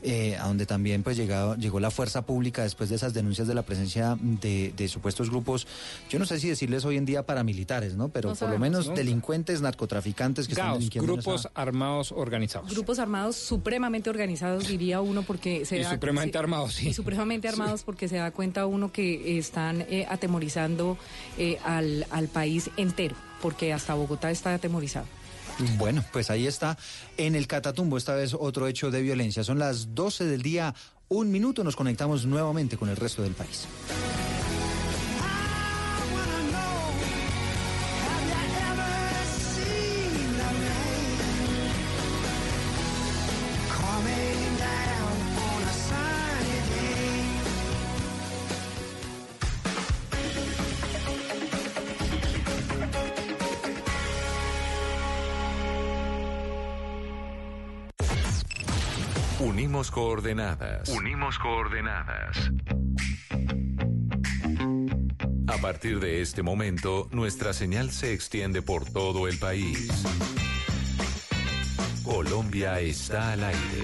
Eh, a donde también pues llegado, llegó la fuerza pública después de esas denuncias de la presencia de, de supuestos grupos, yo no sé si decirles hoy en día paramilitares, ¿no? Pero No por lo menos ¿no? delincuentes, narcotraficantes que están Gaos, delinquiendo en grupos esa- armados organizados. Grupos armados supremamente organizados, diría uno, porque se Y da- supremamente armados, sí. Y supremamente armados porque se da cuenta uno que están eh, atemorizando eh, al, al país entero, porque hasta Bogotá está atemorizado. Bueno, pues ahí está en el Catatumbo, esta vez otro hecho de violencia. Son las 12 del día, un minuto, nos conectamos nuevamente con el resto del país. Unimos coordenadas. Unimos coordenadas. A partir de este momento, nuestra señal se extiende por todo el país. Colombia está al aire.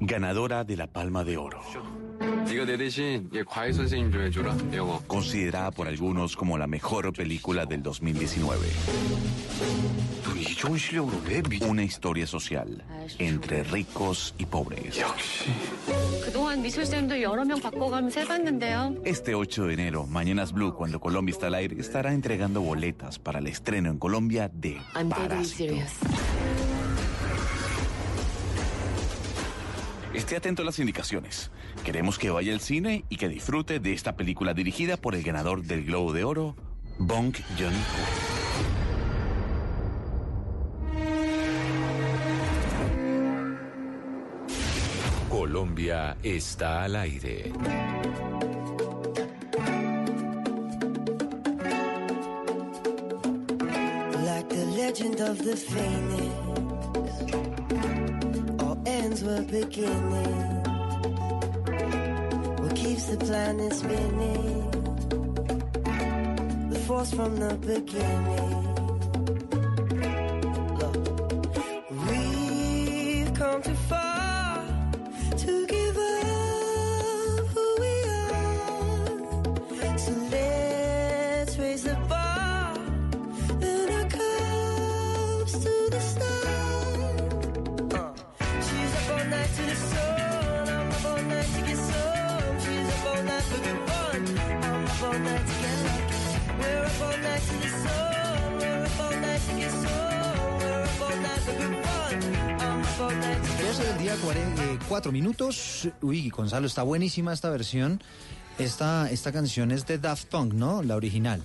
Ganadora de la Palma de Oro. Considerada por algunos como la mejor película del 2019. Una historia social entre ricos y pobres. Este 8 de enero, Mañanas Blue, cuando Colombia está al aire, estará entregando boletas para el estreno en Colombia de Parásito. Esté atento a las indicaciones. Queremos que vaya al cine y que disfrute de esta película dirigida por el ganador del Globo de Oro, Bong Joon-ho. Colombia está al aire. Like the legend of the phoenix, all ends were beginning. What keeps the planet spinning? The force from the beginning. Look, we've come too far to 12 del día, 4 minutos. Uy, Gonzalo, está buenísima esta versión. Esta, esta canción es de Daft Punk, ¿no? La original.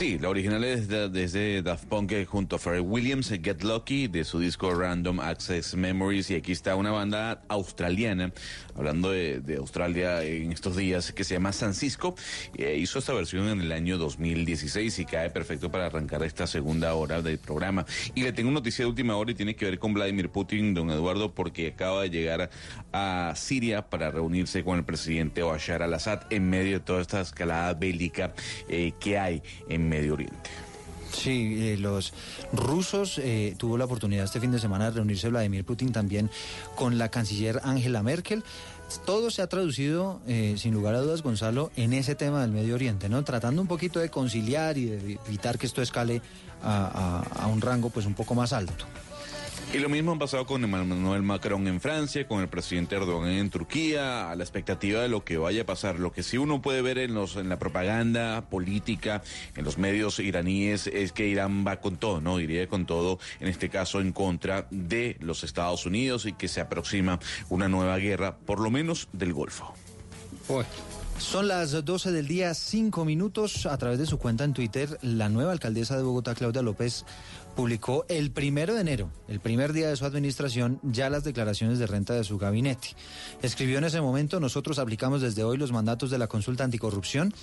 Sí, la original es de- desde Daft Punk eh, junto a Pharrell Williams, eh, Get Lucky, de su disco Random Access Memories. Y aquí está una banda australiana, hablando de, Australia en estos días, que se llama San Cisco. Eh, hizo esta versión en el año 2016 y cae perfecto para arrancar esta segunda hora del programa. Y le tengo noticia de última hora y tiene que ver con Vladimir Putin, don Eduardo, porque acaba de llegar a Siria para reunirse con el presidente Bashar al-Assad en medio de toda esta escalada bélica eh, que hay en Medio Oriente. Sí, eh, los rusos eh, tuvo la oportunidad este fin de semana de reunirse Vladimir Putin también con la canciller Angela Merkel. Todo se ha traducido, eh, sin lugar a dudas, Gonzalo, en ese tema del Medio Oriente, ¿no? Tratando un poquito de conciliar y de evitar que esto escale a, un rango pues un poco más alto. Y lo mismo ha pasado con Emmanuel Macron en Francia, con el presidente Erdogan en Turquía, a la expectativa de lo que vaya a pasar. Lo que sí uno puede ver en los en la propaganda política, en los medios iraníes, es que Irán va con todo, ¿no? Iría con todo, en este caso en contra de los Estados Unidos y que se aproxima una nueva guerra, por lo menos del Golfo. Son las 12 del día, 5 minutos. A través de su cuenta en Twitter, la nueva alcaldesa de Bogotá, Claudia López, publicó el primero de enero, el primer día de su administración, ya las declaraciones de renta de su gabinete. Escribió en ese momento, nosotros aplicamos desde hoy los mandatos de la consulta anticorrupción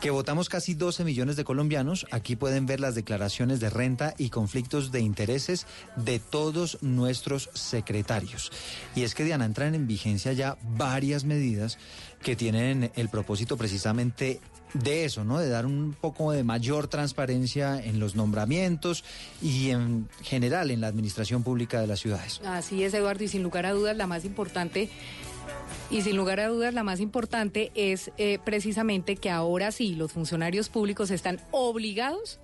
que votamos casi 12 millones de colombianos. Aquí pueden ver las declaraciones de renta y conflictos de intereses de todos nuestros secretarios. Y es que, Diana, entran en vigencia ya varias medidas que tienen el propósito precisamente de eso, ¿no? De dar un poco de mayor transparencia en los nombramientos y en general en la administración pública de las ciudades. Así es, Eduardo, y sin lugar a dudas, la más importante y sin lugar a dudas, la más importante es eh, precisamente que ahora sí los funcionarios públicos están obligados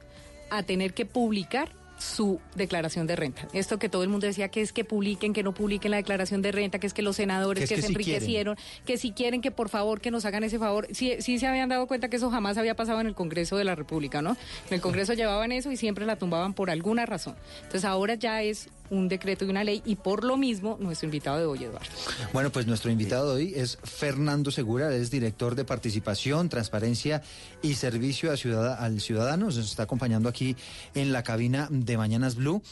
a tener que publicar su declaración de renta. Esto que todo el mundo decía que es que publiquen, que no publiquen la declaración de renta, que es que los senadores Que que, es que se quieren. enriquecieron, que si quieren que por favor que nos hagan ese favor. Sí, sí se habían dado cuenta que eso jamás había pasado en el Congreso de la República, ¿no? En el Congreso llevaban eso y siempre la tumbaban por alguna razón. Entonces ahora ya es un decreto y una ley y por lo mismo nuestro invitado de hoy, Eduardo. Bueno, pues nuestro invitado de hoy es Fernando Segura, es director de participación, transparencia y servicio a ciudad- al ciudadano. Nos está acompañando aquí en la cabina de Mañanas Blue.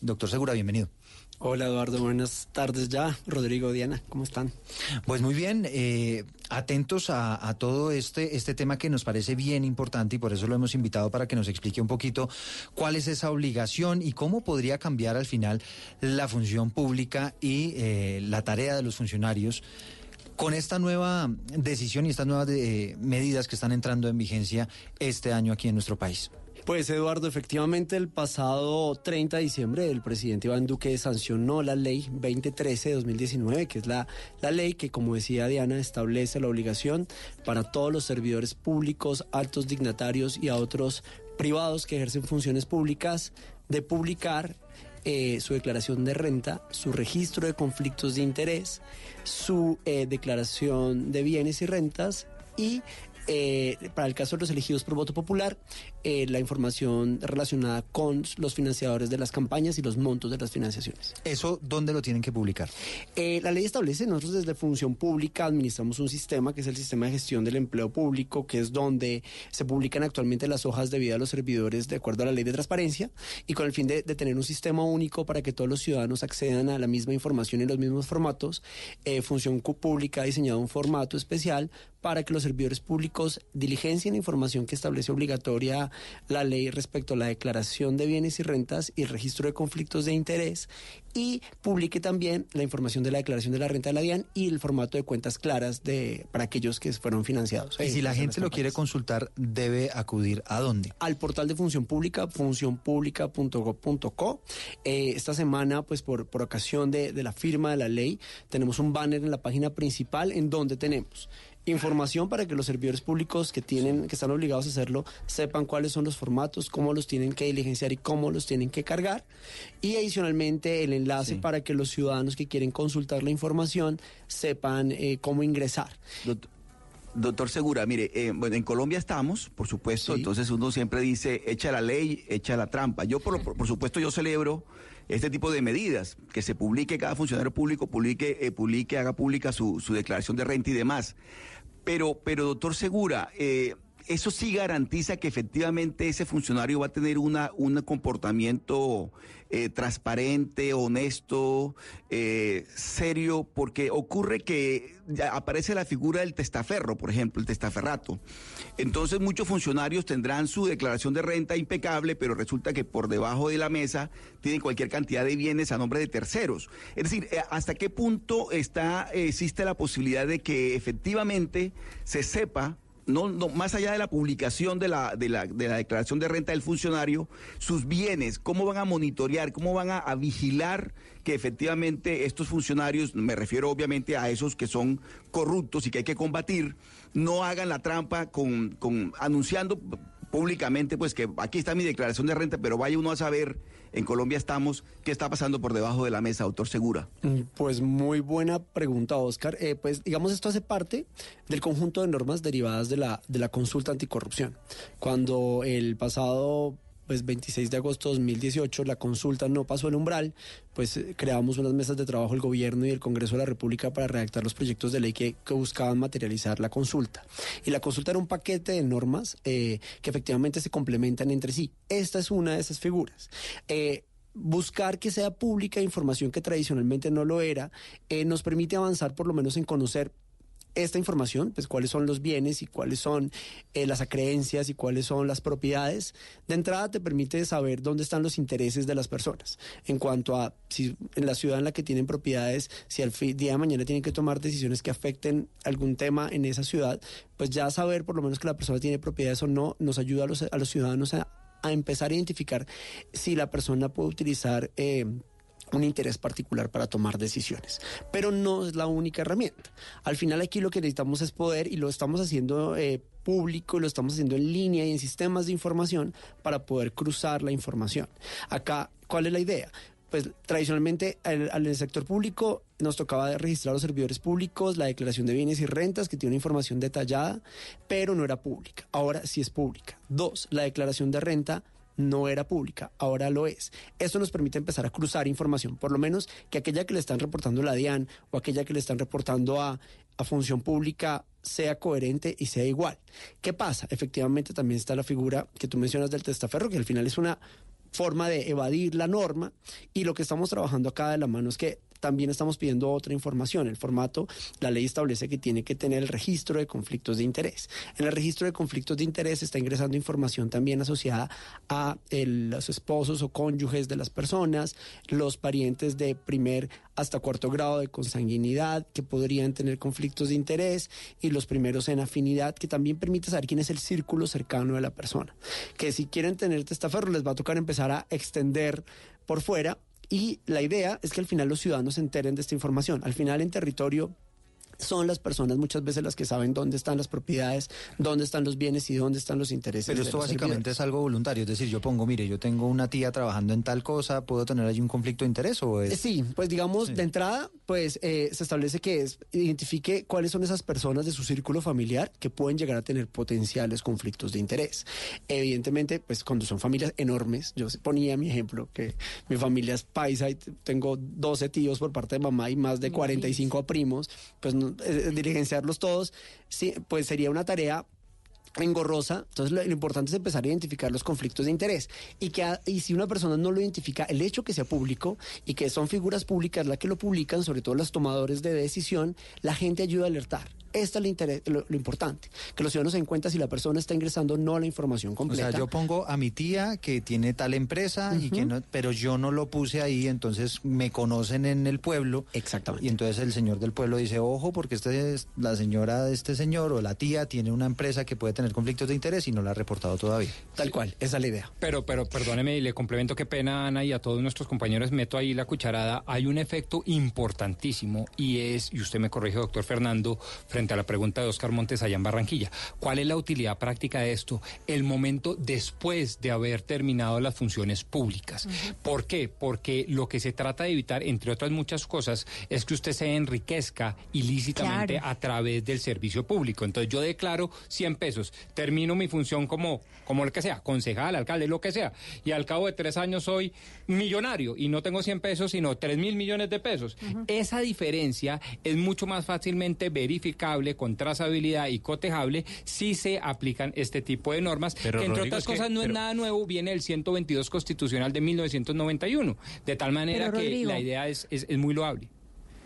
Doctor Segura, bienvenido. Hola Eduardo, buenas tardes ya. Rodrigo, Diana, ¿cómo están? Pues muy bien, eh, atentos a, todo este, este tema que nos parece bien importante y por eso lo hemos invitado para que nos explique un poquito cuál es esa obligación y cómo podría cambiar al final la función pública y eh, la tarea de los funcionarios con esta nueva decisión y estas nuevas eh, medidas que están entrando en vigencia este año aquí en nuestro país. Pues Eduardo, efectivamente el pasado 30 de diciembre el presidente Iván Duque sancionó la ley 2013 de 2019, que es la, la ley que, como decía Diana, establece la obligación para todos los servidores públicos, altos dignatarios y a otros privados que ejercen funciones públicas de publicar eh, su declaración de renta, su registro de conflictos de interés, su eh, declaración de bienes y rentas y eh, para el caso de los elegidos por voto popular, eh, la información relacionada con los financiadores de las campañas y los montos de las financiaciones. ¿Eso dónde lo tienen que publicar? Eh, la ley establece, nosotros desde Función Pública administramos un sistema que es el sistema de gestión del empleo público, que es donde se publican actualmente las hojas de vida a los servidores de acuerdo a la ley de transparencia y con el fin de, de tener un sistema único para que todos los ciudadanos accedan a la misma información en los mismos formatos. eh, Función Pública ha diseñado un formato especial para que los servidores públicos diligencien la información que establece obligatoria la ley respecto a la declaración de bienes y rentas y el registro de conflictos de interés y publique también la información de la declaración de la renta de la DIAN y el formato de cuentas claras de para aquellos que fueron financiados. Y si la gente lo quiere consultar, ¿debe acudir a dónde? al portal de Función Pública, funcionpública.gov.co. Eh, esta semana, pues por, por ocasión de, de la firma de la ley, tenemos un banner en la página principal en donde tenemos información para que los servidores públicos que tienen, que están obligados a hacerlo, sepan cuáles son los formatos, cómo los tienen que diligenciar y cómo los tienen que cargar. Y adicionalmente el enlace para que los ciudadanos que quieren consultar la información sepan eh, cómo ingresar. Doctor Segura, mire, eh, bueno, en Colombia estamos, por supuesto, entonces uno siempre dice, echa la ley, echa la trampa. Yo, por, por- por supuesto, yo celebro este tipo de medidas, que se publique, cada funcionario público publique, eh, publique haga pública su, su declaración de renta y demás. Pero, pero doctor Segura, eh, eso sí garantiza que efectivamente ese funcionario va a tener una, un comportamiento eh, transparente, honesto, eh, serio, porque ocurre que aparece la figura del testaferro, por ejemplo, el testaferrato. Entonces muchos funcionarios tendrán su declaración de renta impecable, pero resulta que por debajo de la mesa tienen cualquier cantidad de bienes a nombre de terceros. Es decir, eh, ¿hasta qué punto está, existe la posibilidad de que efectivamente se sepa no, no, más allá de la publicación de la, de, la, de la declaración de renta del funcionario, sus bienes, cómo van a monitorear, cómo van a, a vigilar que efectivamente estos funcionarios, me refiero obviamente a esos que son corruptos y que hay que combatir, no hagan la trampa con, con anunciando públicamente pues que aquí está mi declaración de renta, pero vaya uno a saber, en Colombia estamos, qué está pasando por debajo de la mesa, doctor Segura. Mm, Pues muy buena pregunta, Oscar. Eh, pues digamos, esto hace parte del conjunto de normas derivadas de la, de la consulta anticorrupción. Cuando el pasado pues 26 de agosto de 2018 la consulta no pasó el umbral, pues eh, creamos unas mesas de trabajo el gobierno y el Congreso de la República para redactar los proyectos de ley que, buscaban materializar la consulta. Y la consulta era un paquete de normas eh, que efectivamente se complementan entre sí. Esta es una de esas figuras. Eh, buscar que sea pública información que tradicionalmente no lo era, nos permite avanzar por lo menos en conocer esta información, pues cuáles son los bienes y cuáles son eh, las acreencias y cuáles son las propiedades. De entrada te permite saber dónde están los intereses de las personas en cuanto a si en la ciudad en la que tienen propiedades, si al día de mañana tienen que tomar decisiones que afecten algún tema en esa ciudad, pues ya saber por lo menos que la persona tiene propiedades o no nos ayuda a los, a los ciudadanos a, a empezar a identificar si la persona puede utilizar... eh, un interés particular para tomar decisiones. Pero no es la única herramienta. Al final aquí lo que necesitamos es poder y lo estamos haciendo eh, público, lo estamos haciendo en línea y en sistemas de información para poder cruzar la información. Acá, ¿cuál es la idea? Pues tradicionalmente al, al sector público nos tocaba registrar los servidores públicos, la declaración de bienes y rentas, que tiene una información detallada, pero no era pública. Ahora sí es pública. Dos, la declaración de renta no era pública, ahora lo es. Esto nos permite empezar a cruzar información, por lo menos que aquella que le están reportando a la DIAN o aquella que le están reportando a, a función pública sea coherente y sea igual. ¿Qué pasa? Efectivamente también está la figura que tú mencionas del testaferro, que al final es una forma de evadir la norma y lo que estamos trabajando acá de la mano es que también estamos pidiendo otra información. El formato, la ley establece que tiene que tener el registro de conflictos de interés. En el registro de conflictos de interés está ingresando información también asociada a los esposos o cónyuges de las personas, los parientes de primer hasta cuarto grado de consanguinidad que podrían tener conflictos de interés y los primeros en afinidad que también permite saber quién es el círculo cercano de la persona. Que si quieren tener testaferro les va a tocar empezar a extender por fuera y la idea es que al final los ciudadanos se enteren de esta información. Al final en territorio son las personas muchas veces las que saben dónde están las propiedades, dónde están los bienes y dónde están los intereses. Pero esto básicamente servidores. es algo voluntario, es decir, yo pongo, mire, yo tengo una tía trabajando en tal cosa, ¿puedo tener allí un conflicto de interés o es...? Eh, Sí, pues digamos, de entrada, pues eh, se establece que es, identifique cuáles son esas personas de su círculo familiar que pueden llegar a tener potenciales conflictos de interés. Evidentemente, pues cuando son familias enormes, yo ponía mi ejemplo, que mi familia es paisa y tengo 12 tíos por parte de mamá y más de 45 primos, pues no- eh, diligenciarlos todos, sí, pues sería una tarea engorrosa, entonces lo, importante es empezar a identificar los conflictos de interés y que a- y si una persona no lo identifica, el hecho que sea público y que son figuras públicas las que lo publican, sobre todo los tomadores de decisión, la gente ayuda a alertar. Esto es lo, interés- lo- lo importante, que los ciudadanos se den cuenta si la persona está ingresando o no la información O completa. sea, yo pongo a mi tía que tiene tal empresa y que no, pero yo no lo puse ahí, entonces me conocen en el pueblo. Exactamente. Y entonces el señor del pueblo dice, ojo, porque este es, la señora de este señor o la tía tiene una empresa que puede tener conflictos de interés y no la ha reportado todavía. Tal cual, esa es la idea. Pero, pero perdóneme y le complemento qué pena, Ana, y a todos nuestros compañeros meto ahí la cucharada. Hay un efecto importantísimo y es, y usted me corrige, doctor Fernando, frente a la pregunta de Oscar Montes allá en Barranquilla. ¿Cuál es la utilidad práctica de esto? El momento después de haber terminado las funciones públicas. ¿Por qué? Porque lo que se trata de evitar, entre otras muchas cosas, es que usted se enriquezca ilícitamente Claro. a través del servicio público. Entonces yo declaro 100 pesos, termino mi función como, como lo que sea, concejal, alcalde, lo que sea, y al cabo de tres años soy millonario y no tengo 100 pesos, sino 3 mil millones de pesos. Esa diferencia es mucho más fácilmente verificable, con trazabilidad y cotejable si se aplican este tipo de normas, Pero, que entre Rodrigo, otras es que- cosas no es nada nuevo, viene del 122 constitucional de 1991. De tal manera Pero, que Rodrigo, la idea es, es, es muy loable.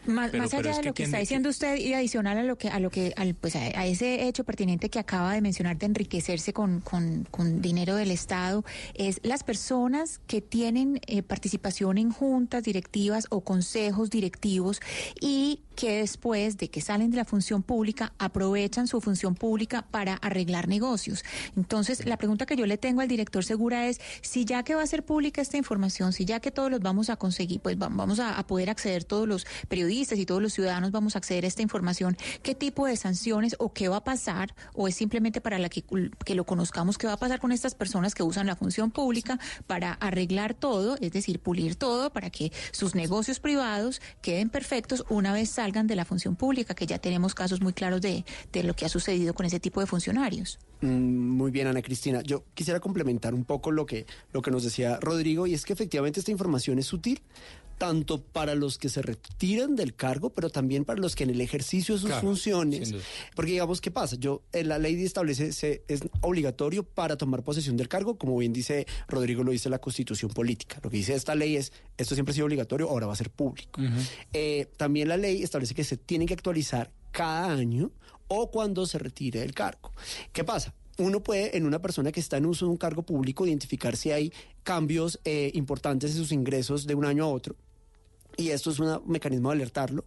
Más, Pero- más allá de lo que ¿quién- está diciendo usted y adicional a lo que a lo que al, pues a, a ese hecho pertinente que acaba de mencionar de enriquecerse con, con, con dinero del Estado es las personas que tienen eh, participación en juntas directivas o consejos directivos y que después de que salen de la función pública aprovechan su función pública para arreglar negocios. Entonces, la pregunta que yo le tengo al director Segura es si ya que va a ser pública esta información, si ya que todos los vamos a conseguir, pues va- vamos a, a poder acceder todos los periodistas y todos los ciudadanos vamos a acceder a esta información, ¿qué tipo de sanciones o qué va a pasar o es simplemente para la que, que lo conozcamos qué va a pasar con estas personas que usan la función pública para arreglar todo, es decir, pulir todo para que sus negocios privados queden perfectos una vez salgan de la función pública, que ya tenemos casos muy claros de, de lo que ha sucedido con ese tipo de funcionarios. Mm, Muy bien, Ana Cristina. Yo quisiera complementar un poco lo que, lo que nos decía Rodrigo, y es que efectivamente esta información es útil tanto para los que se retiran del cargo, pero también para los que en el ejercicio de sus Claro, funciones, porque digamos, ¿qué pasa? Yo, en la ley establece, se- es obligatorio para tomar posesión del cargo, como bien dice Rodrigo, lo dice la constitución política. Lo que dice esta ley es, esto siempre ha sido obligatorio, ahora va a ser público. Eh, también la ley establece que se tiene que actualizar cada año o cuando se retire del cargo. ¿Qué pasa? Uno puede, en una persona que está en uso de un cargo público, identificar si hay cambios eh, importantes en sus ingresos de un año a otro. Y esto es un mecanismo de alertarlo.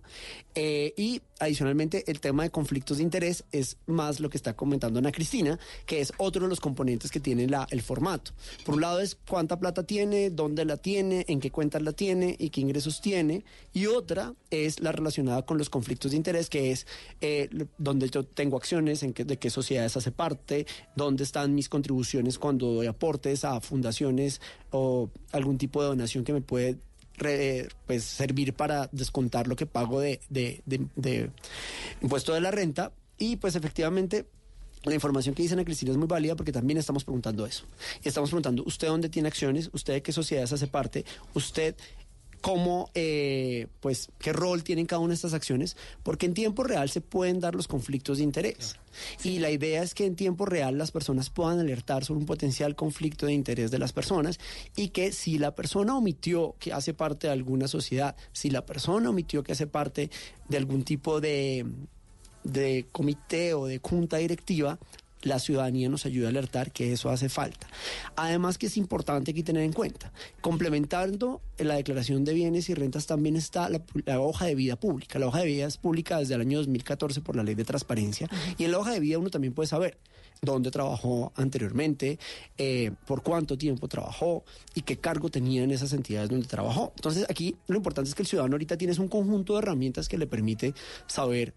Eh, y adicionalmente el tema de conflictos de interés es más lo que está comentando Ana Cristina, que es otro de los componentes que tiene la, el formato. Por un lado es cuánta plata tiene, dónde la tiene, en qué cuentas la tiene y qué ingresos tiene. Y otra es la relacionada con los conflictos de interés, que es eh, donde yo tengo acciones, en qué, de qué sociedades hace parte, dónde están mis contribuciones cuando doy aportes a fundaciones o algún tipo de donación que me puede pues servir para descontar lo que pago de, de- de- de impuesto de la renta y pues efectivamente la información que dice Ana Cristina es muy válida porque también estamos preguntando eso. Estamos preguntando, ¿usted dónde tiene acciones? ¿Usted de qué sociedades hace parte? ¿Usted cómo, eh, pues, qué rol tienen cada una de estas acciones, porque en tiempo real se pueden dar los conflictos de interés. Y la idea es que en tiempo real las personas puedan alertar sobre un potencial conflicto de interés de las personas y que si la persona omitió que hace parte de alguna sociedad, si la persona omitió que hace parte de algún tipo de, de comité o de junta directiva, la ciudadanía nos ayuda a alertar que eso hace falta. Además que es importante aquí tener en cuenta, complementando la declaración de bienes y rentas también está la, la hoja de vida pública. La hoja de vida es pública desde el año 2014 por la ley de transparencia y en la hoja de vida uno también puede saber dónde trabajó anteriormente, eh, por cuánto tiempo trabajó y qué cargo tenía en esas entidades donde trabajó. Entonces aquí lo importante es que el ciudadano ahorita tiene un conjunto de herramientas que le permite saber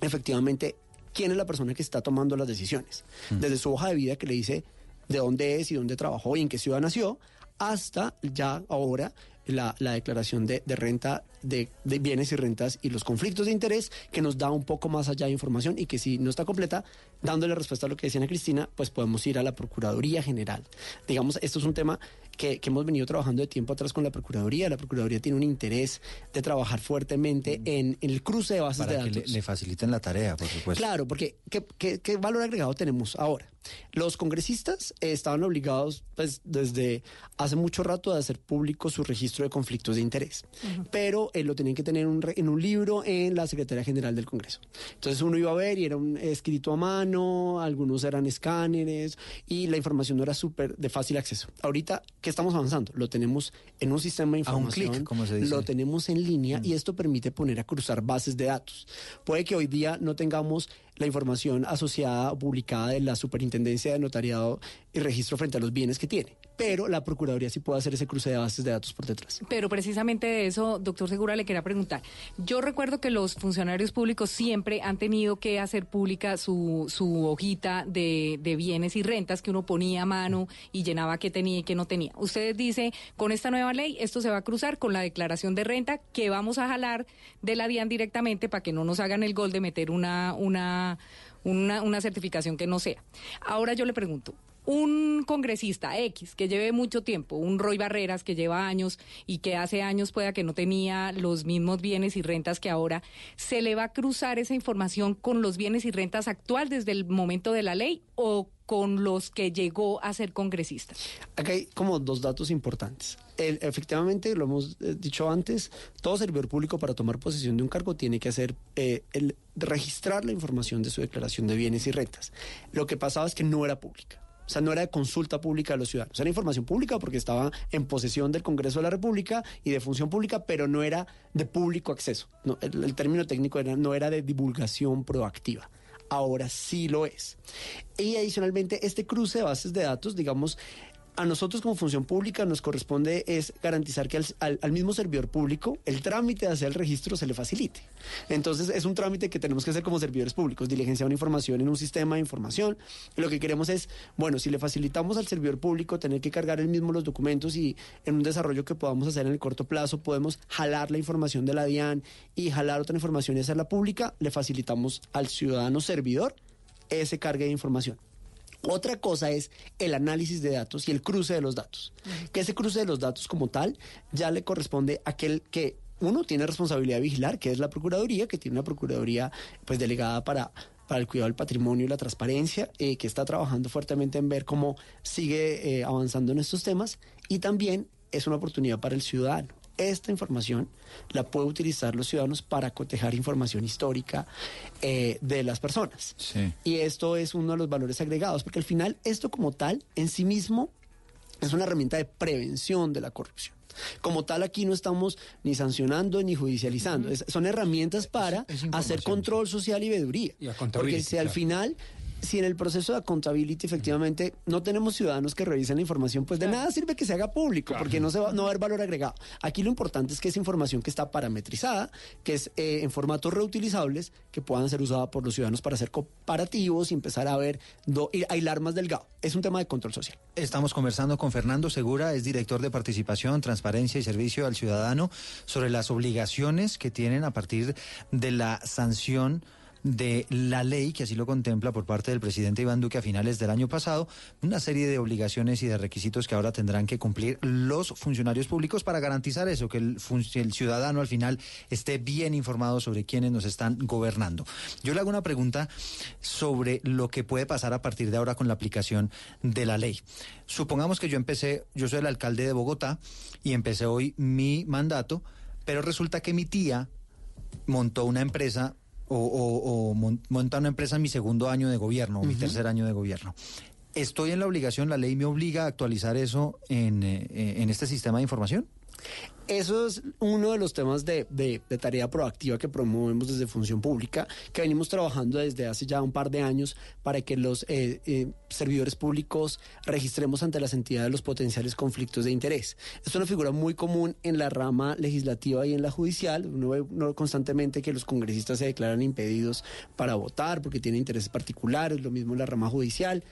efectivamente quién es la persona que está tomando las decisiones. Desde su hoja de vida que le dice de dónde es y dónde trabajó y en qué ciudad nació, hasta ya ahora la, la declaración de, de renta de, de bienes y rentas y los conflictos de interés que nos da un poco más allá de información y que si no está completa, dándole respuesta a lo que decía Ana Cristina, pues podemos ir a la Procuraduría General. Digamos, esto es un tema que, que hemos venido trabajando de tiempo atrás con la Procuraduría. La Procuraduría tiene un interés de trabajar fuertemente en, en el cruce de bases Para de que datos. le, le faciliten la tarea, por supuesto. Claro, porque ¿qué, qué, qué valor agregado tenemos ahora? Los congresistas estaban obligados pues, desde hace mucho rato a hacer público su registro de conflictos de interés, pero eh, lo tenían que tener un re- en un libro en la Secretaría General del Congreso. Entonces uno iba a ver y era un escrito a mano, algunos eran escáneres y la información no era súper de fácil acceso. Ahorita, ¿qué estamos avanzando? Lo tenemos en un sistema de A un información, clic, como se dice. lo tenemos en línea y esto permite poner a cruzar bases de datos. Puede que hoy día no tengamos la información asociada o publicada de la Superintendencia de Notariado y Registro frente a los bienes que tiene, pero la Procuraduría sí puede hacer ese cruce de bases de datos por detrás. Pero precisamente de eso, doctor Segura, le quería preguntar. Yo recuerdo que los funcionarios públicos siempre han tenido que hacer pública su, su hojita de, de bienes y rentas que uno ponía a mano y llenaba qué tenía y qué no tenía. Ustedes dicen, con esta nueva ley, esto se va a cruzar con la declaración de renta que vamos a jalar de la DIAN directamente para que no nos hagan el gol de meter una, una, una, una certificación que no sea. Ahora yo le pregunto, un congresista X que lleve mucho tiempo, un Roy Barreras que lleva años y que hace años pueda que no tenía los mismos bienes y rentas que ahora, ¿se le va a cruzar esa información con los bienes y rentas actual desde el momento de la ley o con los que llegó a ser congresista? Acá hay como dos datos importantes. Efectivamente, lo hemos eh, dicho antes, todo servidor público para tomar posesión de un cargo tiene que hacer eh, registrar la información de su declaración de bienes y rentas. Lo que pasaba es que no era pública. O sea, no era de consulta pública de los ciudadanos. Era información pública porque estaba en posesión del Congreso de la República y de función pública, pero no era de público acceso. No, el, el término técnico era, no era de divulgación proactiva. Ahora sí lo es. Y adicionalmente, este cruce de bases de datos, digamos, a nosotros como función pública nos corresponde es garantizar que al, al- mismo servidor público el trámite de hacer el registro se le facilite. Entonces es un trámite que tenemos que hacer como servidores públicos, diligenciar una información en un sistema de información. Lo que queremos es, bueno, si le facilitamos al servidor público tener que cargar él mismo los documentos y en un desarrollo que podamos hacer en el corto plazo podemos jalar la información de la DIAN y jalar otra información y hacerla pública, le facilitamos al ciudadano servidor ese cargue de información. Otra cosa es el análisis de datos y el cruce de los datos. Que ese cruce de los datos como tal ya le corresponde a aquel que uno tiene responsabilidad de vigilar, que es la Procuraduría, que tiene una Procuraduría pues delegada para para el cuidado del patrimonio y la transparencia, eh, que está trabajando fuertemente en ver cómo sigue eh, avanzando en estos temas y también es una oportunidad para el ciudadano. Esta información la puede utilizar los ciudadanos para cotejar información histórica eh, de las personas. Y esto es uno de los valores agregados, porque al final esto como tal, en sí mismo, es una herramienta de prevención de la corrupción. Como tal, aquí no estamos ni sancionando ni judicializando. Es- son herramientas para hacer control social y veeduría. Porque accountability, si al claro. final, si en el proceso de accountability efectivamente no tenemos ciudadanos que revisen la información, pues de nada sirve que se haga público, porque no, se va, no va a haber valor agregado. Aquí lo importante es que es información que está parametrizada, que es eh, en formatos reutilizables, que puedan ser usada por los ciudadanos para hacer comparativos y empezar a ver, do, hilar más delgado. Es un tema de control social. Estamos conversando con Fernando Segura, es director de participación, transparencia y servicio al ciudadano sobre las obligaciones que tienen a partir de la sanción de la ley, que así lo contempla por parte del presidente Iván Duque a finales del año pasado, una serie de obligaciones y de requisitos que ahora tendrán que cumplir los funcionarios públicos para garantizar eso, que el, ciudadano al final esté bien informado sobre quiénes nos están gobernando. Yo le hago una pregunta sobre lo que puede pasar a partir de ahora con la aplicación de la ley. Supongamos que yo empecé, yo soy el alcalde de Bogotá y empecé hoy mi mandato, pero resulta que mi tía montó una empresa o, o- o mon- monta una empresa en mi segundo año de gobierno o mi tercer año de gobierno. ¿Estoy en la obligación, la ley me obliga a actualizar eso en, eh, en este sistema de información? Eso es uno de los temas de, tarea proactiva que promovemos desde Función Pública, que venimos trabajando desde hace ya un par de años para que los eh, eh, servidores públicos registremos ante las entidades los potenciales conflictos de interés. Es una figura muy común en la rama legislativa y en la judicial. Uno ve uno constantemente que los congresistas se declaran impedidos para votar porque tienen intereses particulares, lo mismo en la rama judicial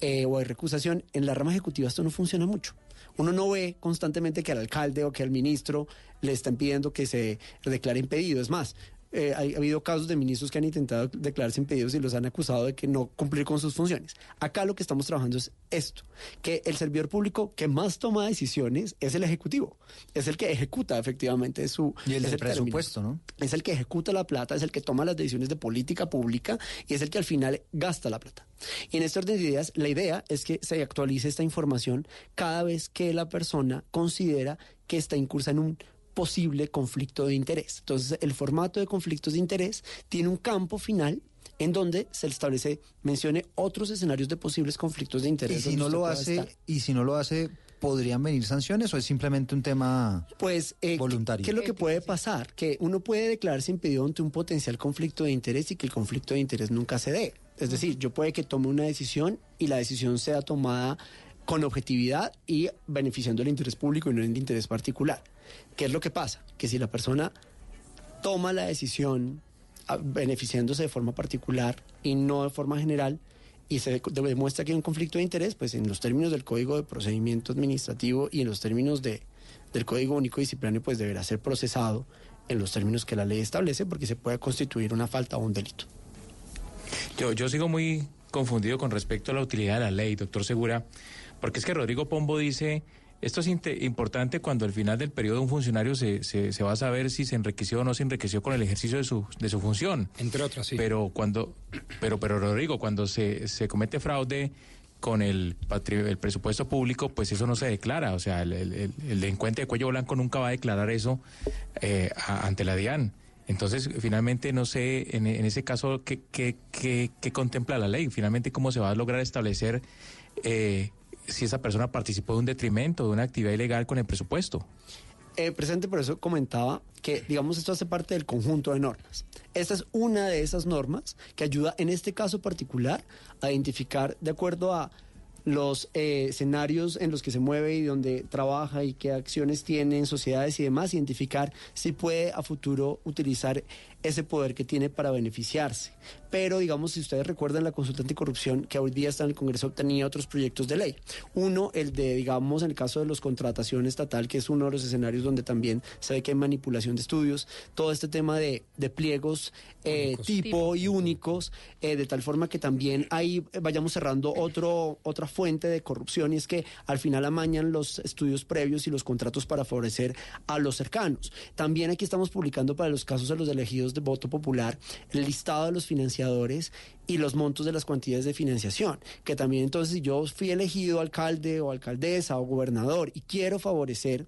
eh, o hay recusación. En la rama ejecutiva esto no funciona mucho. Uno no ve constantemente que al alcalde o que al ministro le están pidiendo que se declare impedido. Es más, eh, ha habido casos de ministros que han intentado declararse impedidos y los han acusado de que no cumplir con sus funciones. Acá lo que estamos trabajando es esto, que el servidor público que más toma decisiones es el ejecutivo, es el que ejecuta efectivamente su... Y el es término. presupuesto, ¿no? Es el que ejecuta la plata, es el que toma las decisiones de política pública y es el que al final gasta la plata. Y en este orden de ideas, la idea es que se actualice esta información cada vez que la persona considera que está incursa en un posible conflicto de interés. Entonces, el formato de conflictos de interés tiene un campo final en donde se establece, mencione otros escenarios de posibles conflictos de interés. Y si no lo hace, estar. y si no lo hace, ¿podrían venir sanciones o es simplemente un tema Pues, eh, voluntario? ¿qué es lo que puede pasar? Que uno puede declararse impedido ante un potencial conflicto de interés y que el conflicto de interés nunca se dé. Es decir, yo puede que tome una decisión y la decisión sea tomada con objetividad y beneficiando el interés público y no el interés particular. ¿Qué es lo que pasa? Que si la persona toma la decisión ah, beneficiándose de forma particular y no de forma general y se demuestra que hay un conflicto de interés, pues en los términos del Código de Procedimiento Administrativo y en los términos de, del Código Único Disciplinario, pues deberá ser procesado en los términos que la ley establece porque se puede constituir una falta o un delito. Yo, yo sigo muy confundido con respecto a la utilidad de la ley, doctor Segura, porque es que Rodrigo Pombo dice, esto es importante cuando al final del periodo un funcionario se, se, se va a saber si se enriqueció o no se enriqueció con el ejercicio de su, de su función. Entre otras, sí. Pero cuando, pero, pero Rodrigo, cuando se, se comete fraude con el, el presupuesto público, pues eso no se declara. O sea, el, el- el- el delincuente de cuello blanco nunca va a declarar eso eh, a- ante la DIAN. Entonces, finalmente, no sé, en, en ese caso, ¿qué, qué, qué, qué contempla la ley? Finalmente, ¿cómo se va a lograr establecer eh, si esa persona participó de un detrimento, de una actividad ilegal con el presupuesto? Eh, presente, por eso comentaba que, digamos, esto hace parte del conjunto de normas. Esta es una de esas normas que ayuda, en este caso particular, a identificar, de acuerdo a los eh, escenarios en los que se mueve y donde trabaja y qué acciones tiene en sociedades y demás, identificar si puede a futuro utilizar ese poder que tiene para beneficiarse. Pero, digamos, si ustedes recuerdan la consulta anticorrupción que hoy día está en el Congreso, tenía otros proyectos de ley. Uno, el de, digamos, en el caso de los contratación estatal, que es uno de los escenarios donde también se ve que hay manipulación de estudios, todo este tema de, de pliegos eh, tipo y únicos, eh, de tal forma que también ahí eh, vayamos cerrando otro, otra fuente de corrupción y es que al final amañan los estudios previos y los contratos para favorecer a los cercanos. También aquí estamos publicando para los casos de los elegidos de voto popular el listado de los financiadores y los montos de las cuantías de financiación, que también entonces si yo fui elegido alcalde o alcaldesa o gobernador y quiero favorecer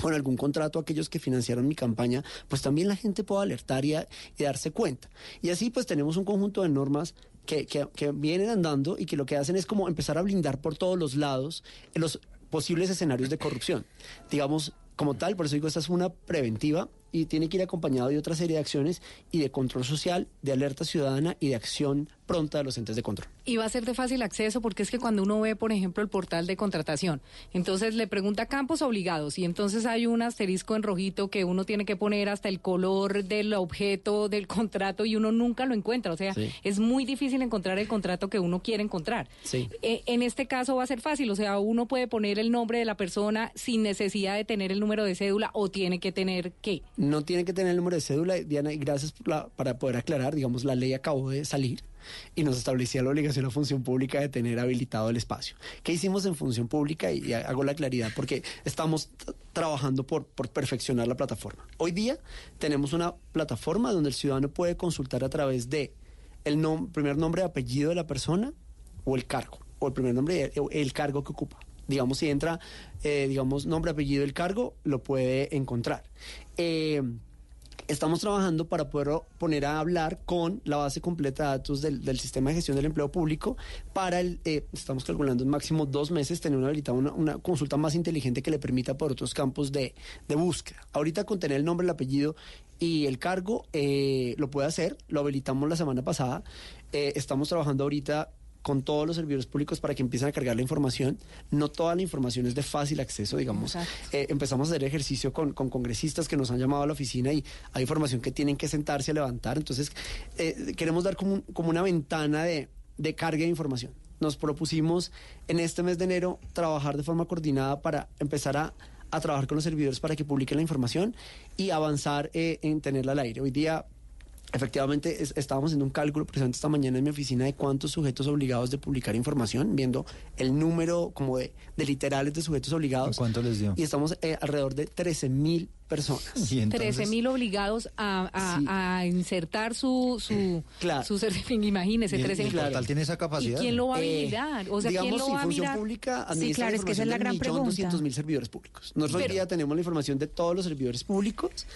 con algún contrato a aquellos que financiaron mi campaña, pues también la gente puede alertar y, y darse cuenta. Y así pues tenemos un conjunto de normas que, que- que vienen andando y que lo que hacen es como empezar a blindar por todos los lados los posibles escenarios de corrupción. Digamos, como tal, por eso digo, esta es una preventiva y tiene que ir acompañado de otra serie de acciones y de control social, de alerta ciudadana y de acción pronta de los entes de control. Y va a ser de fácil acceso porque es que cuando uno ve, por ejemplo, el portal de contratación, entonces le pregunta campos obligados y entonces hay un asterisco en rojito que uno tiene que poner hasta el color del objeto del [laughs] contrato y uno nunca lo encuentra. O sea, Sí. es muy difícil encontrar el contrato que uno quiere encontrar. Sí. Eh, en este caso va a ser fácil, o sea, uno puede poner el nombre de la persona sin necesidad de tener el número de cédula o tiene que tener qué. No tiene que tener el número de cédula, Diana, y gracias por la- para poder aclarar, digamos, la ley acabó de salir y nos establecía la obligación a función pública de tener habilitado el espacio. ¿Qué hicimos en función pública? Y hago la claridad porque estamos trabajando por, por perfeccionar la plataforma. Hoy día tenemos una plataforma donde el ciudadano puede consultar a través de el primer nombre apellido de la persona o el cargo, o el primer nombre el cargo que ocupa. Digamos, si entra, eh, digamos, nombre, apellido, el cargo, lo puede encontrar. Eh, Estamos trabajando para poder poner a hablar con la base completa de datos del, del sistema de gestión del empleo público para el, eh, estamos calculando en máximo dos meses tener una habilitada una, una consulta más inteligente que le permita por otros campos de, de búsqueda. Ahorita con tener el nombre, el apellido y el cargo eh, lo puede hacer, lo habilitamos la semana pasada, Eh, estamos trabajando ahorita con todos los servidores públicos para que empiecen a cargar la información. No toda la información es de fácil acceso, digamos. Eh, empezamos a hacer ejercicio con, con congresistas que nos han llamado a la oficina y hay información que tienen que sentarse a levantar. Entonces, eh, queremos dar como, un- como una ventana de, de carga de información. Nos propusimos en este mes de enero trabajar de forma coordinada para empezar a, a trabajar con los servidores para que publiquen la información y avanzar eh, en tenerla al aire. Hoy día Efectivamente, es- estábamos haciendo un cálculo precisamente esta mañana en mi oficina de cuántos sujetos obligados de publicar información, viendo el número como de, de literales de sujetos obligados. ¿Cuánto les dio? Y estamos eh, alrededor de 13 mil personas. Y 13 mil obligados a, a- a insertar su su, su certificado. Imagínese, Y el- 13 y el portal tiene esa capacidad. ¿Y quién lo va a Eh, mirar? O sea, digamos, ¿quién lo si va a función mirar? pública Sí, claro, es que esa es la gran pregunta. mil servidores públicos. Nosotros hoy día tenemos la información de todos los servidores públicos,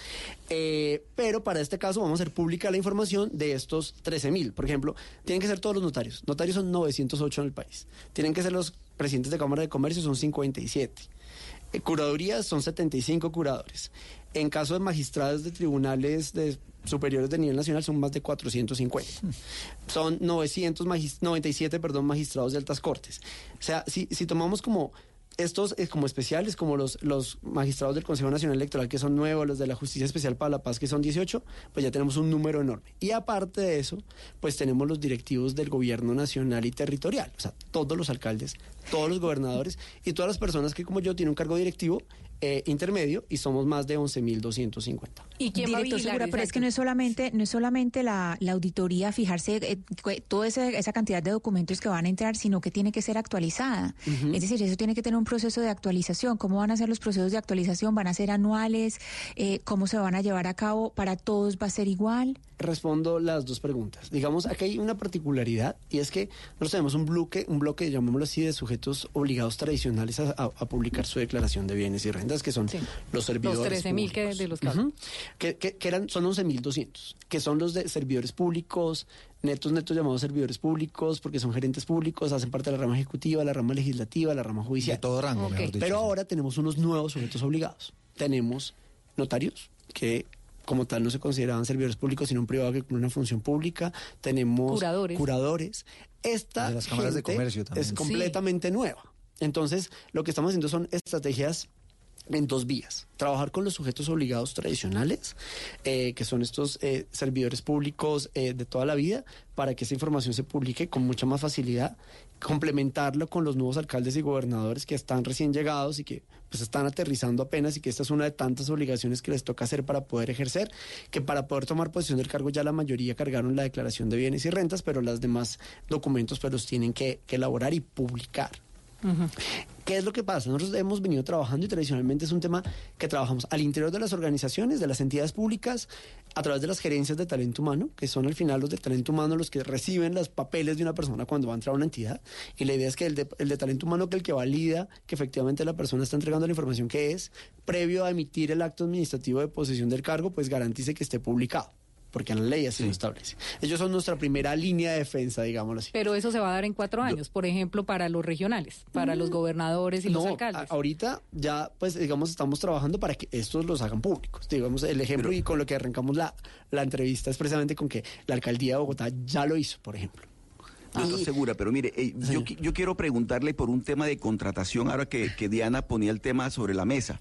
eh, pero para este caso vamos a hacer pública la información de estos 13 mil. Por ejemplo, tienen que ser todos los notarios. Notarios son 908 en el país. Tienen que ser los presidentes de Cámara de Comercio, son 57. Eh, curadurías son 75 curadores. En caso de magistrados de tribunales superiores de nivel nacional son más de 450. Son 900 magis- 97 perdón, magistrados de altas cortes. O sea, si, si tomamos como estos eh, como especiales, como los, los magistrados del Consejo Nacional Electoral, que son nuevos, los de la Justicia Especial para la Paz, que son 18, pues ya tenemos un número enorme. Y aparte de eso, pues tenemos los directivos del gobierno nacional y territorial, o sea, todos los alcaldes, todos los gobernadores y todas las personas que como yo tienen un cargo directivo eh, intermedio y somos más de 11.250. ¿Y quién va a Director vigilar? Segura, pero es que no es solamente, no es solamente la, la auditoría, fijarse eh, toda esa, esa cantidad de documentos que van a entrar, sino que tiene que ser actualizada. Es decir, eso tiene que tener un proceso de actualización. ¿Cómo van a ser los procesos de actualización? ¿Van a ser anuales? Eh, ¿Cómo se van a llevar a cabo? ¿Para todos va a ser igual? respondo las dos preguntas. Digamos, aquí hay una particularidad y es que nosotros tenemos un bloque, un bloque, llamémoslo así, de sujetos obligados tradicionales a, a- a publicar su declaración de bienes y rentas, que son los servidores. Los 13 mil que públicos. de los que hablo. Ujú. que, que- que eran, son 11.200, que son los de servidores públicos, netos, netos llamados servidores públicos, porque son gerentes públicos, hacen parte de la rama ejecutiva, la rama legislativa, la rama judicial. De todo rango, mejor dicho. Pero ahora tenemos unos nuevos sujetos obligados. Tenemos notarios, que como tal no se consideraban servidores públicos, sino un privado que cumple una función pública. Tenemos Curadores. curadores. Esta De las cámaras de gente comercio también. es Sí. completamente nueva. Entonces, lo que estamos haciendo son estrategias en dos vías. Trabajar con los sujetos obligados tradicionales, eh, que son estos eh, servidores públicos eh, de toda la vida, para que esa información se publique con mucha más facilidad. Complementarlo con los nuevos alcaldes y gobernadores que están recién llegados y que pues están aterrizando apenas y que esta es una de tantas obligaciones que les toca hacer para poder ejercer, que para poder tomar posesión del cargo ya la mayoría cargaron la declaración de bienes y rentas, pero las demás documentos pues los tienen que elaborar y publicar. ¿Qué es lo que pasa? Nosotros hemos venido trabajando y tradicionalmente es un tema que trabajamos al interior de las organizaciones, de las entidades públicas, a través de las gerencias de talento humano, que son al final los de talento humano los que reciben los papeles de una persona cuando va a entrar a una entidad. Y la idea es que el de, el de talento humano, que el que valida que efectivamente la persona está entregando la información que es, previo a emitir el acto administrativo de posesión del cargo, pues garantice que esté publicado. Porque la ley así lo establece. Ellos son nuestra primera línea de defensa, digámoslo así. Pero eso se va a dar en cuatro años, por ejemplo, para los regionales, para los gobernadores y los alcaldes. a- ahorita ya, pues, digamos, estamos trabajando para que estos los hagan públicos. Digamos, el ejemplo y con lo que arrancamos la, la entrevista es precisamente con que la alcaldía de Bogotá ya lo hizo, por ejemplo. Doctor Segura, pero mire, eh, yo, qui- yo quiero preguntarle por un tema de contratación, ahora que, que Diana ponía el tema sobre la mesa.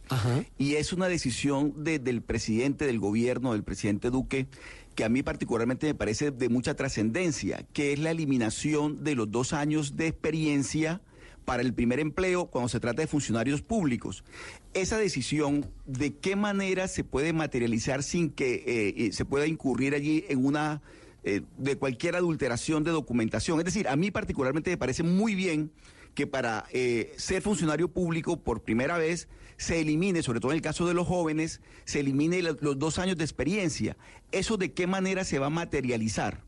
Y es una decisión de- del presidente del gobierno, del presidente Duque, que a mí particularmente me parece de mucha trascendencia, que es la eliminación de los dos años de experiencia para el primer empleo cuando se trata de funcionarios públicos. Esa decisión, ¿de qué manera se puede materializar sin que eh, eh, se pueda incurrir allí en una eh, de cualquier adulteración de documentación? Es decir, a mí particularmente me parece muy bien que para eh, ser funcionario público por primera vez se elimine, sobre todo en el caso de los jóvenes, se elimine los dos años de experiencia. ¿Eso de qué manera se va a materializar?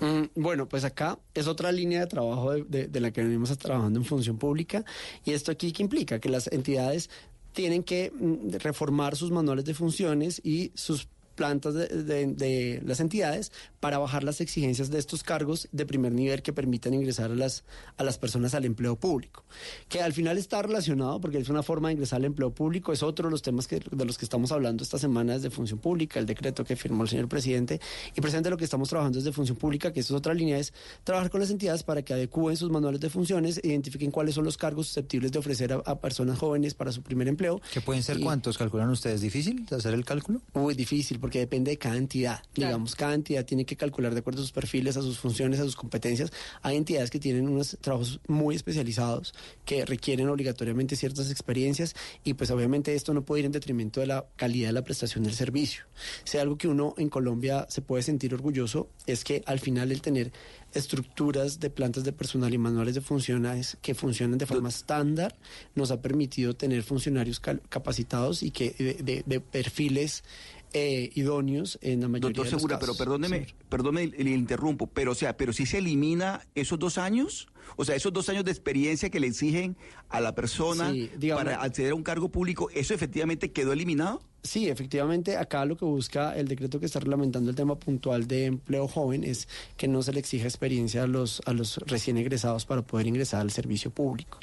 Mm, Bueno, pues acá es otra línea de trabajo de, de- de la que venimos trabajando en función pública y esto aquí que implica que las entidades tienen que mm, reformar sus manuales de funciones y sus plantas de, de- de las entidades para bajar las exigencias de estos cargos de primer nivel que permitan ingresar a las, a las personas al empleo público. Que al final está relacionado porque es una forma de ingresar al empleo público, es otro de los temas que, de los que estamos hablando esta semana desde función pública, el decreto que firmó el señor presidente y presidente lo que estamos trabajando desde función pública, que es otra línea, es trabajar con las entidades para que adecúen sus manuales de funciones, identifiquen cuáles son los cargos susceptibles de ofrecer a, a personas jóvenes para su primer empleo. ¿Qué pueden ser Y- cuántos? ¿Calculan ustedes? ¿Difícil de hacer el cálculo? Muy difícil, porque depende de cada entidad. Digamos, cada entidad tiene que calcular de acuerdo a sus perfiles, a sus funciones, a sus competencias. Hay entidades que tienen unos trabajos muy especializados que requieren obligatoriamente ciertas experiencias y pues obviamente esto no puede ir en detrimento de la calidad de la prestación del servicio. Si algo que uno en Colombia se puede sentir orgulloso es que al final el tener estructuras de plantas de personal y manuales de funciones que funcionan de forma estándar nos ha permitido tener funcionarios capacitados y que de, de- de perfiles eh, idóneos en la mayoría Doctor de los Segura, pero casos. perdóneme, perdóneme, le interrumpo, pero o sea, pero si se elimina esos dos años, o sea, esos dos años de experiencia que le exigen a la persona Sí, digamos- para acceder a un cargo público, ¿eso efectivamente quedó eliminado? Sí, efectivamente, acá lo que busca el decreto que está reglamentando el tema puntual de empleo joven es que no se le exija experiencia a los, a los recién egresados para poder ingresar al servicio público.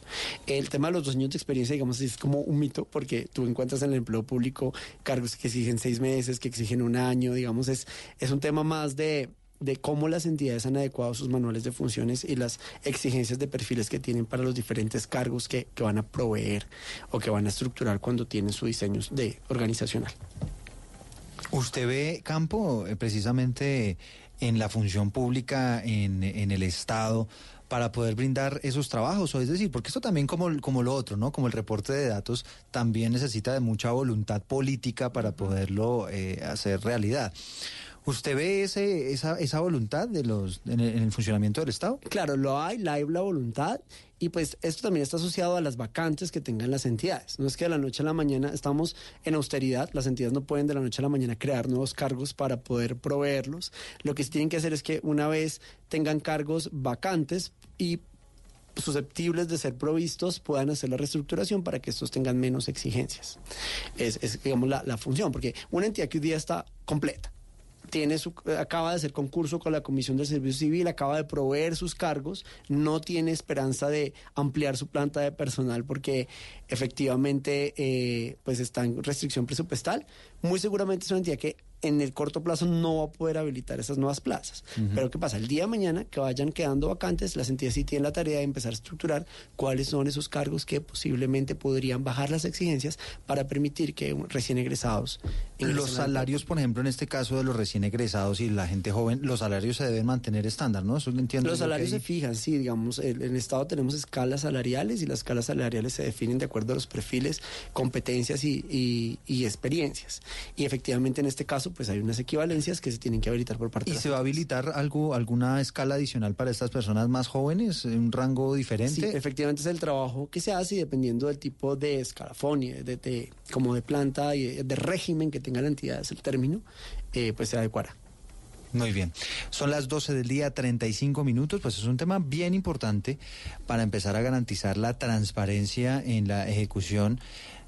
El tema de los dos años de experiencia, digamos, es como un mito, porque tú encuentras en el empleo público cargos que exigen seis meses, que exigen un año, digamos, es, es un tema más de de cómo las entidades han adecuado sus manuales de funciones y las exigencias de perfiles que tienen para los diferentes cargos que, que van a proveer o que van a estructurar cuando tienen su diseño de organizacional. ¿Usted ve campo eh, precisamente en la función pública, en, en el Estado, para poder brindar esos trabajos? O es decir, porque esto también como, como lo otro, ¿no? Como el reporte de datos, también necesita de mucha voluntad política para poderlo eh, hacer realidad. ¿Usted ve esa, esa voluntad de los, en, el, en el funcionamiento del Estado? Claro, lo hay, la hay la voluntad y pues esto también está asociado a las vacantes que tengan las entidades. No es que de la noche a la mañana estamos en austeridad, las entidades no pueden de la noche a la mañana crear nuevos cargos para poder proveerlos. Lo que sí tienen que hacer es que una vez tengan cargos vacantes y susceptibles de ser provistos puedan hacer la reestructuración para que estos tengan menos exigencias. Es, es, digamos, la, la función, porque una entidad que hoy día está completa, tiene su, acaba de hacer concurso con la Comisión del Servicio Civil, acaba de proveer sus cargos, no tiene esperanza de ampliar su planta de personal porque efectivamente eh, pues está en restricción presupuestal. Muy seguramente es una entidad que en el corto plazo no va a poder habilitar esas nuevas plazas. Ujú. Pero ¿qué pasa? El día de mañana que vayan quedando vacantes, las entidades sí tienen la tarea de empezar a estructurar cuáles son esos cargos que posiblemente podrían bajar las exigencias para permitir que recién egresados Los al salarios, por ejemplo, en este caso de los recién egresados y la gente joven, los salarios se deben mantener estándar, ¿no? Eso lo entiendo. Los salarios se fijan, sí, digamos, en el Estado tenemos escalas salariales y las escalas salariales se definen de acuerdo a los perfiles, competencias y, y- y experiencias. Y efectivamente en este caso, pues hay unas equivalencias que se tienen que habilitar por parte ¿Y de la se va a habilitar algo, alguna escala adicional para estas personas más jóvenes, un rango Sí, diferente? efectivamente es el trabajo que se hace y dependiendo del tipo de escalafón y de, de- como de planta y de, de régimen que tenga la entidad, es el término, eh, pues se adecuará. Muy bien. Son las 12 del día, 35 minutos, pues es un tema bien importante para empezar a garantizar la transparencia en la ejecución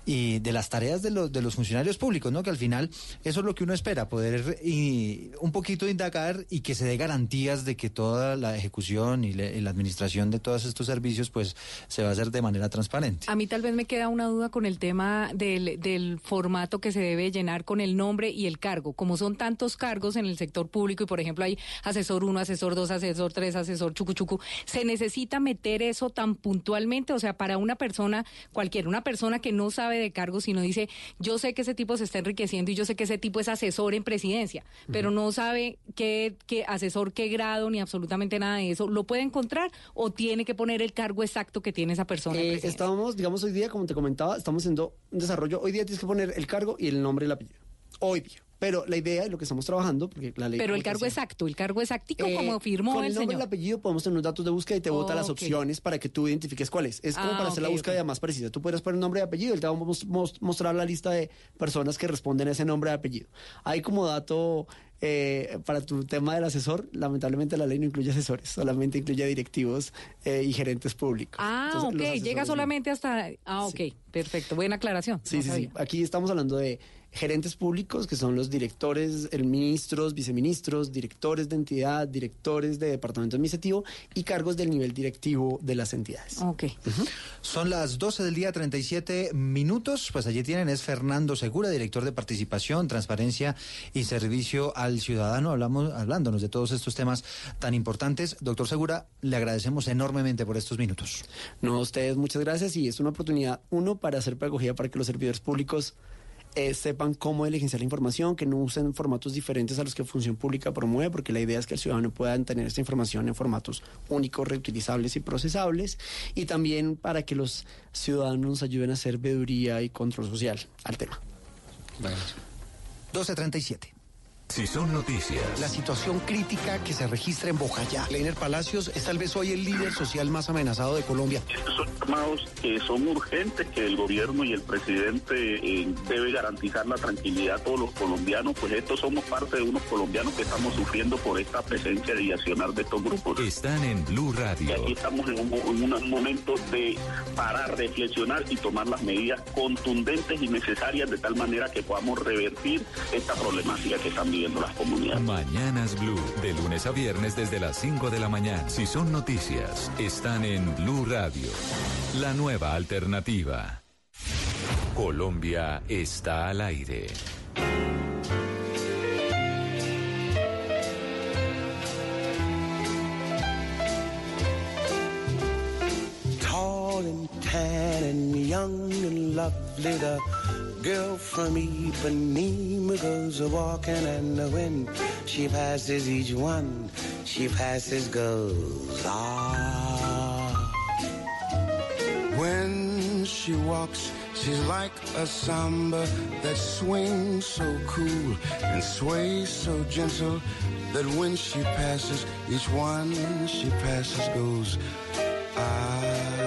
y de las tareas de los, de los funcionarios públicos, ¿no? Que al final eso es lo que uno espera, poder y, un poquito indagar y que se dé garantías de que toda la ejecución y, le- y la administración de todos estos servicios pues se va a hacer de manera transparente. A mí tal vez me queda una duda con el tema del, del formato que se debe llenar con el nombre y el cargo. Como son tantos cargos en el sector público y, por ejemplo, hay asesor 1, asesor 2, asesor 3, asesor chucu chucu, ¿se necesita meter eso tan puntualmente? O sea, para una persona, cualquiera, una persona que no sabe de cargos, sino dice, yo sé que ese tipo se está enriqueciendo y yo sé que ese tipo es asesor en presidencia, pero no sabe qué, qué asesor, qué grado, ni absolutamente nada de eso, ¿lo puede encontrar o tiene que poner el cargo exacto que tiene esa persona? Eh, estábamos, digamos, hoy día, como te comentaba, estamos haciendo un desarrollo. Hoy día tienes que poner el cargo y el nombre y el apellido. Hoy día. Pero la idea y lo que estamos trabajando, porque la ley... Pero el cargo exacto, el cargo exactico eh, como firmó con el, el nombre y señor. el apellido podemos tener unos datos de búsqueda y te bota las Ok. opciones para que tú identifiques cuál es. Es como Ah, para hacer la búsqueda ok. más precisa. Tú puedes poner nombre y apellido, él te va a mos- mos- mostrar la lista de personas que responden a ese nombre y apellido. Hay como dato eh, para tu tema del asesor, lamentablemente la ley no incluye asesores, solamente incluye directivos eh, y gerentes públicos. Ah, Entonces, ok, llega no. solamente hasta... Ah, ok, perfecto, buena aclaración. Sí, no sí, sí. Aquí estamos hablando de gerentes públicos, que son los directores, el ministros, viceministros, directores de entidad, directores de departamento administrativo y cargos del nivel directivo de las entidades. Ok. Son las 12 del día 37 minutos. Pues allí tienen, es Fernando Segura, director de participación, transparencia y servicio al ciudadano. Hablamos, hablándonos de todos estos temas tan importantes. Doctor Segura, le agradecemos enormemente por estos minutos. No, a ustedes muchas gracias y es una oportunidad, uno, para hacer pedagogía para que los servidores públicos eh, sepan cómo diligenciar la información, que no usen formatos diferentes a los que Función Pública promueve, porque la idea es que el ciudadano pueda tener esta información en formatos únicos, reutilizables y procesables, y también para que los ciudadanos nos ayuden a hacer veeduría y control social al tema. 1237. Si son noticias. La situación crítica que se registra en Bojayá. Leiner Palacios es tal vez hoy el líder social más amenazado de Colombia. son llamados que son urgentes, que el gobierno y el presidente eh, debe garantizar la tranquilidad a todos los colombianos, pues estos somos parte de unos colombianos que estamos sufriendo por esta presencia y accionar de estos grupos. Están en Blue Y Radio. aquí estamos en, un, mo- en unos momentos de parar, reflexionar y tomar las medidas contundentes y necesarias de tal manera que podamos revertir esta problemática que están viviendo las comunidades. Mañanas Blue, de lunes a viernes desde las 5 de la mañana. Si son noticias, están en Blue Radio. La nueva alternativa. Colombia está al aire. Tall and tan and young and lovely, the girl from Ipanema goes a walking, and when she passes each one, she passes goes ah. When she walks, she's like a samba that swings so cool and sways so gentle that when she passes, each one she passes goes ah.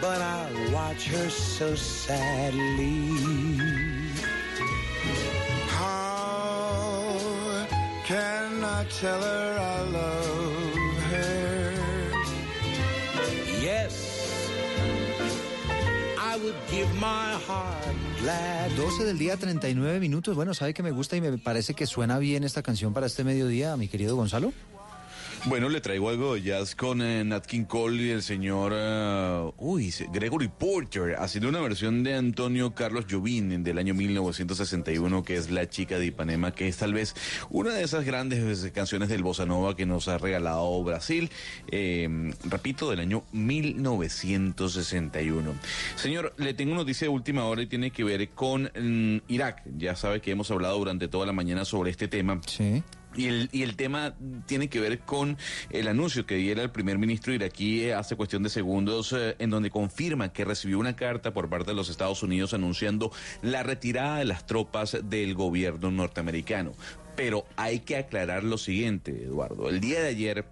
But I watch her so sadly. How can I tell her I love her? Yes, I would give my heart glad. 12 del día 39 minutos. Bueno, sabe que me gusta y me parece que suena bien esta canción para este mediodía, mi querido Gonzalo. Bueno, le traigo algo de jazz con eh, Nat King Cole y el señor eh, uy, Gregory Porter, haciendo una versión de Antonio Carlos Jobim del año 1961, que es La chica de Ipanema, que es tal vez una de esas grandes eh, canciones del bossa nova que nos ha regalado Brasil, eh, repito, del año 1961. Señor, le tengo noticia de última hora y tiene que ver con mm, Irak. Ya sabe que hemos hablado durante toda la mañana sobre este tema. Sí. Y el, tema tiene que ver con el anuncio que diera el primer ministro iraquí eh, hace cuestión de segundos, eh, en donde confirma que recibió una carta por parte de los Estados Unidos anunciando la retirada de las tropas del gobierno norteamericano. Pero hay que aclarar lo siguiente, Eduardo. El día de ayer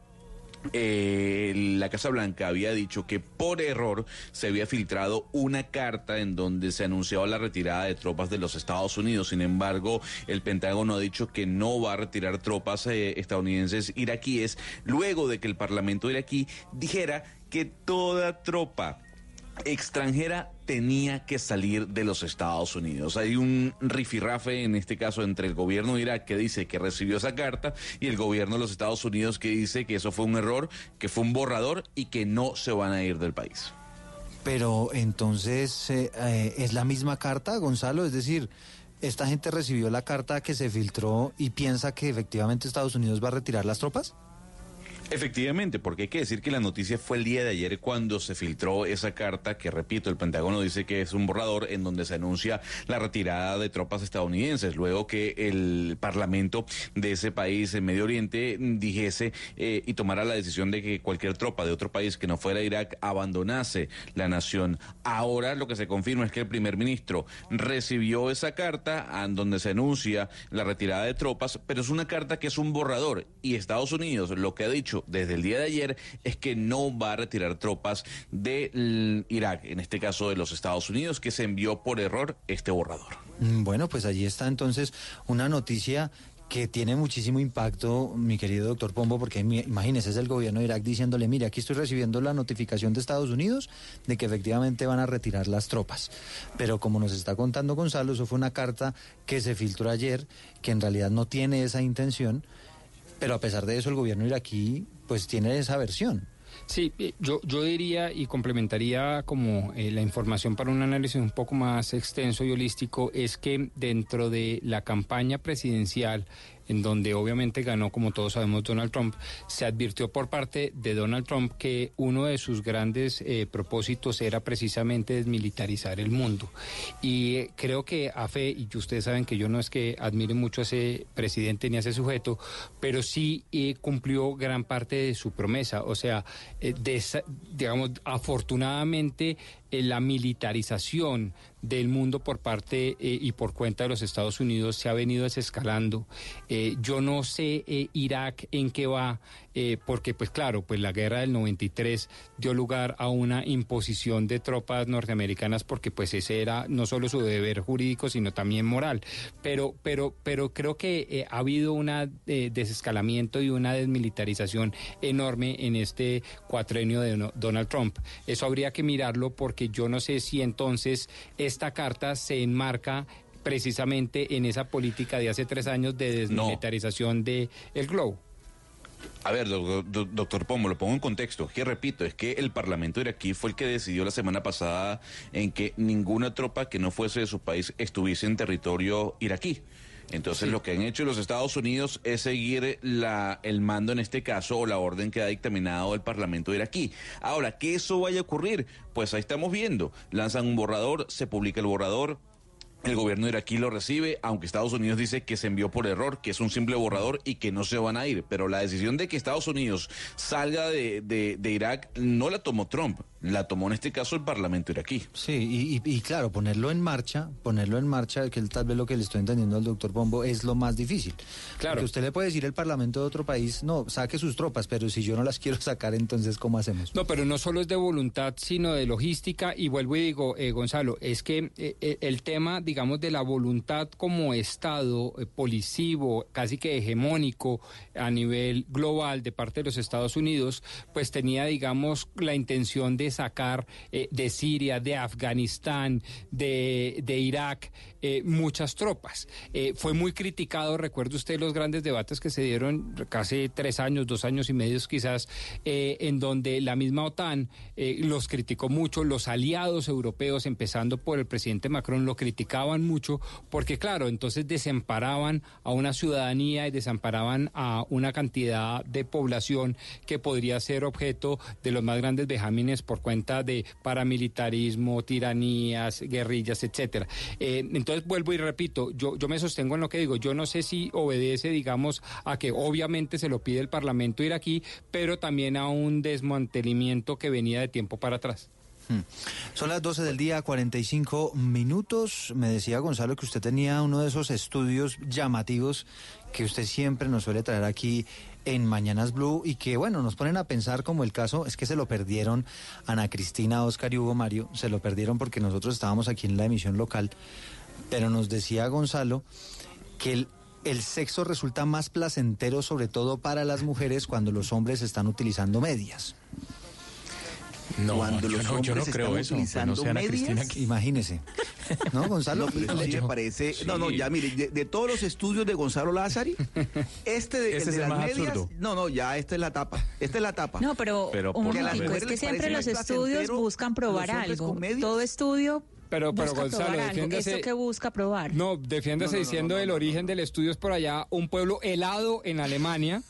eh, la Casa Blanca había dicho que por error se había filtrado una carta en donde se anunciaba la retirada de tropas de los Estados Unidos. Sin embargo, el Pentágono ha dicho que no va a retirar tropas eh, estadounidenses iraquíes luego de que el Parlamento iraquí dijera que toda tropa extranjera tenía que salir de los Estados Unidos. Hay un rifirrafe en este caso entre el gobierno de Irak que dice que recibió esa carta y el gobierno de los Estados Unidos que dice que eso fue un error, que fue un borrador y que no se van a ir del país. Pero entonces, eh, ¿es la misma carta, Gonzalo? Es decir, ¿esta gente recibió la carta que se filtró y piensa que efectivamente Estados Unidos va a retirar las tropas? Efectivamente, porque hay que decir que la noticia fue el día de ayer cuando se filtró esa carta que, repito, el Pentágono dice que es un borrador en donde se anuncia la retirada de tropas estadounidenses, luego que el Parlamento de ese país, en Medio Oriente, dijese eh, y tomara la decisión de que cualquier tropa de otro país que no fuera Irak abandonase la nación. Ahora lo que se confirma es que el primer ministro recibió esa carta en donde se anuncia la retirada de tropas, pero es una carta que es un borrador y Estados Unidos lo que ha dicho desde el día de ayer es que no va a retirar tropas de Irak, en este caso de los Estados Unidos, que se envió por error este borrador. Mm, Bueno, pues allí está entonces una noticia que tiene muchísimo impacto, mi querido doctor Pombo, porque imagínese, es el gobierno de Irak diciéndole, mire, aquí estoy recibiendo la notificación de Estados Unidos de que efectivamente van a retirar las tropas. Pero como nos está contando Gonzalo, eso fue una carta que se filtró ayer, que en realidad no tiene esa intención, pero a pesar de eso el gobierno iraquí pues tiene esa versión. Sí, eh, yo, yo diría y complementaría como eh, la información para un análisis un poco más extenso y holístico, es que dentro de la campaña presidencial, en donde obviamente ganó, como todos sabemos, Donald Trump, se advirtió por parte de Donald Trump que uno de sus grandes eh, propósitos era precisamente desmilitarizar el mundo. Y eh, creo que a fe, y ustedes saben que yo no es que admire mucho a ese presidente ni a ese sujeto, pero sí eh, cumplió gran parte de su promesa. O sea, de digamos, afortunadamente la militarización del mundo por parte eh, y por cuenta de los Estados Unidos se ha venido desescalando. Eh, yo no sé eh, Irak en qué va, eh, porque pues claro, pues la guerra del 93 dio lugar a una imposición de tropas norteamericanas porque pues ese era no solo su deber jurídico, sino también moral. Pero, pero, pero creo que eh, ha habido un desescalamiento y una desmilitarización enorme en este cuatrenio de no- Donald Trump. Eso habría que mirarlo porque yo no sé si entonces esta carta se enmarca precisamente en esa política de hace tres años de desmilitarización de el globo. A ver, do- do- doctor Pomo, lo pongo en contexto. Que repito, es que el Parlamento iraquí fue el que decidió la semana pasada en que ninguna tropa que no fuese de su país estuviese en territorio iraquí. Entonces lo que han hecho los Estados Unidos es seguir la, el mando en este caso o la orden que ha dictaminado el Parlamento iraquí. Ahora, que eso vaya a ocurrir, pues ahí estamos viendo. Lanzan un borrador, se publica el borrador, el gobierno iraquí lo recibe, aunque Estados Unidos dice que se envió por error, que es un simple borrador y que no se van a ir. Pero la decisión de que Estados Unidos salga de, de- de Irak no la tomó Trump, la tomó en este caso el Parlamento iraquí. Sí, y, y- y claro, ponerlo en marcha, ponerlo en marcha, que tal vez lo que le estoy entendiendo al doctor Pombo, es lo más difícil. Claro. Porque usted le puede decir al Parlamento de otro país, no, saque sus tropas, pero si yo no las [laughs] quiero sacar, entonces, ¿cómo hacemos? No, pero no solo es de voluntad, sino de logística. Y vuelvo y digo, eh, Gonzalo, es que eh, eh, el tema, digamos, de la voluntad como Estado eh, policivo, casi que hegemónico a nivel global de parte de los Estados Unidos, pues tenía, digamos, la intención de sacar eh, de Siria, de Afganistán, de, de Irak, eh, muchas tropas. Eh, fue muy criticado, recuerda usted los grandes debates que se dieron casi tres años, dos años y medio quizás, eh, en donde la misma OTAN los criticó mucho, los aliados europeos, empezando por el presidente Macron, lo criticaban mucho, porque claro, entonces desamparaban a una ciudadanía y desamparaban a una cantidad de población que podría ser objeto de los más grandes vejámenes por cuenta de paramilitarismo, tiranías, guerrillas, etcétera. Eh, vuelvo y repito, yo, yo me sostengo en lo que digo, yo no sé si obedece, digamos, a que obviamente se lo pide el Parlamento iraquí, pero también a un desmantelamiento que venía de tiempo para atrás. Hmm. Son las 12 del día, 45 minutos. Me decía Gonzalo que usted tenía uno de esos estudios llamativos que usted siempre nos suele traer aquí en Mañanas Blue y que, bueno, nos ponen a pensar como el caso, es que se lo perdieron Ana Cristina, Oscar y Hugo Mario, se lo perdieron porque nosotros estábamos aquí en la emisión local, pero nos decía Gonzalo que el, el sexo resulta más placentero, sobre todo para las mujeres, cuando los hombres están utilizando medias. No, Cuando yo los no, yo no hombres creo están eso. Pues no. Cristina, Imagínese. ¿No, [laughs] Gonzalo? No, pero eso sí Le- me parece. No, no, ya mire, de, de todos los estudios de Gonzalo Lázari, [laughs] este de, Ese el es de el las más medias. absurdo. No, no, ya esta es la tapa. Esta es la tapa. No, pero, Pero un es que siempre los estudios buscan probar los algo. Todo estudio Pero, pero Gonzalo, defiéndase. ¿Esto que busca probar? No, defiéndase No, no, no, diciendo no, no, el no, origen del estudio es por allá, un pueblo helado en Alemania.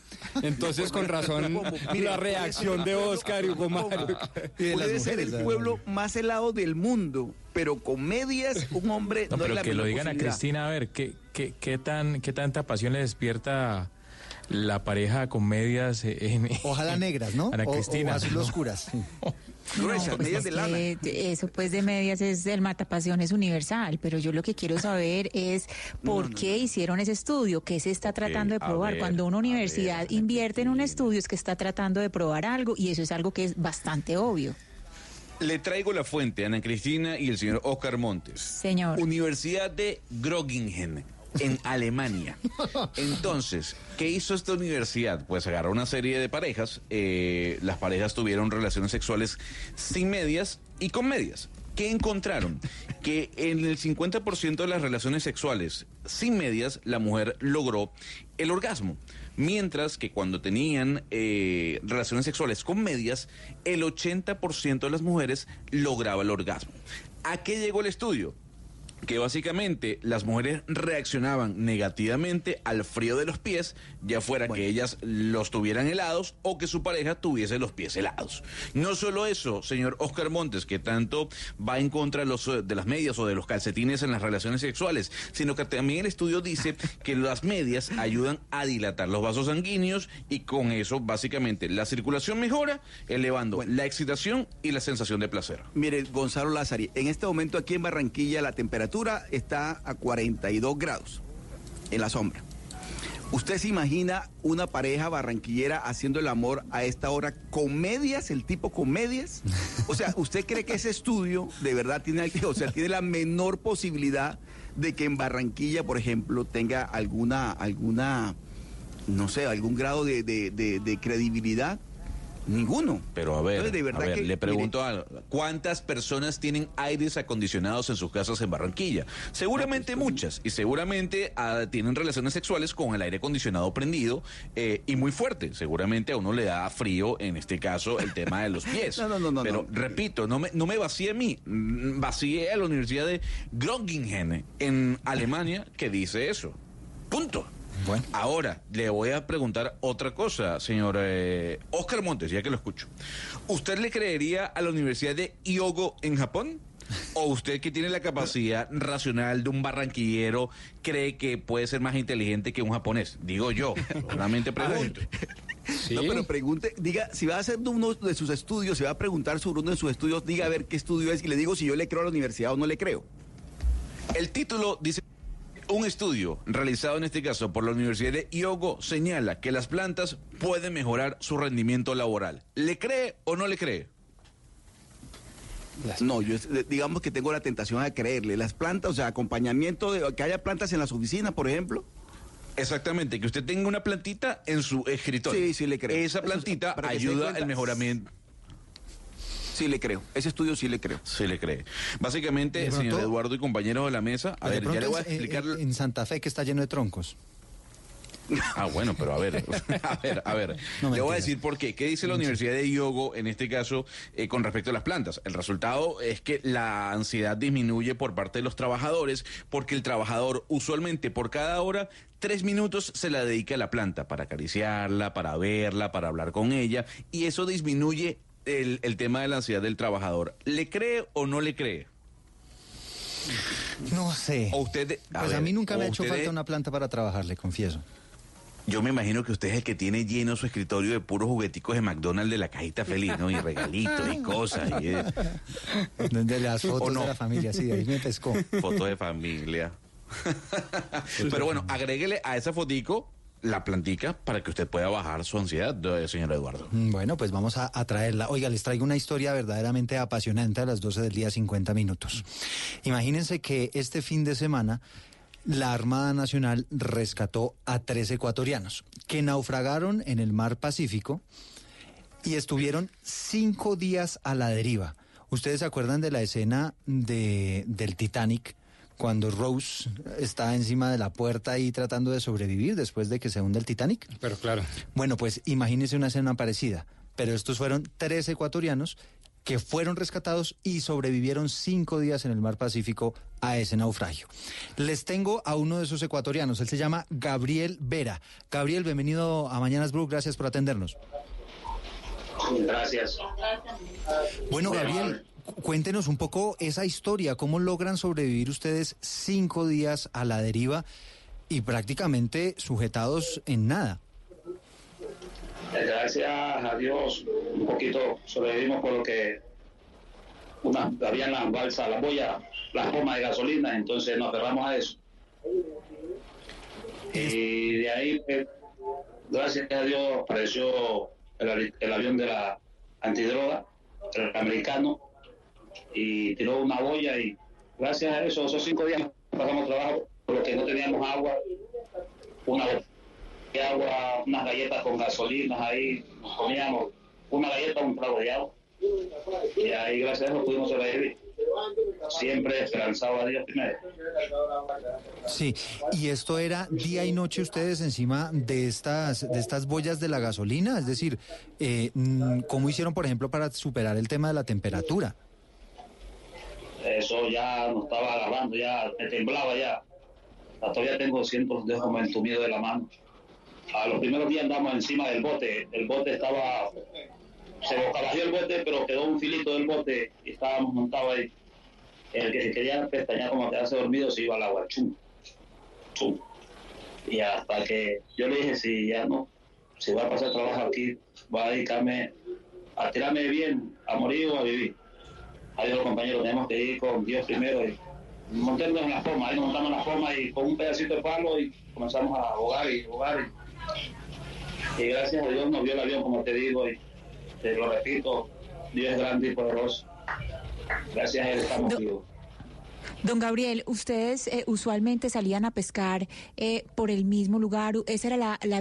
Entonces, con razón, [laughs] la reacción de Oscar y Hugo Mario. [laughs] Puede ser el pueblo más helado del mundo, pero con medias, un hombre. No, no, es pero la que lo digan a. Cristina, a ver, ¿qué, qué, qué, tan, ¿qué tanta pasión le despierta la pareja con medias en... Ojalá negras, ¿no? Ana O- Cristina. O, azul ¿no? oscuras. [laughs] Gruesas, pues medias de lana. eso pues de medias es el matapasiones universal, pero yo lo que quiero saber es por qué hicieron ese estudio, qué se está tratando de probar. ver, Cuando una universidad ver, invierte en un estudio es que está tratando de probar algo y eso es algo que es bastante obvio. Le traigo la fuente, Ana Cristina y el señor Oscar Montes. Señor. Universidad de Groningen, en Alemania. Entonces, ¿qué hizo esta universidad? Pues agarró una serie de parejas. eh, las parejas tuvieron relaciones sexuales sin medias y con medias. ¿Qué encontraron? Que en el 50% de las relaciones sexuales sin medias, la mujer logró el orgasmo. Mientras que cuando tenían eh, relaciones sexuales con medias, el 80% de las mujeres lograba el orgasmo. ¿A qué llegó el estudio? Que básicamente las mujeres reaccionaban negativamente al frío de los pies, ya fuera que ellas los tuvieran helados o que su pareja tuviese los pies helados. No solo eso, señor Oscar Montes, que tanto va en contra de, los, eh, de las medias o de los calcetines en las relaciones sexuales, sino que también el estudio dice [laughs] que las medias ayudan a dilatar los vasos sanguíneos y con eso básicamente la circulación mejora, elevando la excitación y la sensación de placer. Mire, Gonzalo Lázari, en este momento aquí en Barranquilla la temperatura está a 42 grados en la sombra. ¿Usted se imagina una pareja barranquillera haciendo el amor a esta hora con medias, el tipo con medias? O sea, ¿usted cree que ese estudio de verdad tiene, [laughs] o sea, tiene la menor posibilidad de que en Barranquilla, por ejemplo, tenga alguna, alguna, no sé, algún grado de, credibilidad? Ninguno. Pero a ver, Entonces, de verdad a ver, que, le mire, pregunto algo. ¿Cuántas personas tienen aires acondicionados en sus casas en Barranquilla? Seguramente muchas. Y seguramente ah, tienen relaciones sexuales con el aire acondicionado prendido eh, y muy fuerte. Seguramente a uno le da frío, en este caso, el tema de los [laughs] pies. No, no, no, no, Pero no. repito, no me, no me vacíe a mí. mm, Vacíe a la Universidad de Groningen en Alemania que dice eso. Punto. Bueno. Ahora, le voy a preguntar otra cosa, señor eh, Oscar Montes, ya que lo escucho. ¿Usted le creería a la Universidad de Hyogo en Japón? ¿O usted que tiene la capacidad racional de un barranquillero cree que puede ser más inteligente que un japonés? Digo yo, solamente [laughs] pregunto. No, pero pregunte, diga, si va a hacer uno de sus estudios, si va a preguntar sobre uno de sus estudios, diga a ver qué estudio es y le digo si yo le creo a la universidad o no le creo. El título dice, un estudio realizado en este caso por la Universidad de Hyogo señala que las plantas pueden mejorar su rendimiento laboral. ¿Le cree o no le cree? No, yo digamos que tengo la tentación de creerle. Las plantas, o sea, acompañamiento de que haya plantas en las oficinas, por ejemplo. Exactamente, que usted tenga una plantita en su escritorio. Sí, sí le creo. Esa plantita ayuda al mejoramiento. Sí le creo. Ese estudio sí le creo. Sí le cree. Básicamente, De pronto- señor Eduardo y compañeros de la mesa, a De ver, ya le voy a es, eh, explicar. eh, en Santa Fe que está lleno de troncos. Ah, bueno, pero a ver, [laughs] a ver, a ver. No, Le voy a mentira. decir por qué. ¿Qué dice la Universidad de Hyogo en este caso eh, con respecto a las plantas? El resultado es que la ansiedad disminuye por parte de los trabajadores porque el trabajador usualmente por cada hora tres minutos se la dedica a la planta para acariciarla, para verla, para hablar con ella y eso disminuye el, el tema de la ansiedad del trabajador. ¿Le cree o no le cree? No sé. O usted, Pues a mí nunca me ha hecho usted- falta una planta para trabajar, le confieso. Yo me imagino que usted es el que tiene lleno su escritorio de puros jugueticos de McDonald's de la cajita feliz, ¿no? Y regalitos y cosas. Y eh, De las ¿O fotos no? de la familia, sí, de ahí me pescó. fotos de familia. Pero bueno, agréguele a esa fotico la plantica para que usted pueda bajar su ansiedad, eh, señor Eduardo. Mm, Bueno, pues vamos a, traerla. Oiga, les traigo una historia verdaderamente apasionante a las 12 del día 50 minutos. Imagínense que este fin de semana la Armada Nacional rescató a tres ecuatorianos que naufragaron en el mar Pacífico y estuvieron cinco días a la deriva. ¿Ustedes se acuerdan de la escena de, del Titanic? Cuando Rose está encima de la puerta ahí tratando de sobrevivir después de que se hunde el Titanic. Pero claro. Bueno, pues imagínense una escena parecida. Pero estos fueron tres ecuatorianos que fueron rescatados y sobrevivieron cinco días en el mar Pacífico a ese naufragio. Les tengo a uno de esos ecuatorianos. Él se llama Gabriel Vera. Gabriel, bienvenido a Mañanas Blue. Gracias por atendernos. Gracias. Bueno, Gabriel, cuéntenos un poco esa historia. ¿Cómo logran sobrevivir ustedes cinco días a la deriva y prácticamente sujetados en nada? Gracias a Dios, un poquito sobrevivimos por lo que una, habían las balsas, las boyas, las bombas de gasolina, entonces nos aferramos a eso. Y de ahí, pues, gracias a Dios, apareció el, el avión de la antidroga, el americano, y tiró una boya y gracias a eso, esos cinco días pasamos trabajo, por lo que no teníamos agua, una de agua, unas galletas con gasolinas ahí, nos comíamos una galleta, un trago de agua. Y ahí gracias a eso pudimos sobrevivir. Siempre esperanzado a Dios primero. Sí, y esto era día y noche ustedes encima de estas de estas boyas de la gasolina, es decir, eh, mm, ¿cómo hicieron, por ejemplo, para superar el tema de la temperatura? Eso ya nos estaba agarrando, ya me temblaba ya. Todavía tengo cientos de entumido de la mano. A los primeros días andamos encima del bote. El bote estaba, se bocabajeó el bote, pero quedó un filito del bote y estábamos montados ahí. El que se quería pestañear como quedarse dormido se iba al agua, chum, chum. Y hasta que yo le dije, si ya no, si voy a pasar trabajo aquí, voy a dedicarme a tirarme bien, a morir o a vivir. Adiós compañeros, tenemos que ir con Dios primero y montarnos en la forma, ahí montamos en la forma y con un pedacito de palo y comenzamos a ahogar y ahogar y, y gracias a Dios nos vio el avión como te digo y te lo repito, Dios es grande y poderoso. Gracias a él estamos vivos. Don Gabriel, ustedes eh, usualmente salían a pescar eh, por el mismo lugar. Esa era la, la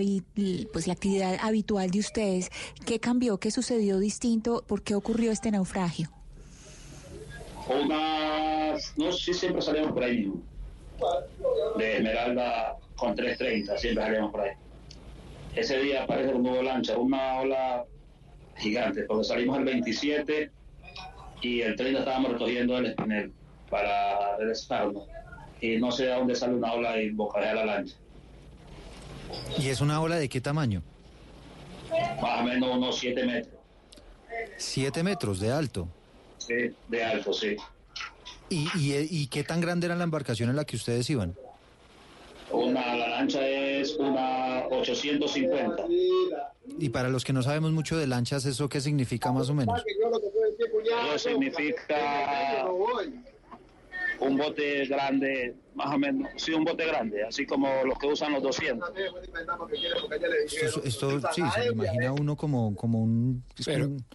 pues, la actividad habitual de ustedes. ¿Qué cambió? ¿Qué sucedió distinto? ¿Por qué ocurrió este naufragio? Unas, no sé si siempre salimos por ahí mismo. De Esmeralda con 330, siempre salimos por ahí. Ese día parece que no hubo lancha, una ola gigante, porque salimos el 27 y el 30 estábamos recogiendo el espinel para regresarnos. Y no sé a dónde sale una ola y bocajea la lancha. ¿Y es una ola de qué tamaño? Más o menos unos 7 metros Siete metros de alto. Sí, de alto, sí. ¿Y, y, y qué tan grande era la embarcación en la que ustedes iban? Una, la lancha es una 850. Y para los que no sabemos mucho de lanchas, ¿eso qué significa más o menos? Eso significa un bote grande, más o menos, sí, un bote grande, así como los que usan los 200. Esto, esto sí, se lo imagina uno como, como un... Es como un,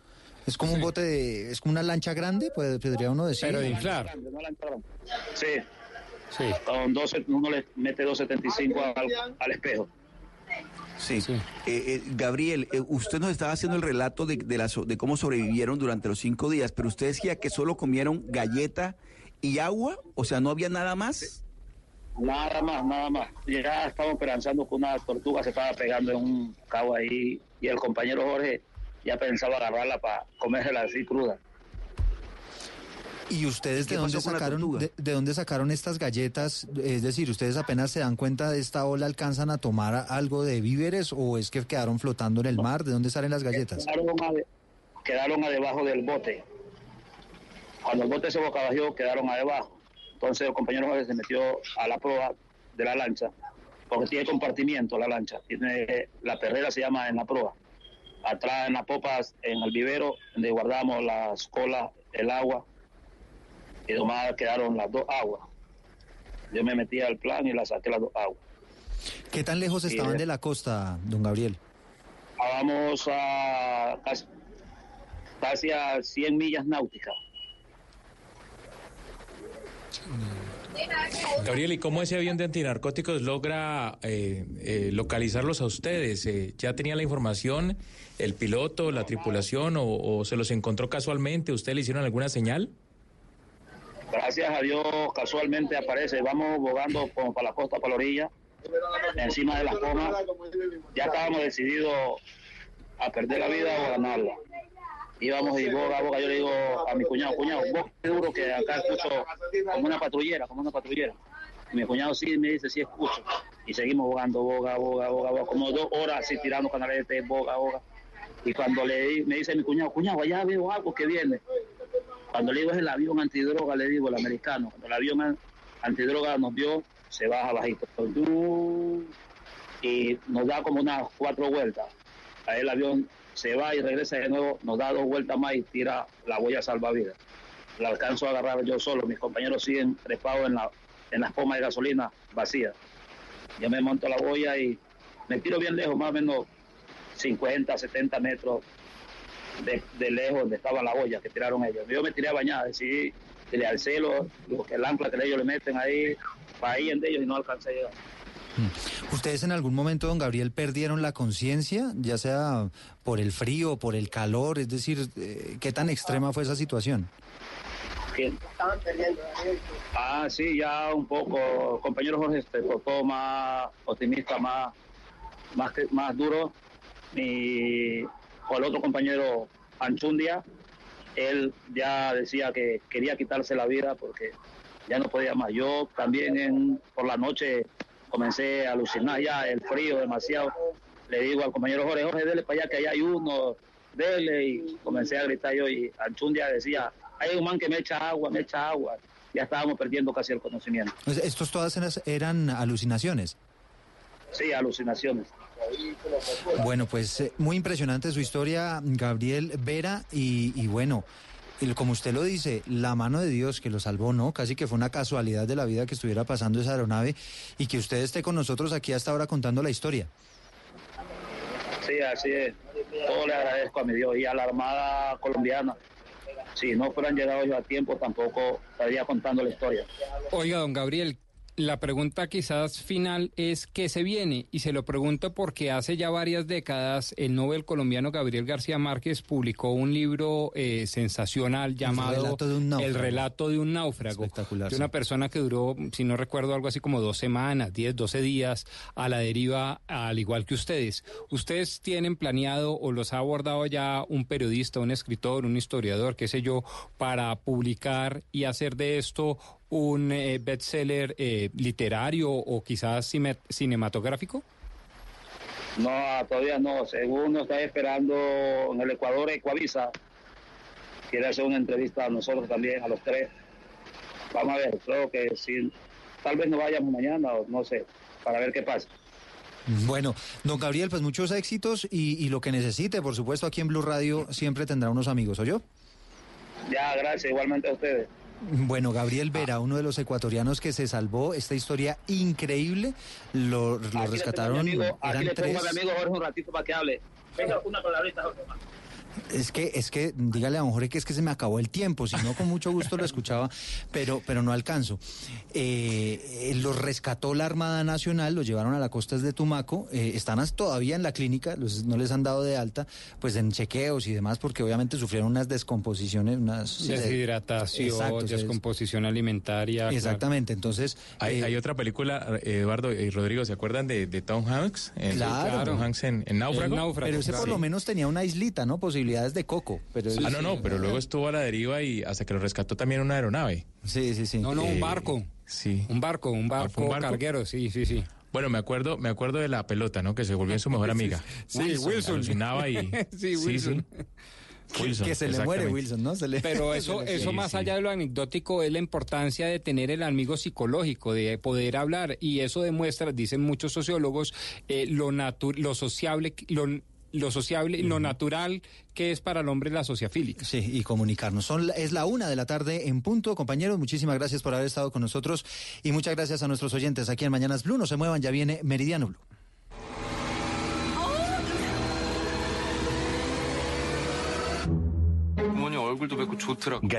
es como un bote de... Es como una lancha grande, puede- podría uno decir. Sí. Con 12, uno le mete 275 al, al espejo. Sí. Eh, eh, Gabriel, eh, usted nos estaba haciendo el relato de, de, la so- de cómo sobrevivieron durante los cinco días, pero usted decía que solo comieron galleta y agua, o sea, no había nada más. Nada más, nada más. Ya estábamos esperanzando que una tortuga se estaba pegando en un cabo ahí y el compañero Jorge ya pensaba agarrarla para comérsela así cruda. ¿Y ustedes de ¿Qué dónde sacaron de, de dónde sacaron estas galletas? Es decir, ¿ustedes apenas se dan cuenta de esta ola alcanzan a tomar algo de víveres o es que quedaron flotando en el mar? ¿De dónde salen las galletas? Quedaron, a de- quedaron a debajo del bote. Cuando el bote se bocabajeó, quedaron a debajo. Entonces el compañero Jorge se metió a la proa de la lancha, porque tiene compartimiento la lancha. Tiene, la perrera se llama en la proa. Atrás en las popas, en el vivero, donde guardamos las colas, el agua, y nomás quedaron las dos aguas. Yo me metí al plan y las saqué las dos aguas. ¿Qué tan lejos estaban de la costa, don Gabriel? Vamos a casi, casi a 100 millas náuticas. Gabriel, ¿y cómo ese avión de antinarcóticos logra eh, eh, localizarlos a ustedes? Eh, ¿Ya tenía la información el piloto, la tripulación o, se los encontró casualmente? ¿Usted le hicieron alguna señal? Gracias a Dios, casualmente aparece. Vamos bogando como para la costa, para la orilla, encima de las comas. Ya estábamos decididos a perder la vida o ganarla. Íbamos y boga, boga. Yo le digo a mi cuñado, cuñado, vos qué duro que acá escucho como una patrullera, como una patrullera. Y mi cuñado sí me dice, sí escucho. Y seguimos bogando, boga, boga, boga, boga. Como dos horas así tirando canales de boga, boga. Y cuando le me dice mi cuñado, cuñado, allá veo algo que viene. Cuando le digo es el avión antidroga, le digo el americano. Cuando el avión an- antidroga nos vio, se baja bajito. Y nos da como unas cuatro vueltas. Ahí el avión se va y regresa de nuevo, nos da dos vueltas más y tira la boya salvavidas. La alcanzo a agarrar yo solo, mis compañeros siguen trepados en, la, en las pomas de gasolina vacías. Yo me monto la boya y me tiro bien lejos, más o menos 50, 70 metros de, de lejos donde estaba la boya que tiraron ellos. Yo me tiré a bañar, decidí que le alcé lo, lo que el ancla que ellos le meten ahí, para ahí en ellos y no alcancé a llegar. ¿Ustedes en algún momento, don Gabriel, perdieron la conciencia, ya sea por el frío, por el calor? Es decir, eh, ¿qué tan extrema fue esa situación? ¿Quién? Ah, sí, ya un poco, compañero Jorge, se portó más optimista, más, más, que- más duro. Y o el otro compañero Anchundia, él ya decía que quería quitarse la vida porque ya no podía más. Yo también en, por la noche comencé a alucinar ya el frío demasiado. Le digo al compañero Jorge, Jorge, dele para allá que allá hay uno, dele. Y comencé a gritar yo y Anchundia decía, hay un man que me echa agua, me echa agua. Ya estábamos perdiendo casi el conocimiento. Estos todas eran- alucinaciones. Sí, alucinaciones. Bueno, pues eh, muy impresionante su historia, Gabriel Vera, y, y bueno, el- como usted lo dice, la mano de Dios que lo salvó, ¿no? Casi que fue una casualidad de la vida que estuviera pasando esa aeronave y que usted esté con nosotros aquí hasta ahora contando la historia. Sí, así es. Todo le agradezco a mi Dios y a la Armada colombiana. Si no fueran llegado yo a tiempo, tampoco estaría contando la historia. Oiga, don Gabriel, la pregunta quizás final es ¿qué se viene? Y se lo pregunto porque hace ya varias décadas el Nobel colombiano Gabriel García Márquez publicó un libro eh, sensacional llamado relato de un náufrago. El relato de un náufrago. Espectacular, De sí. una persona que duró, si no recuerdo, algo así como dos semanas, 10, 12 días a la deriva, al igual que ustedes. ¿Ustedes tienen planeado o los ha abordado ya un periodista, un escritor, un historiador, qué sé yo, para publicar y hacer de esto un eh, bestseller eh, literario o quizás cine- cinematográfico? No, todavía no. Según nos está esperando en el Ecuador, Ecuavisa, quiere hacer una entrevista a nosotros también, a los tres. Vamos a ver, creo que si, tal vez no vayamos mañana o no sé, para ver qué pasa. Bueno, don Gabriel, pues muchos éxitos y, y lo que necesite, por supuesto, aquí en Blue Radio siempre tendrá unos amigos, ¿oyó? Ya, gracias, igualmente a ustedes. Bueno, Gabriel Vera, uno de los ecuatorianos que se salvó, esta historia increíble, lo, lo Aquí le tengo a rescataron, mi amigo- aquí tengo a tres. mi amigo Jorge un ratito para que hable. Venga, una palabrita, Jorge. Es que, es que, dígale a don Jorge que es que se me acabó el tiempo, si no con mucho gusto lo escuchaba, pero, pero no alcanzo. Eh, eh, los rescató la Armada Nacional, los llevaron a la costa de Tumaco, eh, están todavía en la clínica, los- no les han dado de alta, pues en chequeos y demás, porque obviamente sufrieron unas descomposiciones, unas... Deshidratación, Exacto, descomposición alimentaria. claro. Exactamente, entonces... Hay, eh, hay otra película, Eduardo y Rodrigo, ¿se acuerdan de, de Tom Hanks? En- Claro. Tom Hanks en, en Náufrago. Pero ese por lo menos tenía una islita, ¿no? Posibilidades de coco. Pero Ah, no, no, pero luego estuvo a la deriva y hasta que lo rescató también una aeronave. Sí, sí, sí. No, no, un Eh, barco. Sí. Un barco, un barco, Ah, ¿fue un barco? carguero, sí, sí, sí. Bueno, me acuerdo, me acuerdo de la pelota, ¿no? Que se volvió su mejor [laughs] amiga. Sí, Wilson. Alucinaba y... [laughs] Sí, Wilson. Que- Wilson, que se le muere. Wilson, ¿no? Se le- Pero [laughs] eso, eso Sí, más sí. allá de lo anecdótico es la importancia de tener el amigo psicológico, de poder hablar y eso demuestra, dicen muchos sociólogos, eh, lo natu- lo sociable, lo lo sociable, lo natural que es para el hombre la sociafílica. Sí, y comunicarnos. Son, es la una de la tarde en punto. Compañeros, muchísimas gracias por haber estado con nosotros y muchas gracias a nuestros oyentes aquí en Mañanas Blue. No se muevan, ya viene Meridiano Blue. 부